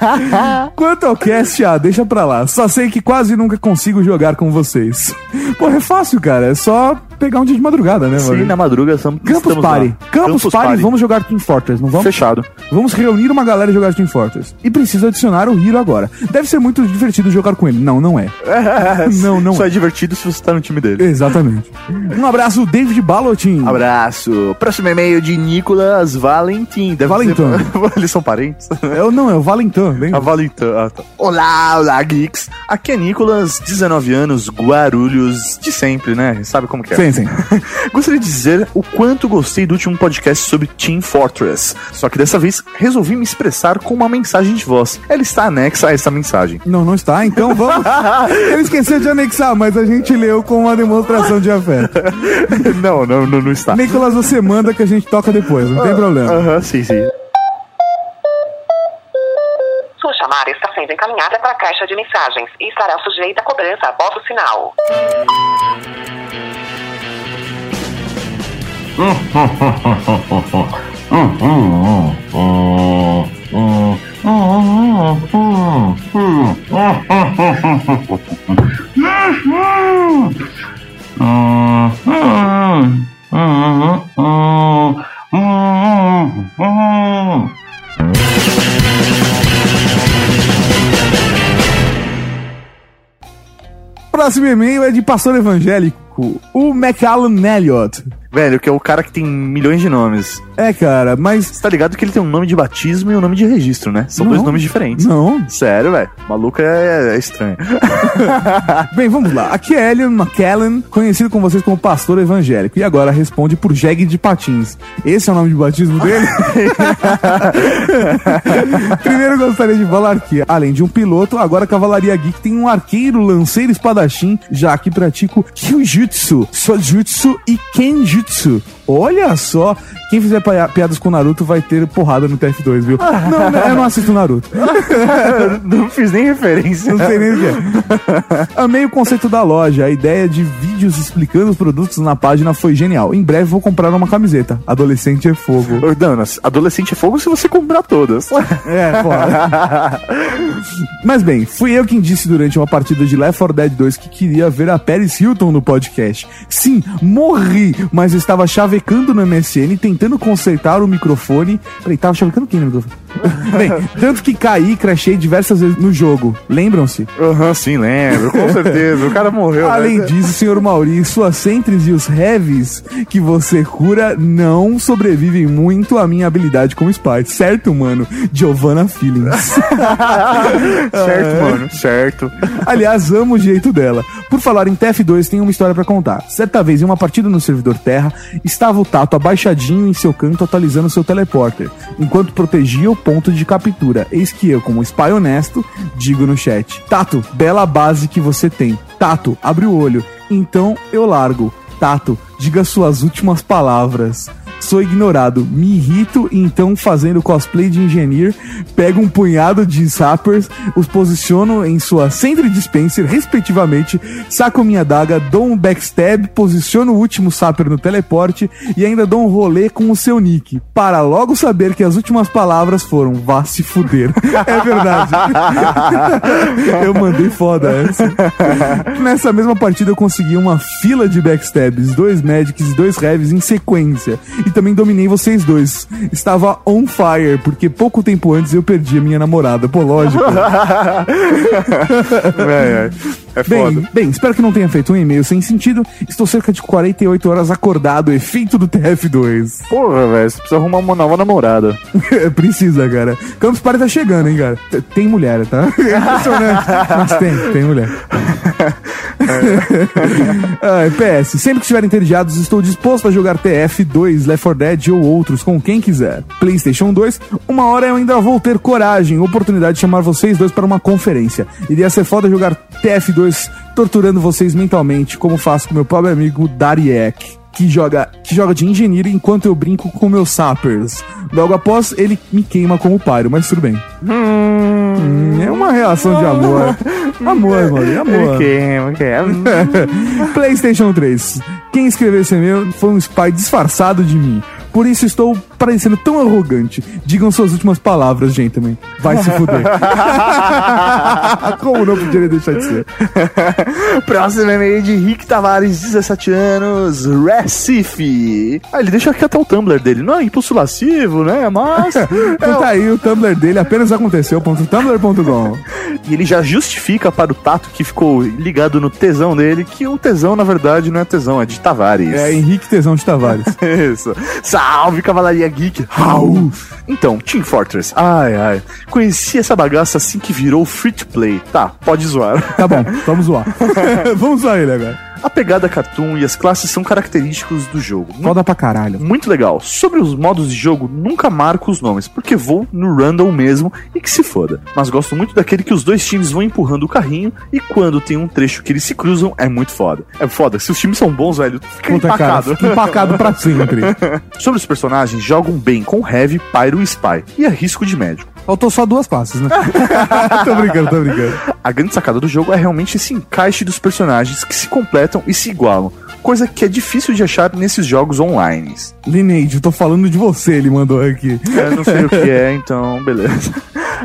Quanto ao cast, ah, deixa pra lá. Só sei que quase nunca consigo jogar com vocês. Pô, é fácil, cara. É só pegar um dia de madrugada, né, Sim, mano? na madruga estamos Campus Party. lá. Campus, Party, vamos jogar Team Fortress, não vamos? Fechado. Vamos reunir uma galera e jogar Team Fortress. E preciso adicionar o Hiro agora. Deve ser muito divertido jogar com ele. Não, não é. Não, não Só é divertido se você tá no time dele. Exatamente. Um abraço, David Balotin. Abraço. Próximo e-mail de Nicolas Valentim. Deve Valentim. ser- Eles são parentes? É, o- não, é o Valentin, lembra? A Valentim. Ah, tá. Olá, olá, geeks. Aqui é Nicolas, 19 anos, Guarulhos, de sempre, né? Sabe como que é? Sim, sim. Gostaria de dizer o quanto gostei do último podcast sobre Team Fortress. Só que dessa vez resolvi me expressar com uma mensagem de voz. Ela está anexa a essa mensagem. Não, não está, então vamos. Ele esqueceu de anexar, mas a gente leu com uma demonstração de afeto. não, não, não, não está. Nicolas, você manda que a gente toca depois, não tem problema. Aham, sim, sim. Sua chamada está sendo encaminhada para a caixa de mensagens e estará sujeita a cobrança após o sinal. Próximo e-mail é de pastor evangélico, o McAllen Elliott. Velho, que é o cara que tem milhões de nomes. É, cara, mas. Você tá ligado que ele tem um nome de batismo e um nome de registro, né? São dois Não. nomes diferentes. Não. Sério, velho. Maluco é, é estranho. Bem, vamos lá. Aqui é Elion McKellen, conhecido com vocês como pastor evangélico. E agora responde por Jeg de Patins. Esse é o nome de batismo dele? Primeiro gostaria de falar que, além de um piloto, agora a Cavalaria Geek tem um arqueiro, lanceiro espadachim, já que pratico Kyujutsu, Sojutsu e Kenjutsu. two Olha só, quem fizer piadas com Naruto vai ter porrada no TF2, viu? Não, não, eu não assisto Naruto. não fiz nem referência. Não sei nem o que é. Amei o conceito da loja. A ideia de vídeos explicando os produtos na página foi genial. Em breve vou comprar uma camiseta. Adolescente é fogo. Mas adolescente é fogo se você comprar todas. É, foda. Mas bem, fui eu quem disse durante uma partida de Left 4 Dead 2 que queria ver a Paris Hilton no podcast. Sim, morri, mas estava chavecando no MSN tentando consertar o microfone. Peraí, tava chavecando quem no microfone? bem, tanto que caí e crashei diversas vezes no jogo. Lembram-se? Aham, sim, lembro, com certeza. O cara morreu. né? Além disso, senhor Mauri, suas centres e os heavies que você cura não sobrevivem muito à minha habilidade como spy. Certo, mano? Giovanna Feelings. certo, mano. Certo. Aliás, amo o jeito dela. Por falar em TF2, tem uma história pra contar. Certa vez, em uma partida no servidor Terra, estava o Tato abaixadinho em seu canto atualizando seu teleporter, enquanto protegia o ponto de captura. Eis que eu, como spy honesto, digo no chat: Tato, bela base que você tem. Tato, abre o olho. Então eu largo. Tato, diga suas últimas palavras. Sou ignorado, me irrito e então, fazendo cosplay de engenheiro, pego um punhado de sappers, os posiciono em sua Sentry Dispenser, respectivamente, saco minha daga, dou um backstab, posiciono o último sapper no teleporte e ainda dou um rolê com o seu nick, para logo saber que as últimas palavras foram vá se fuder. É verdade. eu mandei foda essa. Nessa mesma partida eu consegui uma fila de backstabs, dois magics e dois heavies em sequência. E também dominei vocês dois. Estava on fire, porque pouco tempo antes eu perdi a minha namorada. Pô, lógico. É, é. É. Bem, bem, espero que não tenha feito um e-mail sem sentido. Estou cerca de 48 horas acordado, efeito do TF2. Porra, velho, você precisa arrumar uma nova namorada. Precisa, cara. Campus Party tá chegando, hein, cara. T- Tem mulher, tá? É impressionante. Mas tem, tem mulher. Ai, PS, sempre que estiverem entediados, estou disposto a jogar TF2, Left 4 Dead ou outros com quem quiser. PlayStation 2, uma hora eu ainda vou ter coragem, oportunidade de chamar vocês dois para uma conferência. Iria ser foda jogar TF2 torturando vocês mentalmente, como faço com meu pobre amigo Dariek. Que joga, que joga de engenheiro enquanto eu brinco com meus sappers. Logo após, ele me queima como pyro, mas tudo bem. Hum, é uma reação de amor. Amor, mano, amor. Queima, queima. PlayStation 3. Quem escreveu esse e-mail foi um spy disfarçado de mim. Por isso estou parecendo tão arrogante. Digam suas últimas palavras, gentlemen. Vai se fuder. Como não poderia deixar de ser? Próximo e-mail de Rick Tavares, 17 anos, Recife. Ah, ele deixou aqui até o Tumblr dele. Não é impulso lascivo, né? Mas. Então tá aí o Tumblr dele, apenas aconteceu.tumblr.com. E ele já justifica para o Tato que ficou ligado no tesão dele que o tesão, na verdade, não é tesão, é de Tavares. É Henrique Tesão de Tavares. Isso. Salve, Cavalaria Geek. Raul. Então, Team Fortress. Ai, ai. Conheci essa bagaça assim que virou free to play. Tá, pode zoar. Tá bom, vamos zoar. vamos zoar ele agora. A pegada cartoon e as classes são característicos do jogo. Foda pra caralho. Muito legal. Sobre os modos de jogo, nunca marco os nomes, porque vou no random mesmo e que se foda. Mas gosto muito daquele que os dois times vão empurrando o carrinho e quando tem um trecho que eles se cruzam, é muito foda. É foda. Se os times são bons, velho, fica Puta, cara, empacado. fica empacado pra sempre. Sobre os personagens, jogam bem com Heavy, Pyro e Spy. E arrisco de médio. Faltou só duas classes, né? tô brincando, tô brincando. A grande sacada do jogo é realmente esse encaixe dos personagens que se completam e se igualam. Coisa que é difícil de achar nesses jogos online. Lineage, eu tô falando de você, ele mandou aqui. Eu não sei o que é, então beleza.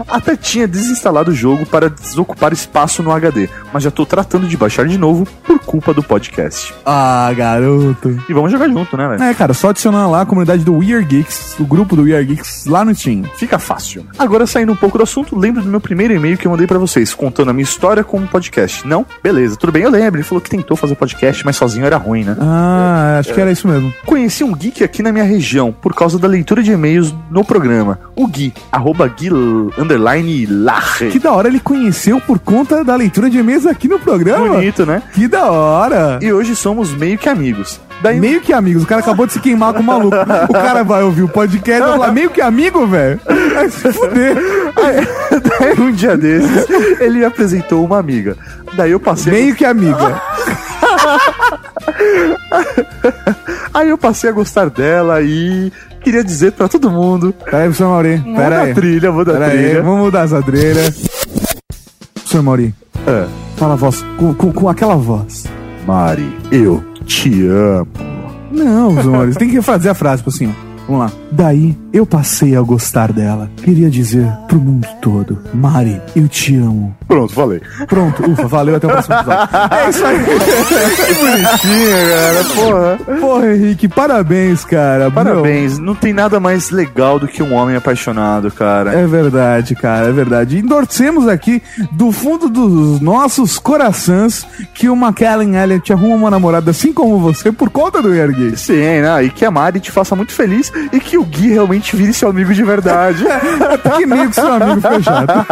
Até tinha desinstalado o jogo para desocupar espaço no HD, mas já tô tratando de baixar de novo por culpa do podcast. Ah, garoto. E vamos jogar junto, né, velho? É, cara, só adicionar lá a comunidade do We Are Geeks, o grupo do We Are Geeks lá no Steam. Fica fácil. Agora, saindo um pouco do assunto, lembro do meu primeiro e-mail que eu mandei pra vocês, contando a minha história como podcast. Não? Beleza, tudo bem, eu lembro. Ele falou que tentou fazer podcast, mas sozinho era ruim, né? Ah, acho que era isso mesmo. Conheci um geek aqui na minha região, por causa da leitura de e-mails no programa. O Gui, arroba Gui underline Larre. Que da hora ele conheceu por conta da leitura de e-mails aqui no programa. Bonito, né? Que da hora. E hoje somos meio que amigos. Daí... Meio que amigos, o cara acabou de se queimar com o maluco. O cara vai ouvir o podcast e vai falar, meio que amigo, velho? Vai se fuder. Aí, daí um dia desses, ele me apresentou uma amiga. Daí eu passei. Meio que amiga. Aí eu passei a gostar dela e queria dizer pra todo mundo. Pera aí, professor Mauri. Muda Pera aí. a trilha, muda a Pera aí, trilha. vamos mudar essa trilha. Professor Mauri, É. fala a voz, com, com, com aquela voz. Mari, eu te amo. Não, professor Mauri, você tem que fazer a frase, tipo assim, ó. Vamos lá. Daí eu passei a gostar dela. Queria dizer pro mundo todo: Mari, eu te amo. Pronto, falei. Pronto, ufa, valeu, até o próximo episódio. É isso aí. Que bonitinho, cara. Porra. Porra, Henrique, parabéns, cara. Parabéns. Não tem nada mais legal do que um homem apaixonado, cara. É verdade, cara, é verdade. Endorcemos aqui do fundo dos nossos corações que o McKellen Elliott arruma uma namorada assim como você por conta do Yergay. Sim, né? E que a Mari te faça muito feliz e que o Gui realmente vire seu amigo de verdade. que meio que seu amigo ficou chato.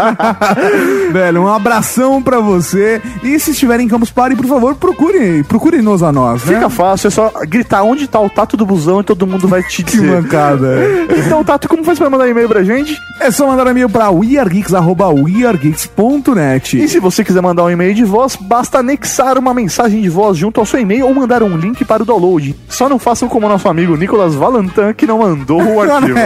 Velho, um abração pra você. E se estiver em Campus Party, por favor, procure, procure-nos a nós, né? Fica fácil, é só gritar onde tá o tato do busão e todo mundo vai te Que dizer. mancada. Então, Tato, como faz pra mandar e-mail pra gente? É só mandar e-mail pra weargeeks.weargeeks.net. E se você quiser mandar um e-mail de voz, basta anexar uma mensagem de voz junto ao seu e-mail ou mandar um link para o download. Só não façam como nosso amigo Nicolas Valentin, que não mandou o arquivo.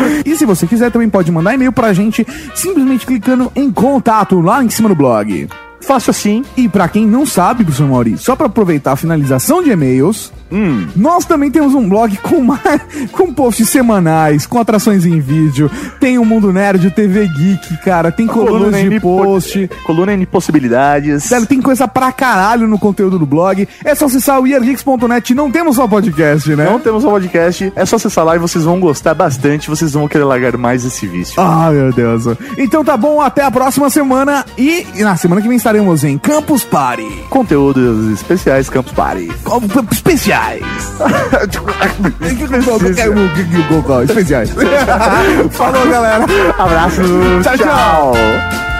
E se você quiser, também pode mandar e-mail pra gente simplesmente clicando em contato lá em cima do blog. Fácil assim. E pra quem não sabe, professor Mauri, só pra aproveitar a finalização de e-mails, Hum. nós também temos um blog com, mais, com posts semanais, com atrações em vídeo, tem o Mundo Nerd, o TV Geek, cara, tem colunas de N post. Coluna N possibilidades. Velho, tem coisa pra caralho no conteúdo do blog. É só acessar o eargeeks.net. Não temos só podcast, né? Não temos um podcast, é só acessar lá e vocês vão gostar bastante, vocês vão querer largar mais esse vício. Ah, meu Deus. Então tá bom, até a próxima semana. E na semana que vem estaremos em Campus Party. Conteúdos especiais Campus Party. Especiais. Especiais. Falou, galera. Abraço. Tchau, tchau.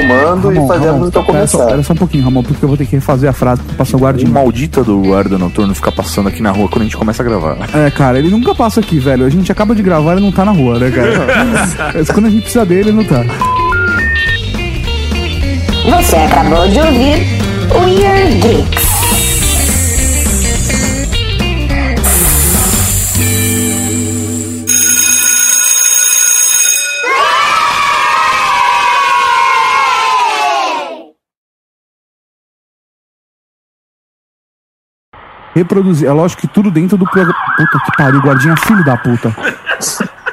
Comando e fazer a música Pera só, começar. pera só um pouquinho, Ramon, porque eu vou ter que refazer a frase pra passar o O guardinha. maldita do guarda noturno ficar passando aqui na rua quando a gente começa a gravar. É, cara, ele nunca passa aqui, velho. A gente acaba de gravar e não tá na rua, né, cara? Mas quando a gente precisa dele, ele não tá. Você acabou de ouvir Weird Geeks. Reproduzir. É lógico que tudo dentro do programa. Puta que pariu, guardinha filho da puta.